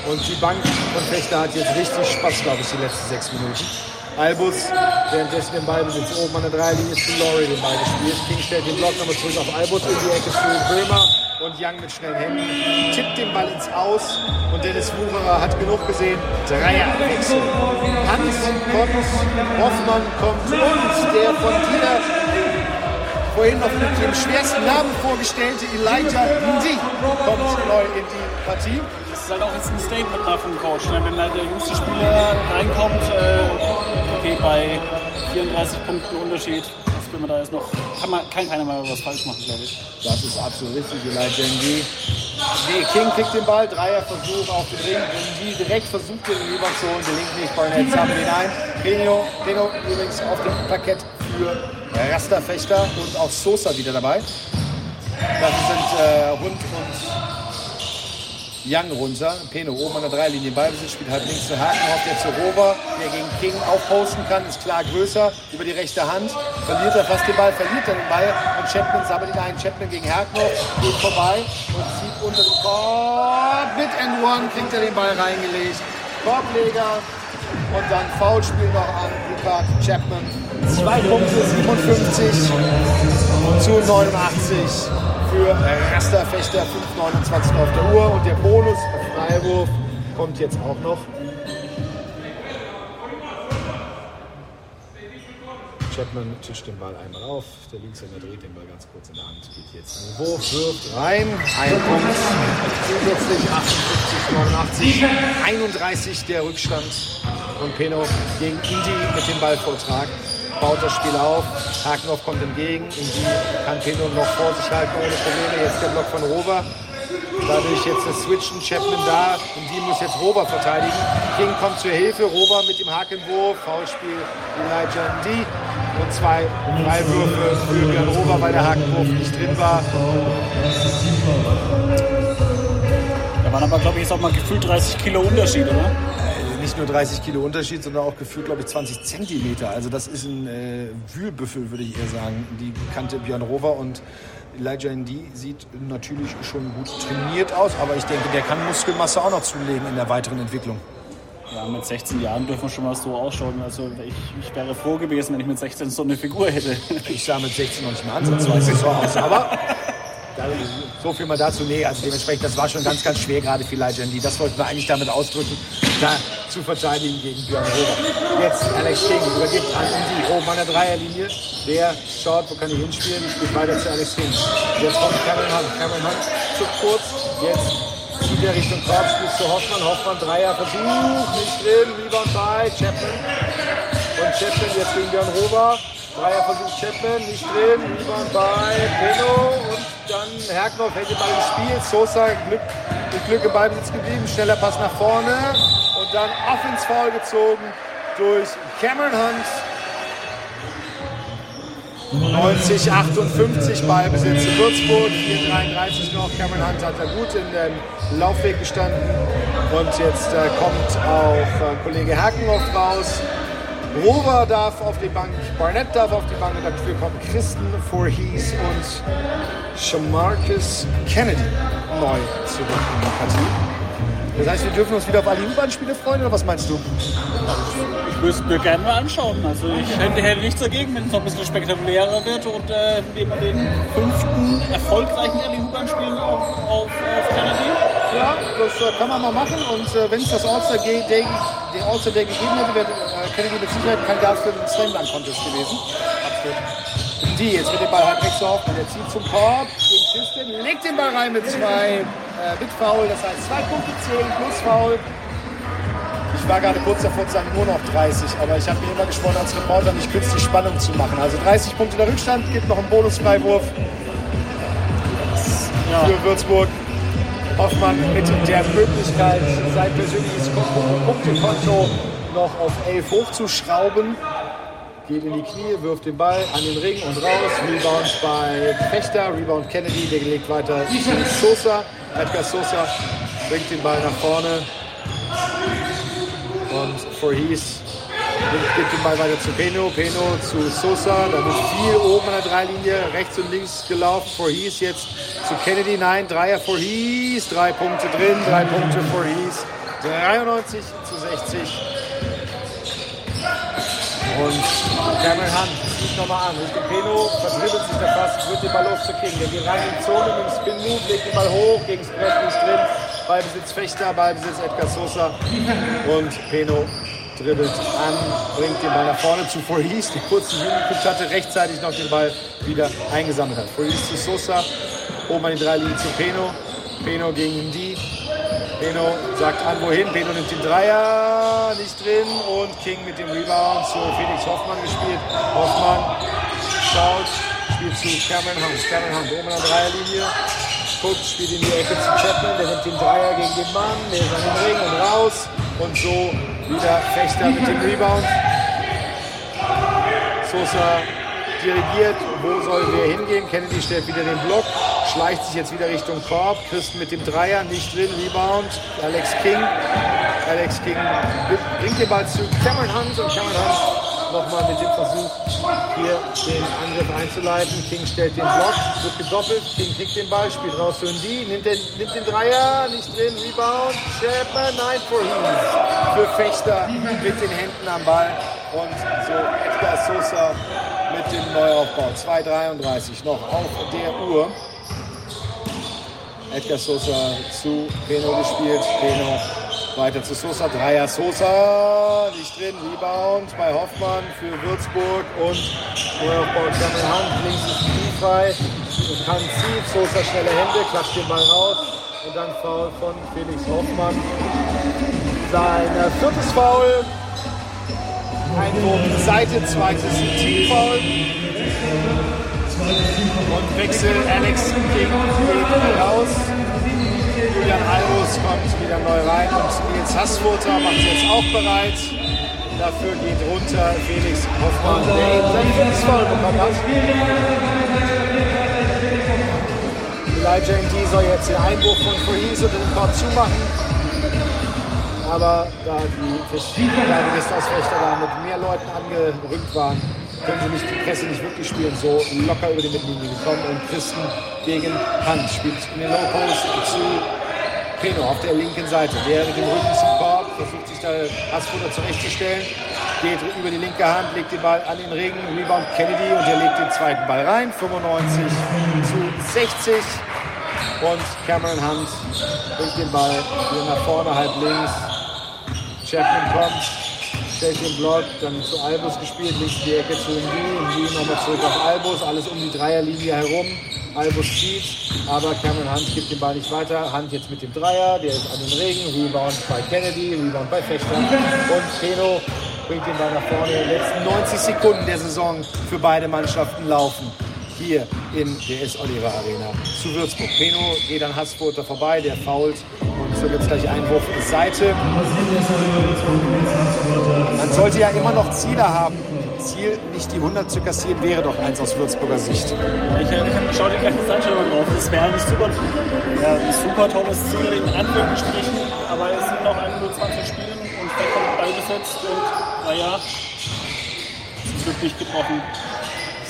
Und die Bank von Fechter hat jetzt richtig Spaß, glaube ich, die letzten sechs Minuten. Albus, währenddessen den Ball besitzt, oben an der Dreilinie zu Laurie den Ball gespielt. King stellt den Block nochmal zurück auf Albus in die Ecke zu Böhmer und Young mit schnellen Händen tippt den Ball ins Aus und Dennis Wucherer hat genug gesehen. Dreierwechsel. Hans kommt, Hoffmann kommt und der von dir vorhin noch mit dem schwersten Namen vorgestellte Elijah Ndi kommt neu in die Partie. Das ist halt auch jetzt ein Statement da vom Coach. Ne? Wenn halt der jüngste Spieler reinkommt, äh, okay, bei 34 Punkten Unterschied, geschafft. Wenn man da ist noch, kann, man, kann keiner mal was falsch machen, glaube ich. Das ist absolut richtig, Elijah Ndie. Nee, King kriegt den Ball, Dreierversuch auf den Ring. Ndie direkt versucht den rüber zu holen, gelingt nicht. Barnett sammelt ihn ein. Peno, Peno übrigens auf dem Parkett für Rasterfechter und auch Sosa wieder dabei. Das sind äh, Hund und Young runter. Peno oben an der Dreierlinie Ballbesitz, spielt halt links zu Hakenhoff, der zu Rover, der gegen King aufposten kann, ist klar größer über die rechte Hand. Verliert er fast den Ball, verliert er den Ball und Chapman sammelt ihn ein. Chapman gegen Hakenhoff geht vorbei und zieht unter den Korb. Mit and one kriegt er den Ball reingelegt. Korbleger und dann Foulspiel noch an Luca Chapman. Zwei Punkte, 57 zu 89 für Rasterfechter 5,29 auf der Uhr. Und der Bonus Freiwurf kommt jetzt auch noch. Chapman tischt den Ball einmal auf, der Linkshänder dreht den Ball ganz kurz in der Hand, geht jetzt in den Wurf, wirft rein, ein Punkt, zusätzlich 58, 89, 31 der Rückstand und Peno gegen Indi mit dem Ballvortrag baut das Spiel auf. Hakenhoff kommt entgegen. Indi kann Peno noch vor sich halten ohne Probleme. Jetzt der Block von Rover. Dadurch jetzt das Switchen, Chapman da und die muss jetzt Rover verteidigen. King kommt zur Hilfe, Rover mit dem Hakenwurf, Foulspiel Elijah Ndi und zwei Freiwürfe für Björn Rover, weil der Hakenwurf nicht drin war. Da waren aber, glaube ich, jetzt auch mal gefühlt 30 Kilo Unterschied, oder? Nicht nur 30 Kilo Unterschied, sondern auch gefühlt, glaube ich, 20 Zentimeter. Also das ist ein äh, Wühlbüffel, würde ich eher sagen. Die kannte Björn Rover und Elijah Indy sieht natürlich schon gut trainiert aus, aber ich denke, der kann Muskelmasse auch noch zulegen in der weiteren Entwicklung. Ja, mit 16 Jahren dürfen wir schon mal so ausschauen. Also ich, ich wäre froh gewesen, wenn ich mit 16 so eine Figur hätte. Ich sah mit 16 noch nicht mal ansatzweise so aus, aber so viel mal dazu. Nee, also dementsprechend, das war schon ganz, ganz schwer gerade für Indy. Das wollten wir eigentlich damit ausdrücken, da zu verteidigen gegen Björn Rober. Jetzt Alex King übergibt an Indy oben an der Dreierlinie. Der schaut, wo kann ich hinspielen, spielt weiter zu Alex King. Jetzt kommt Cameron Hunt. Cameron Hunt zu kurz. Jetzt zieht er Richtung Korb, spielt zu Hoffmann. Hoffmann Dreier Versuch, nicht drin. Rebound bei Chapman. Und Chapman jetzt gegen Björn Rober. Dreier Versuch Chapman, nicht drin. Rebound bei Peno und dann Herkloff hält den Ball im Spiel. Sosa Glück, Glück im Ballbesitz geblieben. Schneller Pass nach vorne. Und dann auf ins Foul gezogen durch Cameron Hunt. 90, 58 Ballbesitz in Würzburg, 4,33 noch. Cameron Hunt hat da gut in dem Laufweg gestanden. Und jetzt äh, kommt auch äh, Kollege Herkenhoff raus. Rover darf auf die Bank, Barnett darf auf die Bank und dafür kommen Christen Voorhees und Shamarcus Kennedy neu zurück in die Partie. Das heißt, wir dürfen uns wieder auf alle U-Bahn-Spiele freuen, oder was meinst du? Ich würde es mir gerne mal anschauen. Also ich hätte, hätte nichts dagegen, wenn es noch ein bisschen spektakulärer wird und äh, wir den fünften erfolgreichen LU-Bahn-Spielen auf, auf, auf Kennedy. Ja, das äh, kann man mal machen und äh, wenn es das All-Star Day, den All-Star Day gegeben hätte, wäre äh, Kennedy mit Sicherheit Kandidat für den Slamdunk-Contest gewesen. Absolut. Die jetzt mit dem Ball halb rechts auf, der zieht zum Korb, gegen Schisten, legt den Ball rein mit zwei äh, mit Foul, das heißt zwei Punkte zählen plus Foul. Ich war gerade kurz davor zu sagen, nur noch 30, aber ich habe mir immer geschworen, als Reporter nicht künstlich Spannung zu machen. Also 30 Punkte der Rückstand, gibt noch einen Bonusfreiwurf ja. für Würzburg. Hoffmann mit der Möglichkeit, sein persönliches Punktekonto noch auf 11 hochzuschrauben. Geht in die Knie, wirft den Ball an den Ring und raus. Rebound bei Fechter, Rebound Kennedy, der legt weiter zu Sosa. Edgar Sosa bringt den Ball nach vorne. Und Voorhees gibt den Ball weiter zu Peno. Peno zu Sosa. Da wird viel oben an der Dreilinie, rechts und links gelaufen. Voorhees jetzt zu Kennedy. Nein, Dreier Voorhees. Drei Punkte drin, drei Punkte Voorhees. 93 zu 60. Und Cameron Hunt zieht nochmal an. Richtung Peno, verdribbelt sich da fast, wird den Ball los zu King. Der geht rein in die Zone mit dem Spin-Move, legt den Ball hoch, gegen das Brett nicht drin. Ballbesitz Fechter, Ballbesitz Edgar Sosa. Und Peno dribbelt an, bringt den Ball nach vorne zu Voorhees, die kurzen Jugendkutsch hatte, rechtzeitig noch den Ball wieder eingesammelt hat. Voorhees zu Sosa, oben an die drei Linien zu Peno. Peno gegen die. Peno sagt an, wohin. Peno nimmt den Dreier, nicht drin. Und King mit dem Rebound zu Felix Hoffmann gespielt. Hoffmann schaut, spielt zu Cameron Hunt. Cameron Hunt oben an der Dreierlinie. Guckt, spielt in die Ecke zu Chapman. Der nimmt den Dreier gegen den Mann. Der ist an den Ring und raus. Und so wieder Fechter mit dem Rebound. Sosa dirigiert, wo sollen wir hingehen. Kennedy stellt wieder den Block, schleicht sich jetzt wieder Richtung Korb. Christen mit dem Dreier, nicht drin, Rebound. Alex King. Alex King bringt den Ball zu Cameron Hunt und Cameron Hunt nochmal mit dem Versuch, hier den Angriff einzuleiten. King stellt den Block, wird gedoppelt. King kriegt den Ball, spielt raus zu Indy, nimmt den, nimmt den Dreier, nicht drin, Rebound. Chapman, nein, for Heath. Für Fechter mit den Händen am Ball. Und so Edgar Sosa mit dem Neuaufbau. 2,33 noch auf der Uhr. Edgar Sosa zu Peno gespielt. Peno weiter zu Sosa. Dreier Sosa. Nicht drin. Rebound bei Hoffmann für Würzburg. Und Neuaufbau Cameron Hand. Links ist die frei. Kann zieht. Sosa schnelle Hände. Klatscht den Ball raus. Und dann Foul von Felix Hoffmann. Sein viertes Foul. Einwurf Seite, zweites Teamfoul. Und Wechsel Alex King geht raus. Julian Albus kommt wieder neu rein und Nils Hassfurter macht sich jetzt auch bereit. Dafür geht runter Felix Hoffmann, der eben sein viertes Foul bekommen hat. Elijah Indy soll jetzt den Einwurf von unter den Korb zumachen aber da die verschiedenen Distanzfechter mit mehr Leuten angerückt waren, können sie nicht die Presse nicht wirklich spielen, so locker über die Mittellinie gekommen. Und Christen gegen Hand spielt in den Low Post zu Peno auf der linken Seite. Der mit dem Rücken zum Korb versucht sich da Hassfutter zurechtzustellen, geht über die linke Hand, legt den Ball an den Ring, Rebound Kennedy und er legt den zweiten Ball rein, 95 zu 60. Und Cameron Hunt bringt den Ball hier nach vorne, halb links, Chapman kommt, stellt den Block, dann zu Albus gespielt, links die Ecke zu Indy, Indy nochmal zurück auf Albus, alles um die Dreierlinie herum. Albus zieht, aber Cameron Hunt gibt den Ball nicht weiter. Hunt jetzt mit dem Dreier, der ist an den Regen, Rebound bei Kennedy, Rebound bei Fechter und Peno bringt den Ball nach vorne. Die letzten 90 Sekunden der Saison für beide Mannschaften laufen hier in der S. Oliver Arena zu Würzburg. Peno geht an Hassfurter vorbei, der fault und so gibt es gleich Einwurf Seite. Man sollte ja immer noch Ziele haben. Ziel, nicht die 100 zu kassieren, wäre doch eins aus Würzburger Sicht. Ich, ich schaue die gleiche Einstellung drauf. Das wäre ein super, ja, super tolles Ziel in Anführungsstrichen, aber es sind noch 21 Spiele und Beck kommt Ball besetzt und naja, es ist wirklich gebrochen.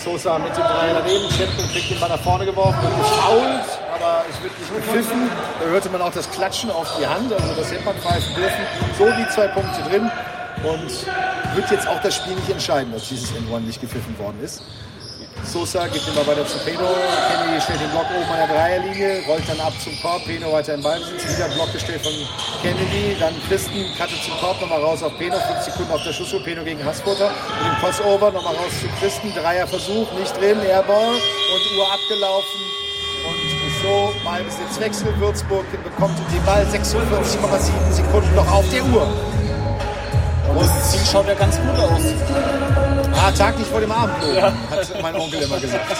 Sosa mit dem Dreier daneben, Chapman kriegt den Ball nach vorne geworfen und gefault, aber es wird nicht gepfiffen. Da hörte man auch das Klatschen auf die Hand, also das hätte man pfeifen dürfen. So die zwei Punkte drin und wird jetzt auch das Spiel nicht entscheiden, dass dieses N1 nicht gepfiffen worden ist. Sosa gibt Ball weiter zu Peno. Kennedy stellt den Block oben an der Dreierlinie, rollt dann ab zum Korb. Peno weiter in Ballbesitz. Wieder Block gestellt von Kennedy. Dann Christen, cuttet zum Korb, nochmal raus auf Peno. Fünf Sekunden auf der Schussuhr. Peno gegen Hassfutter. Mit dem Crossover nochmal raus zu Christen. Dreierversuch, nicht drin. Airball und Uhr abgelaufen. Und so Ballbesitzwechsel. Würzburg bekommt den Ball 46,7 Sekunden noch auf der Uhr. Und Ziel schaut ja ganz gut aus. Ah, Tag nicht vor dem Abend, ja. hat mein Onkel immer gesagt.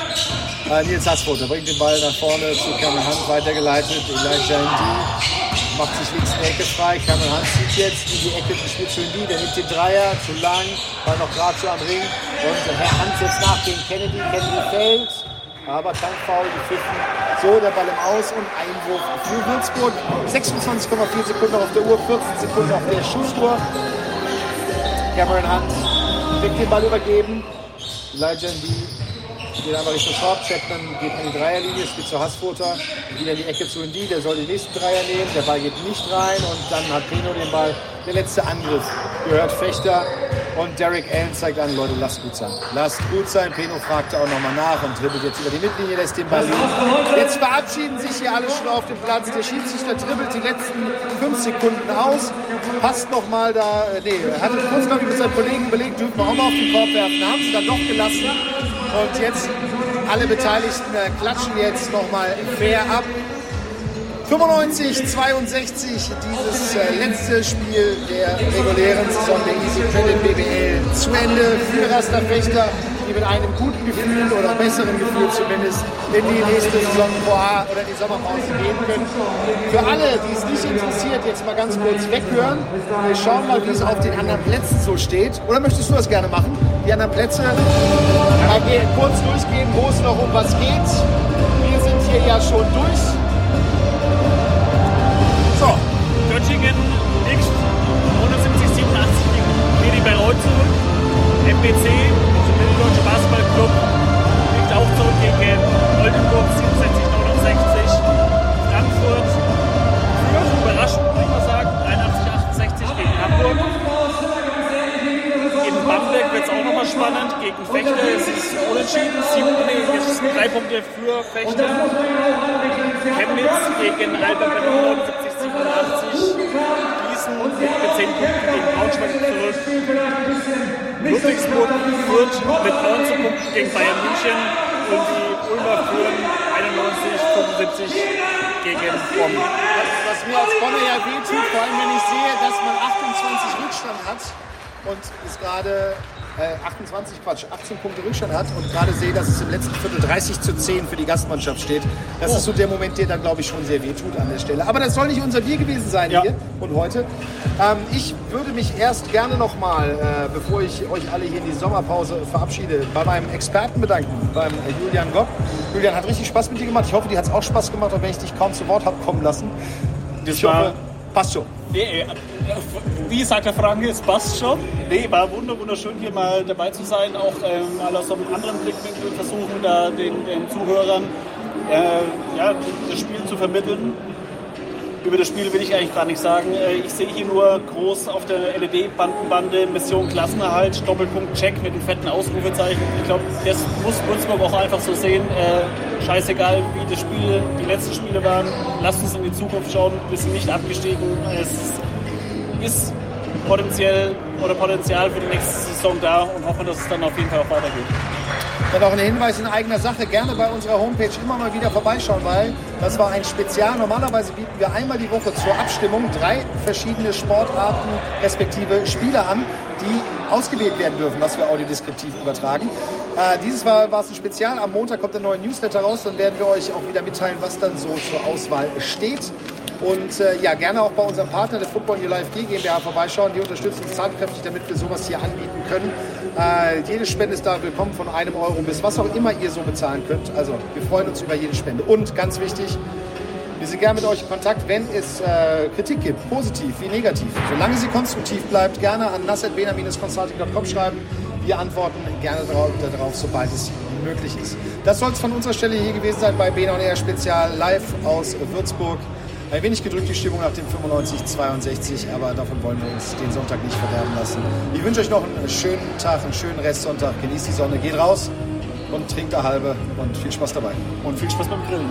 Äh, Nils Hassfote bringt den Ball nach vorne zu Cameron Hunt, weitergeleitet. Elijah Indy macht sich links in die Ecke frei. Cameron Hunt zieht jetzt in die Ecke, spielt zu Indy, der nimmt den Dreier, zu lang, war noch gerade so am Ring. Und Herr Hunt setzt nach gegen Kennedy. Kennedy fällt, aber kein Foul gepfiffen. So, der Ball im Aus und Einwurf für Würzburg. 26,4 Sekunden auf der Uhr, 14 Sekunden auf der Schussuhr. Cameron Hunt kriegt den Ball übergeben. Indy geht einmal Richtung Korb. Chapman geht an die Dreierlinie, spielt zu Hassfutter. Wieder in die Ecke zu Indy. Der soll den nächsten Dreier nehmen. Der Ball geht nicht rein. Und dann hat Pino den Ball. Der letzte Angriff gehört Fechter. Und Derek Allen zeigt an, Leute, lasst gut sein. Lasst gut sein. Peno fragte auch nochmal nach und dribbelt jetzt über die Mittellinie, lässt den Ball liegen. Jetzt verabschieden sich hier alle schon auf dem Platz. Der Schiedsrichter dribbelt die letzten fünf Sekunden aus. Passt nochmal da, äh, nee, hatte kurz, glaube ich, mit seinem Kollegen überlegt, dürfen wir auch mal auf den Korb werfen. Haben sie dann doch gelassen. Und jetzt alle Beteiligten äh, klatschen jetzt nochmal fair ab. 95, 62, dieses äh, letzte Spiel der regulären Saison der Easy Credit BBL zu Ende für Raster Fechter die mit einem guten Gefühl oder besseren Gefühl zumindest in die nächste Saison oder in die Sommerpause gehen können. Für alle, die es nicht interessiert, jetzt mal ganz kurz weghören. Wir schauen mal, wie es auf den anderen Plätzen so steht. Oder möchtest du das gerne machen? Die anderen Plätze mal kurz durchgehen, wo es noch um was geht. Wir sind hier ja schon durch. So. Göttingen liegt 170, 87 gegen Medi Bayreuth zurück. MBC, also Mitteldeutsche Basketballclub, liegt auch zurück gegen Oldenburg 67, 69. Frankfurt führt, überraschend ich mal sagen, 83, 68 gegen Hamburg. In Bamberg wird es auch nochmal spannend. Gegen Fechter ist es unentschieden. Sieben, nee, drei Punkte für Fechter. Chemnitz gegen Alba Berlin 79, 87. Gießen mit 10 Punkten gegen Braunschweig zurück. Ludwigsburg führt mit 19 Punkten gegen Bayern München und die Ulmer führen 91, 75 gegen Bonn. Was, was mir als Bonner ja wehtut, vor allem wenn ich sehe, dass man 28 Rückstand hat und es gerade äh, 28, Quatsch, 18 Punkte Rückstand hat und gerade sehe, dass es im letzten Viertel 30 zu 10 für die Gastmannschaft steht. Das oh. ist so der Moment, der dann, glaube ich, schon sehr wehtut an der Stelle. Aber das soll nicht unser Bier gewesen sein ja. hier und heute. Ähm, ich würde mich erst gerne nochmal, äh, bevor ich euch alle hier in die Sommerpause verabschiede, bei meinem Experten bedanken, beim Julian Gopp. Julian hat richtig Spaß mit dir gemacht. Ich hoffe, dir hat es auch Spaß gemacht, auch wenn ich dich kaum zu Wort habe kommen lassen. Das ich hoffe, passt schon. Nee, wie sagt der Franke, es passt schon. Nee, war wunderschön hier mal dabei zu sein, auch ähm, mal aus einem anderen Blickwinkel versuchen, da den, den Zuhörern äh, ja, das Spiel zu vermitteln. Über das Spiel will ich eigentlich gar nicht sagen. Äh, ich sehe hier nur groß auf der LED-Bandenbande Mission Klassenerhalt, Doppelpunkt Check mit einem fetten Ausrufezeichen. Ich glaube, das muss Würzburg auch einfach so sehen. Äh, scheißegal, wie das Spiel, die letzten Spiele waren. Lasst uns in die Zukunft schauen. Wir sind nicht abgestiegen. Es ist potenziell oder Potenzial für die nächste Saison da und hoffen, dass es dann auf jeden Fall auch weitergeht. Dann auch ein Hinweis in eigener Sache, gerne bei unserer Homepage immer mal wieder vorbeischauen, weil das war ein Spezial. Normalerweise bieten wir einmal die Woche zur Abstimmung drei verschiedene Sportarten respektive Spieler an, die ausgewählt werden dürfen, was wir audiodeskriptiv übertragen. Äh, dieses Mal war es ein Spezial. Am Montag kommt der neue Newsletter raus, dann werden wir euch auch wieder mitteilen, was dann so zur Auswahl steht. Und äh, ja, gerne auch bei unserem Partner der Football New Life GmbH vorbeischauen. Die unterstützen uns tatkräftig, damit wir sowas hier anbieten können. Äh, jede Spende ist da willkommen von einem Euro bis was auch immer ihr so bezahlen könnt. Also wir freuen uns über jede Spende. Und ganz wichtig, wir sind gerne mit euch in Kontakt, wenn es äh, Kritik gibt, positiv wie negativ. Solange sie konstruktiv bleibt, gerne an nassetbena-consulting.com schreiben. Wir antworten gerne darauf, sobald es möglich ist. Das soll es von unserer Stelle hier gewesen sein bei Bena und R Spezial live aus Würzburg. Ein wenig gedrückt die Stimmung nach dem 95-62, aber davon wollen wir uns den Sonntag nicht verderben lassen. Ich wünsche euch noch einen schönen Tag, einen schönen Restsonntag. Genießt die Sonne, geht raus und trinkt eine halbe und viel Spaß dabei. Und viel Spaß beim Grillen.